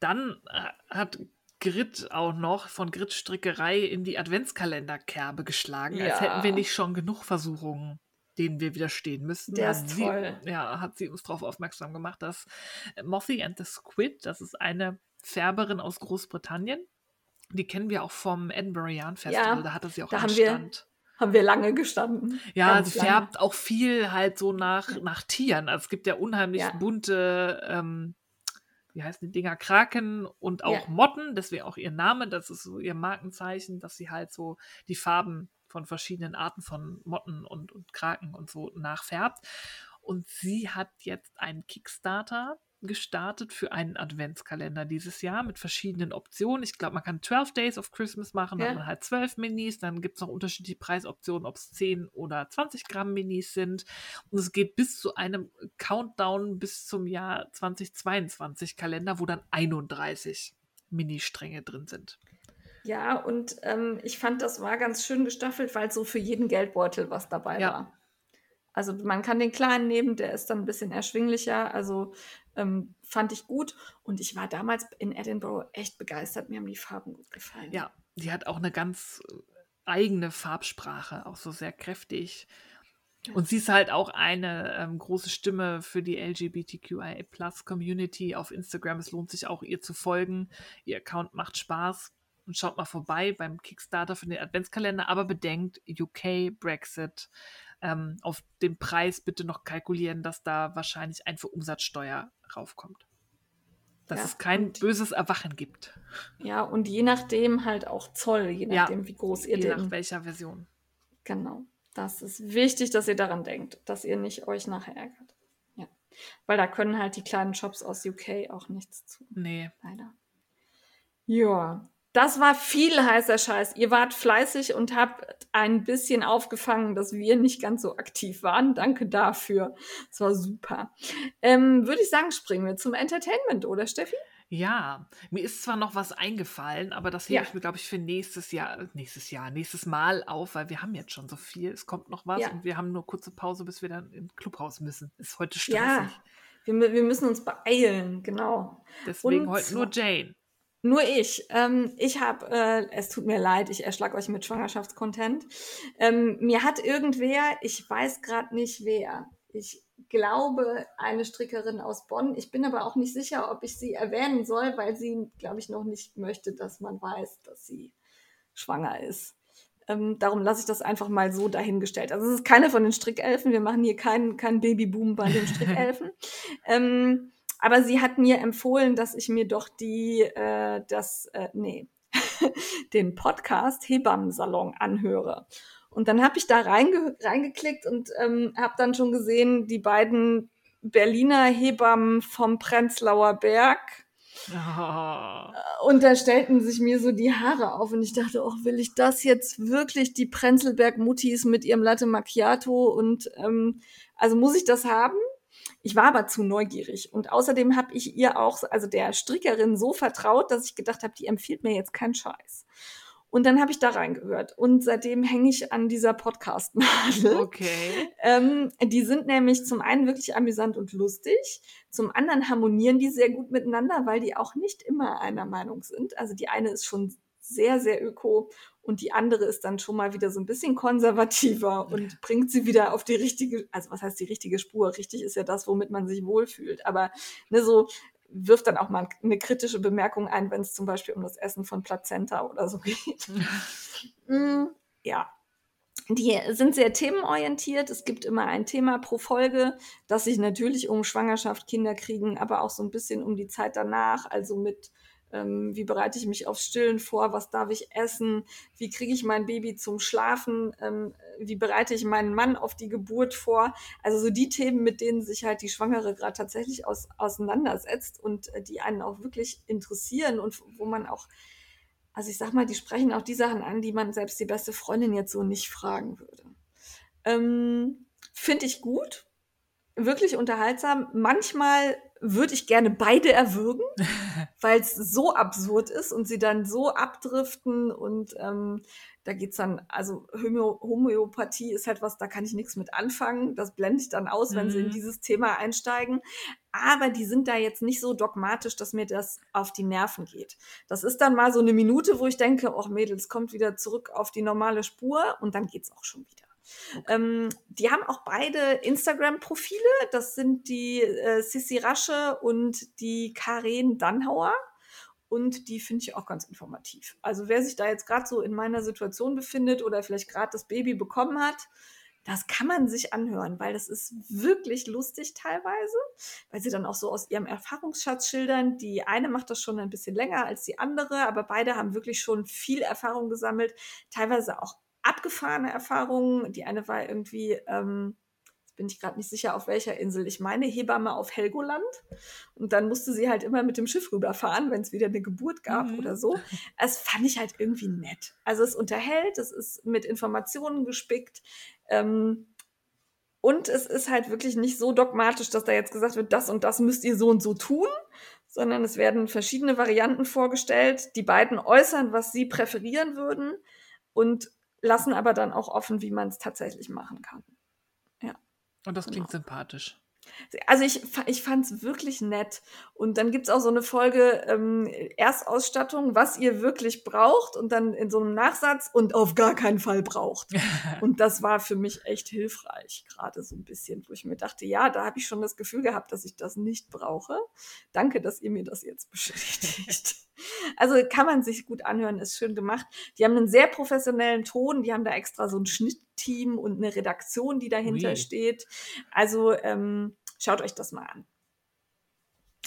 Dann äh, hat Grit auch noch von Grit Strickerei in die Adventskalenderkerbe geschlagen, ja. als hätten wir nicht schon genug Versuchungen denen wir widerstehen müssen. Der ist sie, toll. Ja, hat sie uns darauf aufmerksam gemacht, dass Mothy and the Squid, das ist eine Färberin aus Großbritannien. Die kennen wir auch vom Edinburgh Yarn Festival, ja, da hatte sie auch da einen haben Stand. Wir, haben wir lange gestanden. Ja, sie färbt auch viel halt so nach, nach Tieren. Also es gibt ja unheimlich ja. bunte, ähm, wie heißen die Dinger, Kraken und auch ja. Motten, deswegen auch ihr Name, das ist so ihr Markenzeichen, dass sie halt so die Farben von verschiedenen Arten von Motten und, und Kraken und so nachfärbt. Und sie hat jetzt einen Kickstarter gestartet für einen Adventskalender dieses Jahr mit verschiedenen Optionen. Ich glaube, man kann 12 Days of Christmas machen, dann ja. hat man halt 12 Minis, dann gibt es noch unterschiedliche Preisoptionen, ob es 10 oder 20 Gramm Minis sind. Und es geht bis zu einem Countdown bis zum Jahr 2022 Kalender, wo dann 31 Mini-Stränge drin sind. Ja, und ähm, ich fand, das war ganz schön gestaffelt, weil so für jeden Geldbeutel was dabei ja. war. Also man kann den kleinen nehmen, der ist dann ein bisschen erschwinglicher. Also ähm, fand ich gut. Und ich war damals in Edinburgh echt begeistert. Mir haben die Farben gut gefallen. Ja, die hat auch eine ganz äh, eigene Farbsprache, auch so sehr kräftig. Und sie ist halt auch eine ähm, große Stimme für die LGBTQIA Plus Community auf Instagram. Es lohnt sich auch, ihr zu folgen. Ihr Account macht Spaß. Und schaut mal vorbei beim Kickstarter für den Adventskalender. Aber bedenkt, UK, Brexit, ähm, auf den Preis bitte noch kalkulieren, dass da wahrscheinlich ein für Umsatzsteuer raufkommt. Dass ja, es kein böses Erwachen gibt. Ja, und je nachdem halt auch Zoll, je nachdem, ja, wie groß ihr je den. Je nach welcher Version. Genau. Das ist wichtig, dass ihr daran denkt, dass ihr nicht euch nachher ärgert. Ja. Weil da können halt die kleinen Shops aus UK auch nichts zu. Nee. Leider. Ja, das war viel heißer Scheiß. Ihr wart fleißig und habt ein bisschen aufgefangen, dass wir nicht ganz so aktiv waren. Danke dafür. Das war super. Ähm, Würde ich sagen, springen wir zum Entertainment, oder Steffi? Ja, mir ist zwar noch was eingefallen, aber das hebe ja. ich mir, glaube ich, für nächstes Jahr, nächstes Jahr, nächstes Mal auf, weil wir haben jetzt schon so viel. Es kommt noch was ja. und wir haben nur kurze Pause, bis wir dann im Clubhaus müssen. Ist heute stressig. Ja, wir, wir müssen uns beeilen, genau. Deswegen und heute nur Jane. Nur ich. Ähm, ich habe, äh, es tut mir leid, ich erschlag euch mit Schwangerschaftscontent. Ähm, mir hat irgendwer, ich weiß gerade nicht wer, ich glaube eine Strickerin aus Bonn. Ich bin aber auch nicht sicher, ob ich sie erwähnen soll, weil sie, glaube ich, noch nicht möchte, dass man weiß, dass sie schwanger ist. Ähm, darum lasse ich das einfach mal so dahingestellt. Also es ist keine von den Strickelfen. Wir machen hier keinen kein Babyboom bei den Strickelfen. ähm, aber sie hat mir empfohlen, dass ich mir doch die, äh, das, äh, nee, den Podcast Hebammensalon anhöre. Und dann habe ich da reinge reingeklickt und ähm, habe dann schon gesehen, die beiden Berliner Hebammen vom Prenzlauer Berg. Oh. Und da stellten sich mir so die Haare auf und ich dachte, oh, will ich das jetzt wirklich, die Prenzlberg-Muttis mit ihrem Latte Macchiato und ähm, also muss ich das haben? Ich war aber zu neugierig und außerdem habe ich ihr auch, also der Strickerin so vertraut, dass ich gedacht habe, die empfiehlt mir jetzt keinen Scheiß. Und dann habe ich da reingehört und seitdem hänge ich an dieser Podcast-Nadel. Okay. Ähm, die sind nämlich zum einen wirklich amüsant und lustig, zum anderen harmonieren die sehr gut miteinander, weil die auch nicht immer einer Meinung sind. Also die eine ist schon sehr, sehr öko und die andere ist dann schon mal wieder so ein bisschen konservativer und bringt sie wieder auf die richtige, also was heißt die richtige Spur? Richtig ist ja das, womit man sich wohlfühlt, aber ne, so wirft dann auch mal eine kritische Bemerkung ein, wenn es zum Beispiel um das Essen von Plazenta oder so geht. mm, ja. Die sind sehr themenorientiert. Es gibt immer ein Thema pro Folge, das sich natürlich um Schwangerschaft, Kinder kriegen, aber auch so ein bisschen um die Zeit danach, also mit ähm, wie bereite ich mich aufs Stillen vor, was darf ich essen, wie kriege ich mein Baby zum Schlafen, ähm, wie bereite ich meinen Mann auf die Geburt vor. Also so die Themen, mit denen sich halt die Schwangere gerade tatsächlich aus, auseinandersetzt und äh, die einen auch wirklich interessieren und wo man auch, also ich sag mal, die sprechen auch die Sachen an, die man selbst die beste Freundin jetzt so nicht fragen würde. Ähm, Finde ich gut, wirklich unterhaltsam. Manchmal würde ich gerne beide erwürgen, weil es so absurd ist und sie dann so abdriften und ähm, da geht's dann, also Homö Homöopathie ist halt was, da kann ich nichts mit anfangen. Das blende ich dann aus, mhm. wenn sie in mhm. dieses Thema einsteigen. Aber die sind da jetzt nicht so dogmatisch, dass mir das auf die Nerven geht. Das ist dann mal so eine Minute, wo ich denke, oh Mädels, kommt wieder zurück auf die normale Spur und dann geht's auch schon wieder. Ähm, die haben auch beide Instagram-Profile. Das sind die äh, Sissy Rasche und die Karen Dannhauer. Und die finde ich auch ganz informativ. Also wer sich da jetzt gerade so in meiner Situation befindet oder vielleicht gerade das Baby bekommen hat, das kann man sich anhören, weil das ist wirklich lustig teilweise, weil sie dann auch so aus ihrem Erfahrungsschatz schildern. Die eine macht das schon ein bisschen länger als die andere, aber beide haben wirklich schon viel Erfahrung gesammelt, teilweise auch abgefahrene Erfahrungen. Die eine war irgendwie, ähm, bin ich gerade nicht sicher, auf welcher Insel. Ich meine Hebamme auf Helgoland. Und dann musste sie halt immer mit dem Schiff rüberfahren, wenn es wieder eine Geburt gab mhm. oder so. Es fand ich halt irgendwie nett. Also es unterhält, es ist mit Informationen gespickt. Ähm, und es ist halt wirklich nicht so dogmatisch, dass da jetzt gesagt wird, das und das müsst ihr so und so tun, sondern es werden verschiedene Varianten vorgestellt. Die beiden äußern, was sie präferieren würden und lassen aber dann auch offen, wie man es tatsächlich machen kann. Ja. Und das klingt genau. sympathisch. Also ich, ich fand es wirklich nett. Und dann gibt es auch so eine Folge ähm, Erstausstattung, was ihr wirklich braucht und dann in so einem Nachsatz und auf gar keinen Fall braucht. und das war für mich echt hilfreich, gerade so ein bisschen, wo ich mir dachte, ja, da habe ich schon das Gefühl gehabt, dass ich das nicht brauche. Danke, dass ihr mir das jetzt bestätigt. Also kann man sich gut anhören, ist schön gemacht. Die haben einen sehr professionellen Ton, die haben da extra so ein Schnittteam und eine Redaktion, die dahinter Ui. steht. Also ähm, schaut euch das mal an.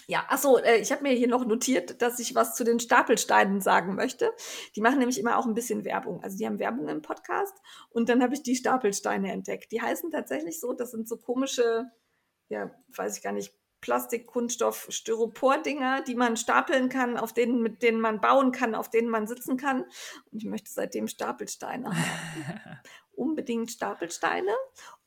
Ja, achso, äh, ich habe mir hier noch notiert, dass ich was zu den Stapelsteinen sagen möchte. Die machen nämlich immer auch ein bisschen Werbung. Also die haben Werbung im Podcast und dann habe ich die Stapelsteine entdeckt. Die heißen tatsächlich so, das sind so komische, ja, weiß ich gar nicht, Plastik, Kunststoff, Styropor-Dinger, die man stapeln kann, auf denen, mit denen man bauen kann, auf denen man sitzen kann. Und ich möchte seitdem Stapelsteine haben. Unbedingt Stapelsteine.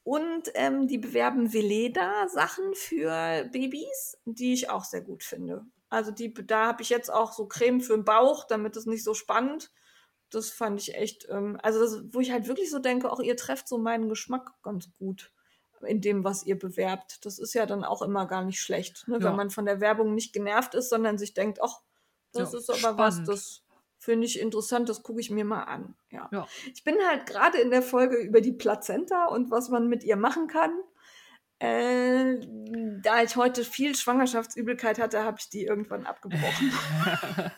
Und ähm, die bewerben Veleda-Sachen für Babys, die ich auch sehr gut finde. Also die, da habe ich jetzt auch so Creme für den Bauch, damit es nicht so spannend. Das fand ich echt, ähm, also das, wo ich halt wirklich so denke, auch ihr trefft so meinen Geschmack ganz gut in dem, was ihr bewerbt. Das ist ja dann auch immer gar nicht schlecht, ne? ja. wenn man von der Werbung nicht genervt ist, sondern sich denkt, ach, das ja, ist aber spannend. was, das finde ich interessant, das gucke ich mir mal an. Ja. ja. Ich bin halt gerade in der Folge über die Plazenta und was man mit ihr machen kann. Äh, da ich heute viel Schwangerschaftsübelkeit hatte, habe ich die irgendwann abgebrochen.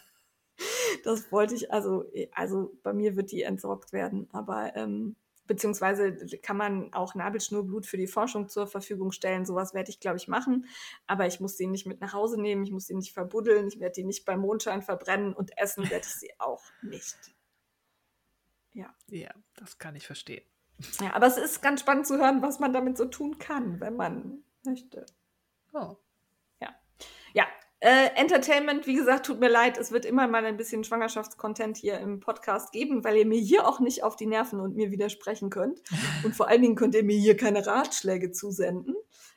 das wollte ich, also, also bei mir wird die entsorgt werden, aber ähm, beziehungsweise kann man auch Nabelschnurblut für die Forschung zur Verfügung stellen. Sowas werde ich, glaube ich, machen. Aber ich muss sie nicht mit nach Hause nehmen, ich muss sie nicht verbuddeln, ich werde die nicht beim Mondschein verbrennen und essen werde ich sie auch nicht. Ja. Ja, das kann ich verstehen. Ja, aber es ist ganz spannend zu hören, was man damit so tun kann, wenn man möchte. Oh. Ja. Ja, äh, Entertainment, wie gesagt, tut mir leid, es wird immer mal ein bisschen Schwangerschaftscontent hier im Podcast geben, weil ihr mir hier auch nicht auf die Nerven und mir widersprechen könnt. Und vor allen Dingen könnt ihr mir hier keine Ratschläge zusenden.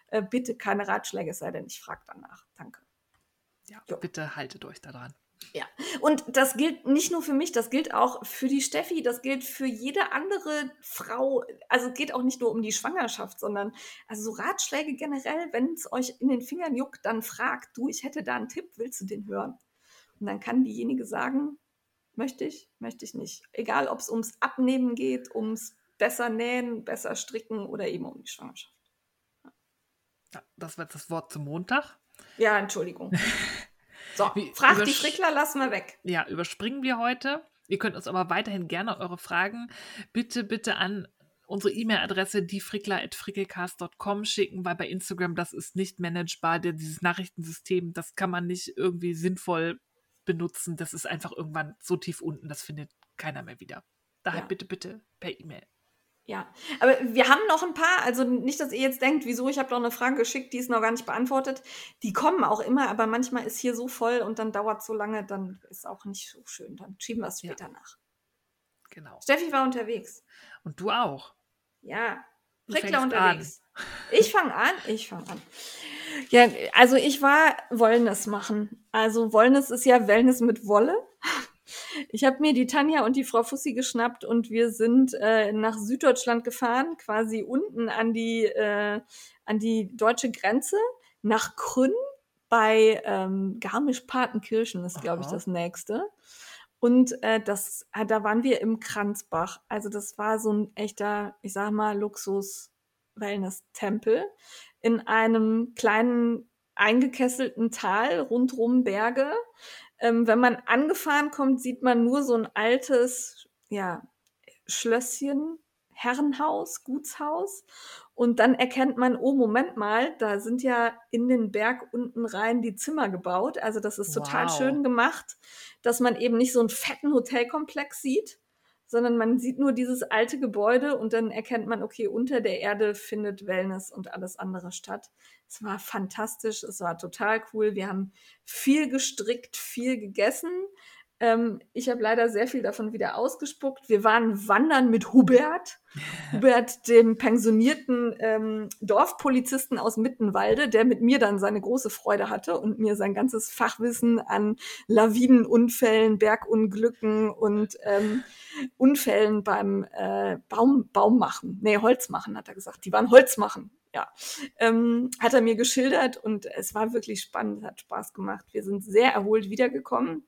Äh, bitte keine Ratschläge, es sei denn, ich frage danach. Danke. Ja, jo. bitte haltet euch daran. Ja, und das gilt nicht nur für mich, das gilt auch für die Steffi, das gilt für jede andere Frau. Also es geht auch nicht nur um die Schwangerschaft, sondern also so Ratschläge generell, wenn es euch in den Fingern juckt, dann fragt du, ich hätte da einen Tipp, willst du den hören? Und dann kann diejenige sagen, möchte ich, möchte ich nicht. Egal, ob es ums Abnehmen geht, ums besser nähen, besser stricken oder eben um die Schwangerschaft. Ja, das war das Wort zum Montag. Ja, Entschuldigung. So, frag die Frickler, lassen wir weg. Ja, überspringen wir heute. Ihr könnt uns aber weiterhin gerne eure Fragen bitte, bitte an unsere E-Mail-Adresse diefrickler.frickelcast.com schicken, weil bei Instagram das ist nicht managebar. Dieses Nachrichtensystem, das kann man nicht irgendwie sinnvoll benutzen. Das ist einfach irgendwann so tief unten, das findet keiner mehr wieder. Daher ja. bitte, bitte per E-Mail. Ja, aber wir haben noch ein paar, also nicht, dass ihr jetzt denkt, wieso, ich habe doch eine Frage geschickt, die ist noch gar nicht beantwortet. Die kommen auch immer, aber manchmal ist hier so voll und dann dauert es so lange, dann ist auch nicht so schön. Dann schieben wir es später ja. nach. Genau. Steffi war unterwegs. Und du auch. Ja, Prickler unterwegs. An. Ich fange an, ich fange an. Ja, also ich war Wollness machen. Also Wollness ist ja Wellness mit Wolle. Ich habe mir die Tanja und die Frau Fussi geschnappt und wir sind äh, nach Süddeutschland gefahren, quasi unten an die, äh, an die deutsche Grenze, nach Krünn bei ähm, Garmisch-Partenkirchen ist, glaube ich, das nächste. Und äh, das, äh, da waren wir im Kranzbach. Also das war so ein echter, ich sag mal, Luxus-Wellness-Tempel in einem kleinen eingekesselten Tal, rundrum Berge. Ähm, wenn man angefahren kommt, sieht man nur so ein altes, ja, Schlösschen, Herrenhaus, Gutshaus. Und dann erkennt man, oh, Moment mal, da sind ja in den Berg unten rein die Zimmer gebaut. Also das ist total wow. schön gemacht, dass man eben nicht so einen fetten Hotelkomplex sieht, sondern man sieht nur dieses alte Gebäude und dann erkennt man, okay, unter der Erde findet Wellness und alles andere statt. Es war fantastisch, es war total cool. Wir haben viel gestrickt, viel gegessen. Ähm, ich habe leider sehr viel davon wieder ausgespuckt. Wir waren wandern mit Hubert. Hubert, dem pensionierten ähm, Dorfpolizisten aus Mittenwalde, der mit mir dann seine große Freude hatte und mir sein ganzes Fachwissen an Lawinenunfällen, Bergunglücken und ähm, Unfällen beim äh, Baum, Baum machen, nee, Holz machen, hat er gesagt. Die waren Holz machen ja, ähm, hat er mir geschildert und es war wirklich spannend, hat Spaß gemacht. Wir sind sehr erholt wiedergekommen.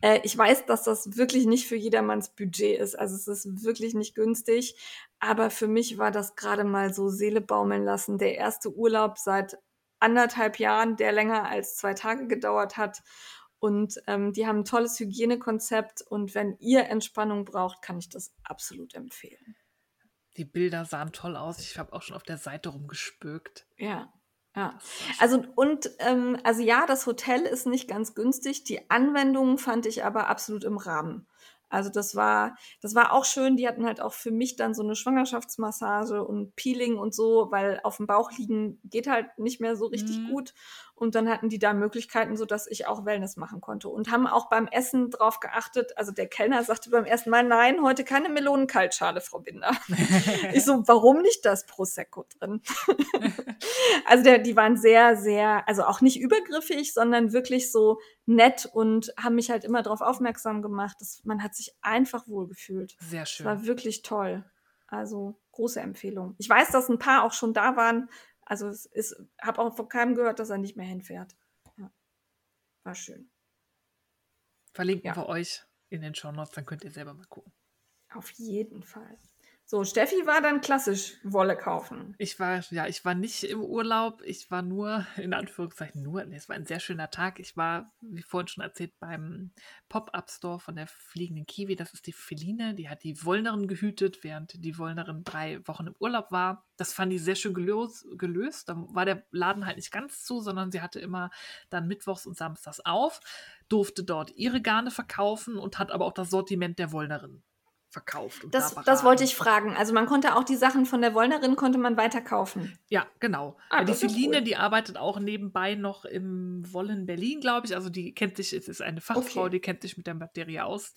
Äh, ich weiß, dass das wirklich nicht für jedermanns Budget ist. Also es ist wirklich nicht günstig. Aber für mich war das gerade mal so Seele baumeln lassen. Der erste Urlaub seit anderthalb Jahren, der länger als zwei Tage gedauert hat. Und ähm, die haben ein tolles Hygienekonzept. Und wenn ihr Entspannung braucht, kann ich das absolut empfehlen. Die Bilder sahen toll aus. Ich habe auch schon auf der Seite rumgespökt. Ja. Ja, also und ähm, also ja, das Hotel ist nicht ganz günstig. Die Anwendungen fand ich aber absolut im Rahmen. Also das war, das war auch schön. Die hatten halt auch für mich dann so eine Schwangerschaftsmassage und Peeling und so, weil auf dem Bauch liegen geht halt nicht mehr so richtig mhm. gut. Und dann hatten die da Möglichkeiten, so dass ich auch Wellness machen konnte und haben auch beim Essen drauf geachtet. Also der Kellner sagte beim ersten Mal, nein, heute keine Melonenkaltschale, Frau Binder. ich so, warum nicht das Prosecco drin? also der, die waren sehr, sehr, also auch nicht übergriffig, sondern wirklich so nett und haben mich halt immer darauf aufmerksam gemacht. Dass man hat sich einfach wohlgefühlt. Sehr schön. Das war wirklich toll. Also große Empfehlung. Ich weiß, dass ein paar auch schon da waren, also es ist, habe auch von keinem gehört, dass er nicht mehr hinfährt. Ja. War schön. Verlinken ja. wir euch in den Show Notes, dann könnt ihr selber mal gucken. Auf jeden Fall. So, Steffi war dann klassisch Wolle kaufen. Ich war, ja, ich war nicht im Urlaub. Ich war nur, in Anführungszeichen nur, es war ein sehr schöner Tag. Ich war, wie vorhin schon erzählt, beim Pop-Up-Store von der fliegenden Kiwi. Das ist die Feline, die hat die Wollnerin gehütet, während die Wollnerin drei Wochen im Urlaub war. Das fand ich sehr schön gelöst. gelöst. Da war der Laden halt nicht ganz zu, sondern sie hatte immer dann mittwochs und samstags auf, durfte dort ihre Garne verkaufen und hat aber auch das Sortiment der Wollnerin verkauft. Und das, da das wollte ich fragen. Also man konnte auch die Sachen von der Wollnerin konnte man weiter kaufen. Ja, genau. Ah, die Feline, cool. die arbeitet auch nebenbei noch im Wollen Berlin, glaube ich. Also die kennt sich, es ist eine Fachfrau, okay. die kennt sich mit der Materie aus.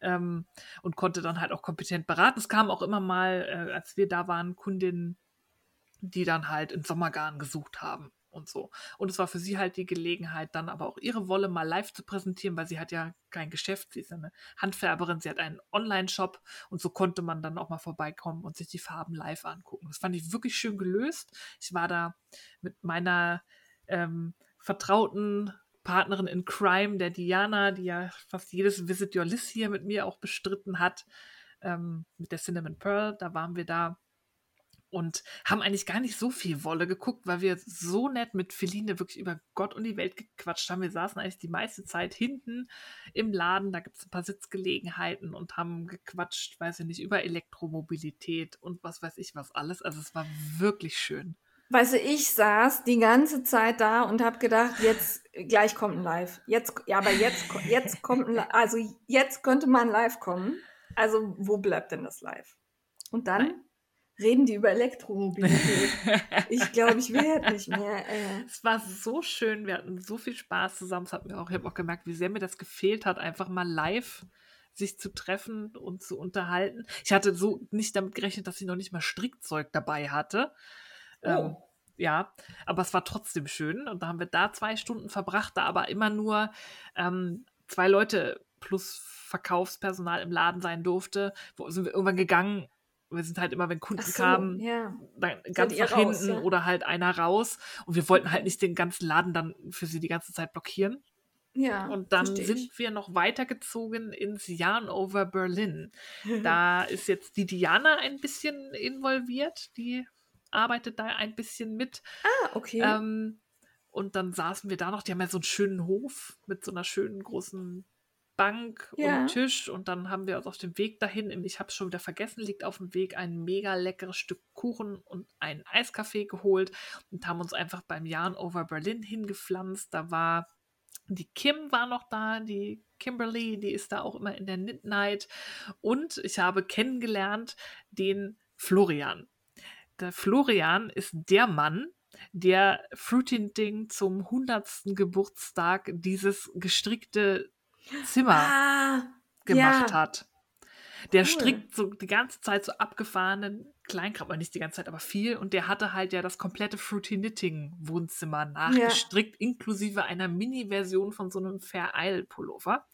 Ähm, und konnte dann halt auch kompetent beraten. Es kam auch immer mal, äh, als wir da waren, Kundinnen, die dann halt in Sommergarn gesucht haben und so. Und es war für sie halt die Gelegenheit, dann aber auch ihre Wolle mal live zu präsentieren, weil sie hat ja kein Geschäft, sie ist eine Handfärberin, sie hat einen Online-Shop und so konnte man dann auch mal vorbeikommen und sich die Farben live angucken. Das fand ich wirklich schön gelöst. Ich war da mit meiner ähm, vertrauten Partnerin in Crime, der Diana, die ja fast jedes Visit Your List hier mit mir auch bestritten hat, ähm, mit der Cinnamon Pearl, da waren wir da und haben eigentlich gar nicht so viel Wolle geguckt, weil wir so nett mit Feline wirklich über Gott und die Welt gequatscht haben. Wir saßen eigentlich die meiste Zeit hinten im Laden, da gibt es ein paar Sitzgelegenheiten und haben gequatscht, weiß ich nicht, über Elektromobilität und was weiß ich was alles. Also es war wirklich schön. Weißt du, ich saß die ganze Zeit da und habe gedacht, jetzt gleich kommt ein Live. Jetzt, ja, aber jetzt, jetzt kommt ein, also jetzt könnte man live kommen. Also wo bleibt denn das Live? Und dann Nein reden die über Elektromobilität. ich glaube, ich werde nicht mehr. Äh. Es war so schön, wir hatten so viel Spaß zusammen. hat mir auch, ich habe auch gemerkt, wie sehr mir das gefehlt hat, einfach mal live sich zu treffen und zu unterhalten. Ich hatte so nicht damit gerechnet, dass ich noch nicht mal Strickzeug dabei hatte. Oh. Ähm, ja, aber es war trotzdem schön. Und da haben wir da zwei Stunden verbracht, da aber immer nur ähm, zwei Leute plus Verkaufspersonal im Laden sein durfte. Wo sind wir irgendwann gegangen wir sind halt immer, wenn Kunden so, kamen, ja. dann ganz nach raus, hinten ja. oder halt einer raus. Und wir wollten halt nicht den ganzen Laden dann für sie die ganze Zeit blockieren. Ja. Und dann sind wir noch weitergezogen ins Over Berlin. da ist jetzt die Diana ein bisschen involviert. Die arbeitet da ein bisschen mit. Ah, okay. Ähm, und dann saßen wir da noch. Die haben ja so einen schönen Hof mit so einer schönen großen Bank ja. und Tisch und dann haben wir uns auf dem Weg dahin, ich habe es schon wieder vergessen, liegt auf dem Weg ein mega leckeres Stück Kuchen und einen Eiskaffee geholt und haben uns einfach beim Jahren Over Berlin hingepflanzt. Da war Die Kim war noch da, die Kimberly, die ist da auch immer in der Midnight. Und ich habe kennengelernt den Florian. Der Florian ist der Mann, der Fruiting zum 100. Geburtstag dieses gestrickte Zimmer Ah, gemacht ja. hat. Der Cool. strickt so die ganze Zeit so abgefahrenen Kleinkram, aber nicht die ganze Zeit, aber viel. Und der hatte halt ja das komplette Fruity Knitting Wohnzimmer nachgestrickt, inklusive einer Mini-Version von so einem Fair Isle Pullover.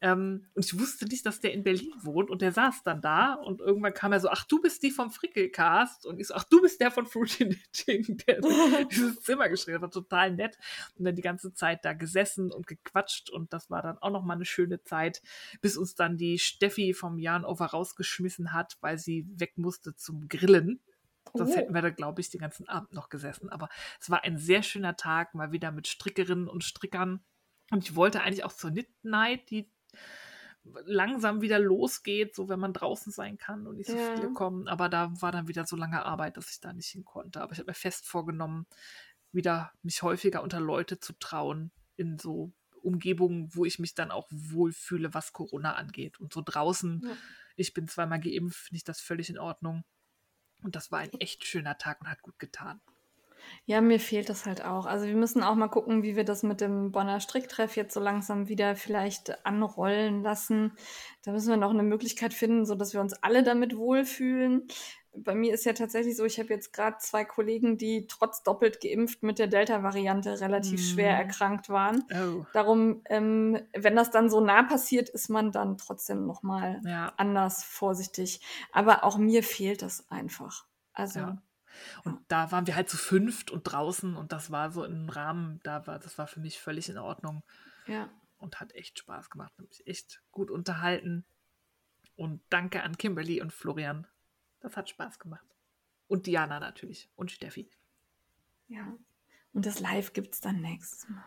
Ähm, und ich wusste nicht, dass der in Berlin wohnt und der saß dann da und irgendwann kam er so, ach, du bist die vom Frickelcast und ich so, ach, du bist der von Fruity Knitting, der dieses Zimmer geschrieben hat, war total nett und dann die ganze Zeit da gesessen und gequatscht und das war dann auch nochmal eine schöne Zeit, bis uns dann die Steffi vom Jan Over rausgeschmissen hat, weil sie weg musste zum Grillen. Sonst Oh. hätten wir da, glaube ich, den ganzen Abend noch gesessen. Aber es war ein sehr schöner Tag, mal wieder mit Strickerinnen und Strickern. Und ich wollte eigentlich auch zur Knit Night, die langsam wieder losgeht, so wenn man draußen sein kann und nicht so Ja. viele kommen. Aber da war dann wieder so lange Arbeit, dass ich da nicht hin konnte. Aber ich habe mir fest vorgenommen, wieder mich häufiger unter Leute zu trauen in so Umgebungen, wo ich mich dann auch wohlfühle, was Corona angeht. Und so draußen, Ja. ich bin zweimal geimpft, finde ich das völlig in Ordnung. Und das war ein echt schöner Tag und hat gut getan. Ja, mir fehlt das halt auch. Also wir müssen auch mal gucken, wie wir das mit dem Bonner Stricktreff jetzt so langsam wieder vielleicht anrollen lassen. Da müssen wir noch eine Möglichkeit finden, so dass wir uns alle damit wohlfühlen. Bei mir ist ja tatsächlich so, ich habe jetzt gerade zwei Kollegen, die trotz doppelt geimpft mit der Delta-Variante relativ schwer Mhm. erkrankt waren. Oh, Darum, ähm, wenn das dann so nah passiert, ist man dann trotzdem noch mal ja. anders vorsichtig. Aber auch mir fehlt das einfach. Also Ja. Und da waren wir halt zu fünft und draußen und das war so im Rahmen, da war, das war für mich völlig in Ordnung ja. und hat echt Spaß gemacht. Mich echt gut unterhalten. Und danke an Kimberly und Florian. Das hat Spaß gemacht. Und Diana natürlich. Und Steffi. Ja. Und das Live gibt es dann nächstes Mal.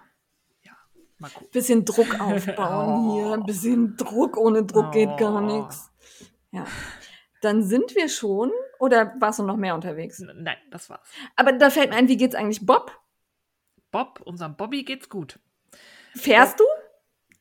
Ja, mal gucken. Bisschen Druck aufbauen Oh. hier. Ein bisschen Druck. Ohne Druck geht gar Oh. nichts. Ja. Dann sind wir schon. Oder warst du noch mehr unterwegs? Nein, das war's. Aber da fällt mir ein, wie geht's eigentlich Bob? Bob, unserem Bobby geht's gut. Fährst du?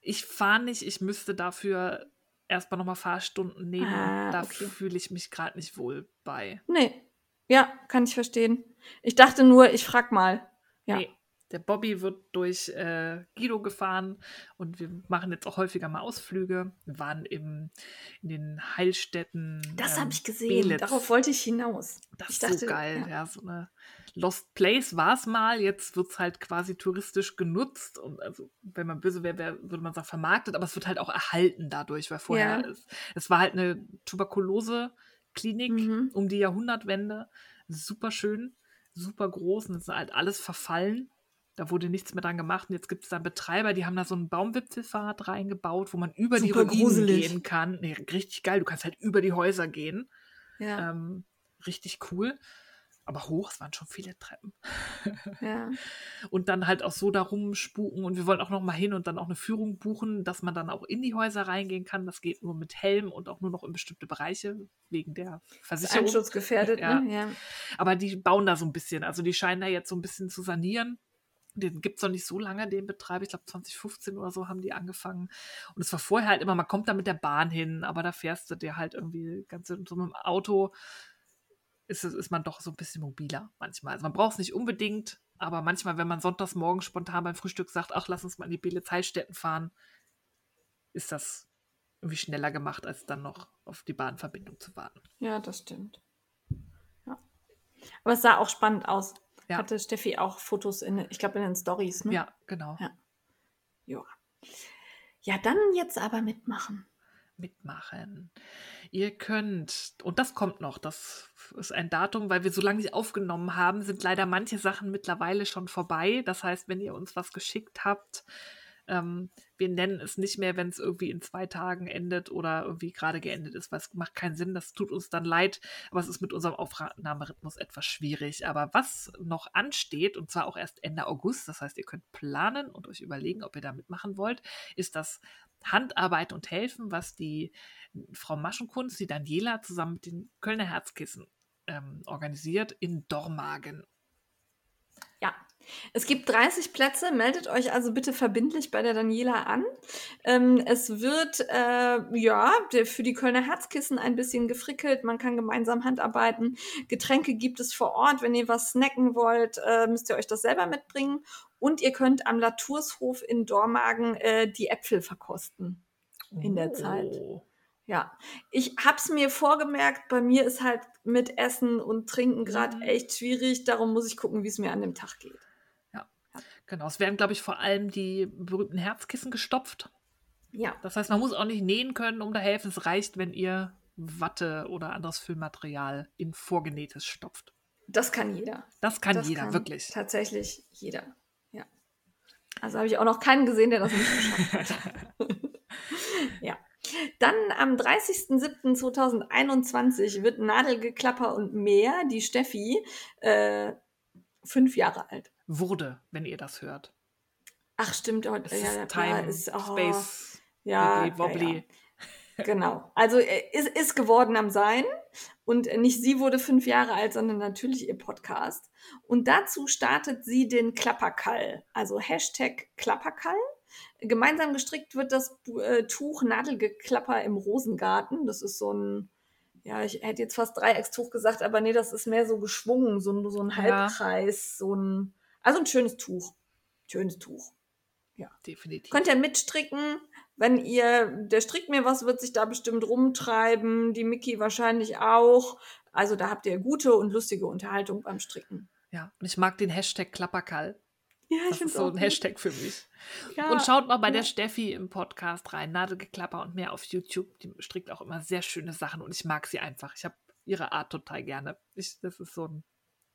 Ich fahre nicht, ich müsste dafür erstmal nochmal Fahrstunden nehmen. Ah, da okay. fühle ich mich gerade nicht wohl bei. Nee. Ja, kann ich verstehen. Ich dachte nur, ich frag mal. Ja. Nee, der Bobby wird durch äh, Guido gefahren und wir machen jetzt auch häufiger mal Ausflüge. Wir waren im, in den Heilstätten. Das ähm, habe ich gesehen. Belitz. Darauf wollte ich hinaus. Das ich ist dachte, so geil. ja. Ja. so eine Lost Place war es mal. Jetzt wird es halt quasi touristisch genutzt. Und also, wenn man böse wäre, wär, würde man sagen vermarktet, aber es wird halt auch erhalten dadurch, weil vorher Ja. es, es war halt eine Tuberkulose-Klinik Mhm. um die Jahrhundertwende. Super schön, super groß und es ist halt alles verfallen. Da wurde nichts mehr dran gemacht. Und jetzt gibt es da Betreiber, die haben da so einen Baumwipfelfahrt reingebaut, wo man über die Super Ruinen gruselig. gehen kann. Nee, richtig geil. Du kannst halt über die Häuser gehen. Ja, Ähm, richtig cool. Aber hoch, es waren schon viele Treppen. ja. Und dann halt auch so darum spuken. Und wir wollen auch noch mal hin und dann auch eine Führung buchen, dass man dann auch in die Häuser reingehen kann. Das geht nur mit Helm und auch nur noch in bestimmte Bereiche wegen der Versicherung. Einschutzgefährdet, Ja. ne? Ja. Aber die bauen da so ein bisschen. Also die scheinen da jetzt so ein bisschen zu sanieren. Den gibt es noch nicht so lange, den Betreiber. Ich glaube, 2015 oder so haben die angefangen. Und es war vorher halt immer, man kommt da mit der Bahn hin, aber da fährst du dir halt irgendwie ganz so einem Auto. Ist, ist man doch so ein bisschen mobiler manchmal. Also man braucht es nicht unbedingt, aber manchmal, wenn man sonntags morgens spontan beim Frühstück sagt, ach, lass uns mal in die Belitz fahren, ist das irgendwie schneller gemacht, als dann noch auf die Bahnverbindung zu warten. Ja, das stimmt. Ja. Aber es sah auch spannend aus. Ja. Hatte Steffi auch Fotos in, ich glaube, in den Stories, ne? Ja, genau. Ja. Ja. Ja, dann jetzt aber mitmachen. mitmachen. Ihr könnt, und das kommt noch, das ist ein Datum, weil wir so lange nicht aufgenommen haben, sind leider manche Sachen mittlerweile schon vorbei. Das heißt, wenn ihr uns was geschickt habt, ähm, wir nennen es nicht mehr, wenn es irgendwie in zwei Tagen endet oder irgendwie gerade geendet ist, weil es macht keinen Sinn. Das tut uns dann leid, aber es ist mit unserem Aufnahmerhythmus etwas schwierig. Aber was noch ansteht, und zwar auch erst Ende August, das heißt, ihr könnt planen und euch überlegen, ob ihr da mitmachen wollt, ist das Handarbeit und Helfen, was die Frau Maschenkunst, die Daniela, zusammen mit den Kölner Herzkissen ähm, organisiert in Dormagen. Ja, es gibt 30 Plätze, meldet euch also bitte verbindlich bei der Daniela an. Ähm, es wird äh, ja für die Kölner Herzkissen ein bisschen gefrickelt, man kann gemeinsam handarbeiten. Getränke gibt es vor Ort, wenn ihr was snacken wollt, äh, müsst ihr euch das selber mitbringen. Und ihr könnt am Laturshof in Dormagen äh, die Äpfel verkosten in der Zeit. Oh. Ja, ich hab's mir vorgemerkt, bei mir ist halt mit Essen und Trinken gerade Mhm. echt schwierig, darum muss ich gucken, wie es mir an dem Tag geht. Genau, es werden, glaube ich, vor allem die berühmten Herzkissen gestopft. Ja, Das heißt, man muss auch nicht nähen können, um da helfen. Es reicht, wenn ihr Watte oder anderes Füllmaterial in vorgenähtes stopft. das kann jeder. Das kann das jeder, kann wirklich. Tatsächlich jeder. Ja. Also habe ich auch noch keinen gesehen, der das nicht geschafft hat. ja. Dann am 30.07.2021 wird Nadelgeklapper und mehr, die Steffi, äh, fünf Jahre alt. Wurde, wenn ihr das hört. Ach, stimmt. Oh, ja, ja, ist Time, ist, oh, Space, ja, Wobbly. Ja, ja. Genau. Also äh, ist, ist geworden am Sein. Und nicht sie wurde fünf Jahre alt, sondern natürlich ihr Podcast. Und dazu startet sie den Klapperkall. Also Hashtag Klapperkall. Gemeinsam gestrickt wird das äh, Tuch Nadelgeklapper im Rosengarten. Das ist so ein, ja, ich hätte jetzt fast Dreieckstuch gesagt, aber nee, das ist mehr so geschwungen, so, ein- so ein Ja. Halbkreis, so ein, also ein schönes Tuch. Schönes Tuch. Definitiv. Könnt ihr mitstricken, wenn ihr, der strickt mir was, wird sich da bestimmt rumtreiben, die Mickey wahrscheinlich auch. Also da habt ihr gute und lustige Unterhaltung beim Stricken. Ja, und ich mag den Hashtag Klapperkall. Ja, Das ist so ein Hashtag für mich. Ja, Und schaut mal bei ja. der Steffi im Podcast rein. Nadelgeklapper und mehr auf YouTube. Die strickt auch immer sehr schöne Sachen und ich mag sie einfach. Ich habe ihre Art total gerne. Ich, das ist so ein,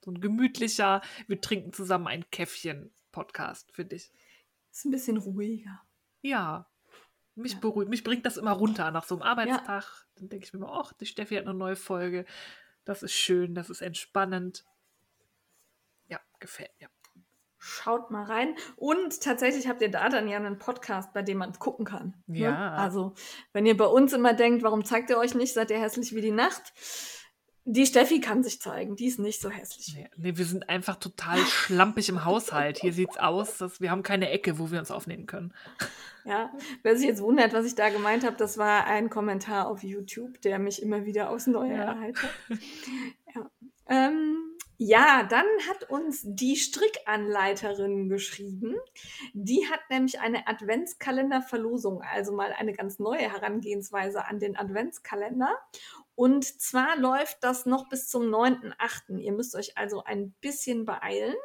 so ein gemütlicher, wir trinken zusammen ein Käffchen-Podcast, finde ich. Ist ein bisschen ruhiger. Ja. Mich Ja. beruhigt, mich bringt das immer runter nach so einem Arbeitstag. Dann denke ich mir immer, ach, die Steffi hat eine neue Folge. Das ist schön, das ist entspannend. Ja, gefällt mir. Schaut mal rein. Und tatsächlich habt ihr da dann ja einen Podcast, bei dem man gucken kann. ne? Ja. Also, wenn ihr bei uns immer denkt, warum zeigt ihr euch nicht, seid ihr hässlich wie die Nacht? Die Steffi kann sich zeigen, die ist nicht so hässlich. Nee, nee, wir sind einfach total schlampig im Haushalt. Hier sieht's aus, dass wir haben keine Ecke, wo wir uns aufnehmen können. Ja, wer sich jetzt wundert, was ich da gemeint habe, das war ein Kommentar auf YouTube, der mich immer wieder aufs Neue Ja. erheitert. Ja. Ähm, ja, dann hat uns die Strickanleiterin geschrieben. Die hat nämlich eine Adventskalenderverlosung, also mal eine ganz neue Herangehensweise an den Adventskalender. Und zwar läuft das noch bis zum 9.8. Ihr müsst euch also ein bisschen beeilen.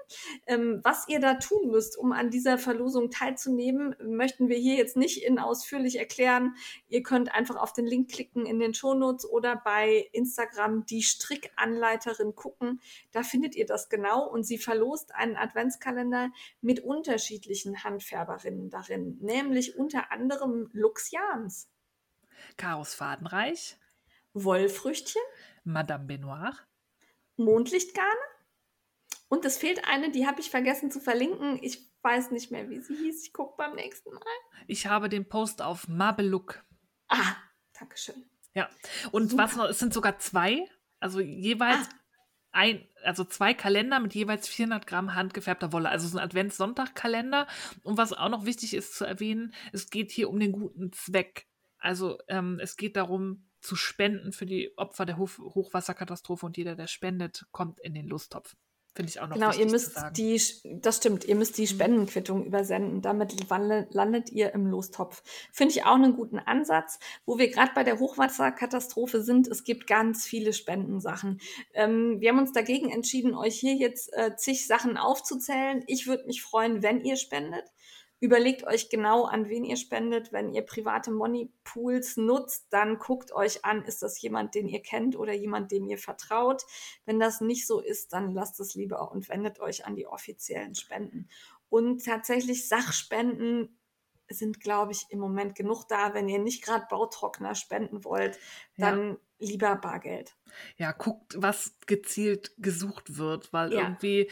Ähm, was ihr da tun müsst, um an dieser Verlosung teilzunehmen, möchten wir hier jetzt nicht in ausführlich erklären. Ihr könnt einfach auf den Link klicken in den Shownotes oder bei Instagram die Strickanleiterin gucken. Da findet ihr das genau und sie verlost einen Adventskalender mit unterschiedlichen Handfärberinnen darin, nämlich unter anderem Lux Jans, Chaos Fadenreich, Wollfrüchtchen, Madame Benoir, Mondlichtgarne und es fehlt eine, die habe ich vergessen zu verlinken. Ich weiß nicht mehr, wie sie hieß. Ich gucke beim nächsten Mal. ich habe den Post auf Mabeluk. Ah, Dankeschön. Ja. Und Super. was noch, es sind sogar zwei, also jeweils Ah. ein, also zwei Kalender mit jeweils 400 Gramm handgefärbter Wolle. Also so ein Advents-Sonntag-Kalender. Und was auch noch wichtig ist zu erwähnen, es geht hier um den guten Zweck. Also ähm, es geht darum, zu spenden für die Opfer der Hof Hochwasserkatastrophe und jeder, der spendet, kommt in den Lusttopf. Finde ich auch noch Genau, ihr müsst die, das stimmt, ihr müsst die Mhm. Spendenquittung übersenden. Damit landet ihr im Lostopf. Finde ich auch einen guten Ansatz. Wo wir gerade bei der Hochwasserkatastrophe sind, es gibt ganz viele Spendensachen. Ähm, wir haben uns dagegen entschieden, euch hier jetzt äh, zig Sachen aufzuzählen. Ich würde mich freuen, wenn ihr spendet. Überlegt euch genau, an wen ihr spendet. Wenn ihr private Money-Pools nutzt, dann guckt euch an, ist das jemand, den ihr kennt oder jemand, dem ihr vertraut. Wenn das nicht so ist, dann lasst es lieber und wendet euch an die offiziellen Spenden. Und tatsächlich Sachspenden sind, glaube ich, im Moment genug da. Wenn ihr nicht gerade Bautrockner spenden wollt, Ja. dann lieber Bargeld. ja, guckt, was gezielt gesucht wird, weil Ja. irgendwie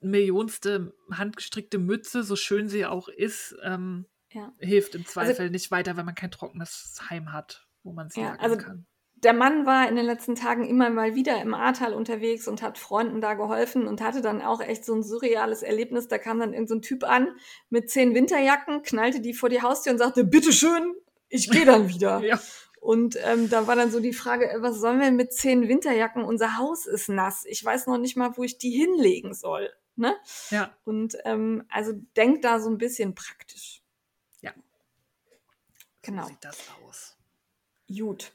millionste handgestrickte Mütze, so schön sie auch ist, ähm, Ja. hilft im Zweifel nicht weiter, wenn man kein trockenes Heim hat, wo man sie Ja, also kann. der Mann war in den letzten Tagen immer mal wieder im Ahrtal unterwegs und hat Freunden da geholfen und hatte dann auch echt so ein surreales Erlebnis. Da kam dann irgendein so Typ an mit zehn Winterjacken, knallte die vor die Haustür und sagte, bitteschön, ich gehe dann wieder. ja. Und ähm, da war dann so die Frage, äh, was sollen wir mit zehn Winterjacken? Unser Haus ist nass. Ich weiß noch nicht mal, wo ich die hinlegen soll. Ne? Ja. Und ähm, also denkt da so ein bisschen praktisch. Ja. Genau. So sieht das aus. Gut.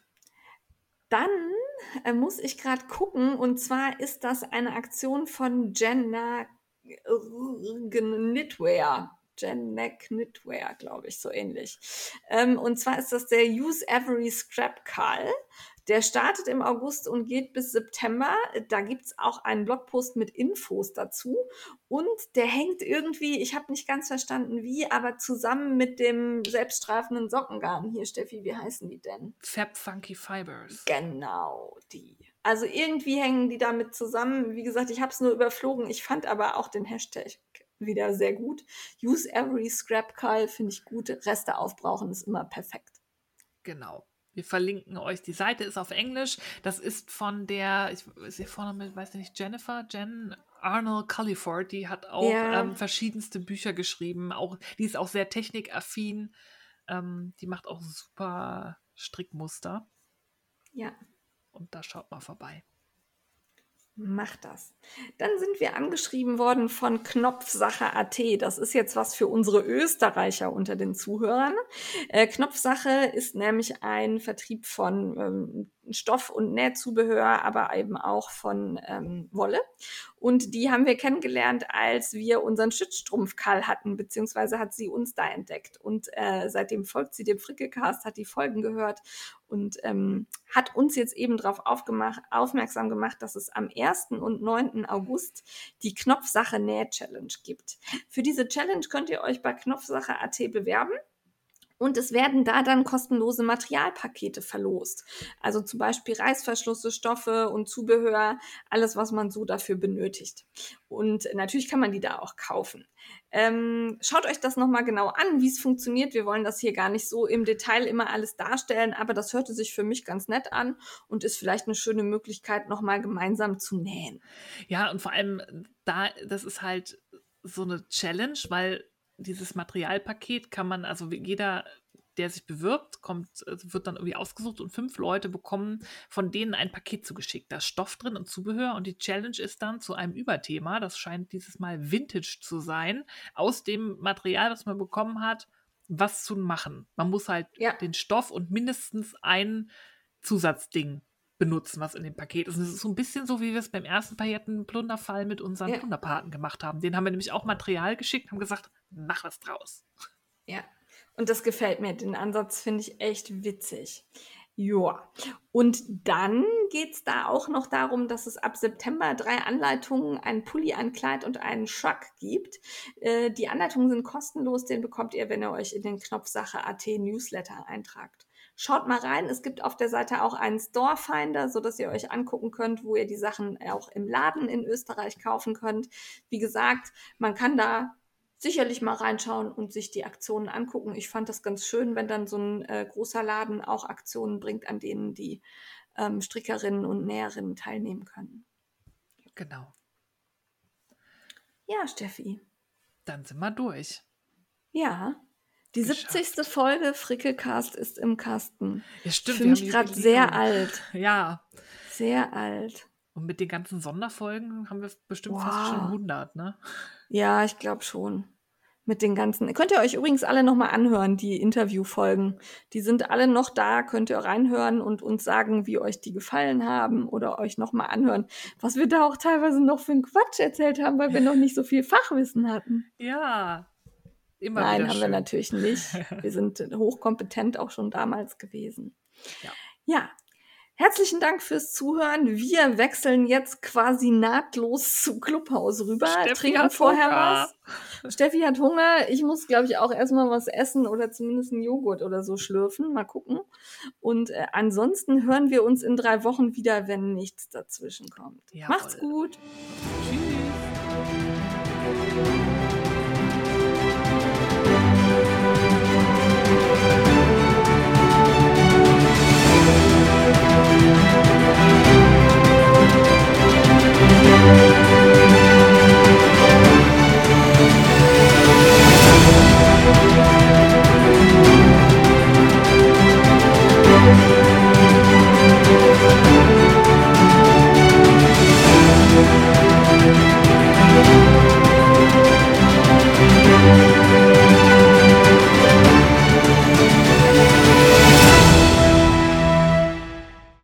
Dann äh, muss ich gerade gucken, und zwar ist das eine Aktion von Jenna Knitwear. Jen Neck Knitwear, glaube ich, so ähnlich. Ähm, und zwar ist das der Use Every Scrap Call. Der startet im August und geht bis September. Da gibt es auch einen Blogpost mit Infos dazu. Und der hängt irgendwie, ich habe nicht ganz verstanden wie, aber zusammen mit dem selbststreifenden Sockengarn. Hier, Steffi, wie heißen die denn? Fab Funky Fibers. Genau, die. Also irgendwie hängen die damit zusammen. Wie gesagt, ich habe es nur überflogen. Ich fand aber auch den Hashtag wieder sehr gut. Use every scrap Kyle finde ich gut. Reste aufbrauchen ist immer perfekt. Genau. Wir verlinken euch. Die Seite ist auf Englisch. Das ist von der, ich ist vorne mit, weiß nicht, Jennifer, Jen Arnold Culliford. Die hat auch ja. ähm, verschiedenste Bücher geschrieben. Auch, die ist auch sehr technikaffin. Ähm, die macht auch super Strickmuster. Ja. Und da schaut mal vorbei. Mach das. Dann sind wir angeschrieben worden von Knopfsache.at. Das ist jetzt was für unsere Österreicher unter den Zuhörern. Äh, Knopfsache ist nämlich ein Vertrieb von ähm, Stoff- und Nähzubehör, aber eben auch von ähm, Wolle. Und die haben wir kennengelernt, als wir unseren Schützstrumpfkall hatten, beziehungsweise hat sie uns da entdeckt. Und äh, seitdem folgt sie dem Frickelcast, hat die Folgen gehört und ähm, hat uns jetzt eben darauf aufmerksam gemacht, dass es am 1. und 9. August die Knopfsache Näh-Challenge gibt. Für diese Challenge könnt ihr euch bei Knopfsache.at bewerben. Und es werden da dann kostenlose Materialpakete verlost. Also zum Beispiel Reißverschlüsse, Stoffe und Zubehör, alles, was man so dafür benötigt. Und natürlich kann man die da auch kaufen. Ähm, schaut euch das nochmal genau an, wie es funktioniert. Wir wollen das hier gar nicht so im Detail immer alles darstellen, aber das hörte sich für mich ganz nett an und ist vielleicht eine schöne Möglichkeit, nochmal gemeinsam zu nähen. Ja, und vor allem da, das ist halt so eine Challenge, weil dieses Materialpaket kann man, also jeder, der sich bewirbt, kommt, also wird dann irgendwie ausgesucht und fünf Leute bekommen von denen ein Paket zugeschickt. Da ist Stoff drin und Zubehör und die Challenge ist dann zu einem Überthema, das scheint dieses Mal Vintage zu sein, aus dem Material, das man bekommen hat, was zu machen. Man muss halt ja. den Stoff und mindestens ein Zusatzding benutzen, was in dem Paket ist. Und es ist so ein bisschen so, wie wir es beim ersten Paillettenplunderfall mit unseren ja. Plunderpaten gemacht haben. Den haben wir nämlich auch Material geschickt, haben gesagt, mach was draus. Ja, und das gefällt mir. Den Ansatz finde ich echt witzig. Ja, und dann geht es da auch noch darum, dass es ab September drei Anleitungen, ein Pulli, ein Kleid und einen Schrack gibt. Äh, die Anleitungen sind kostenlos, den bekommt ihr, wenn ihr euch in den Knopfsache AT Newsletter eintragt. Schaut mal rein. Es gibt auf der Seite auch einen Storefinder, so dass ihr euch angucken könnt, wo ihr die Sachen auch im Laden in Österreich kaufen könnt. Wie gesagt, man kann da sicherlich mal reinschauen und sich die Aktionen angucken. Ich fand das ganz schön, wenn dann so ein äh, großer Laden auch Aktionen bringt, an denen die ähm, Strickerinnen und Näherinnen teilnehmen können. Genau. Ja, Steffi. Dann sind wir durch. Ja. Die Geschafft. 70. Folge Frickelcast ist im Kasten. Ja, stimmt. Ich fühle mich gerade sehr alt. Ja. Sehr alt. Und mit den ganzen Sonderfolgen haben wir bestimmt wow. fast schon 100, ne? Ja, ich glaube schon mit den ganzen. Könnt ihr euch übrigens alle nochmal anhören, die Interviewfolgen. Die sind alle noch da, könnt ihr reinhören und uns sagen, wie euch die gefallen haben oder euch nochmal anhören, was wir da auch teilweise noch für einen Quatsch erzählt haben, weil wir noch nicht so viel Fachwissen hatten. Ja. Immer Nein, haben schön. wir natürlich nicht. Wir sind hochkompetent auch schon damals gewesen. Ja. Ja, Herzlichen Dank fürs Zuhören. Wir wechseln jetzt quasi nahtlos zu Clubhaus rüber. Steffi Trinken vorher Hunger. was. Steffi hat Hunger. Ich muss, glaube ich, auch erstmal was essen oder zumindest einen Joghurt oder so schlürfen. Mal gucken. Und äh, ansonsten hören wir uns in drei Wochen wieder, wenn nichts dazwischen kommt. Jawohl. Macht's gut. Tschüss.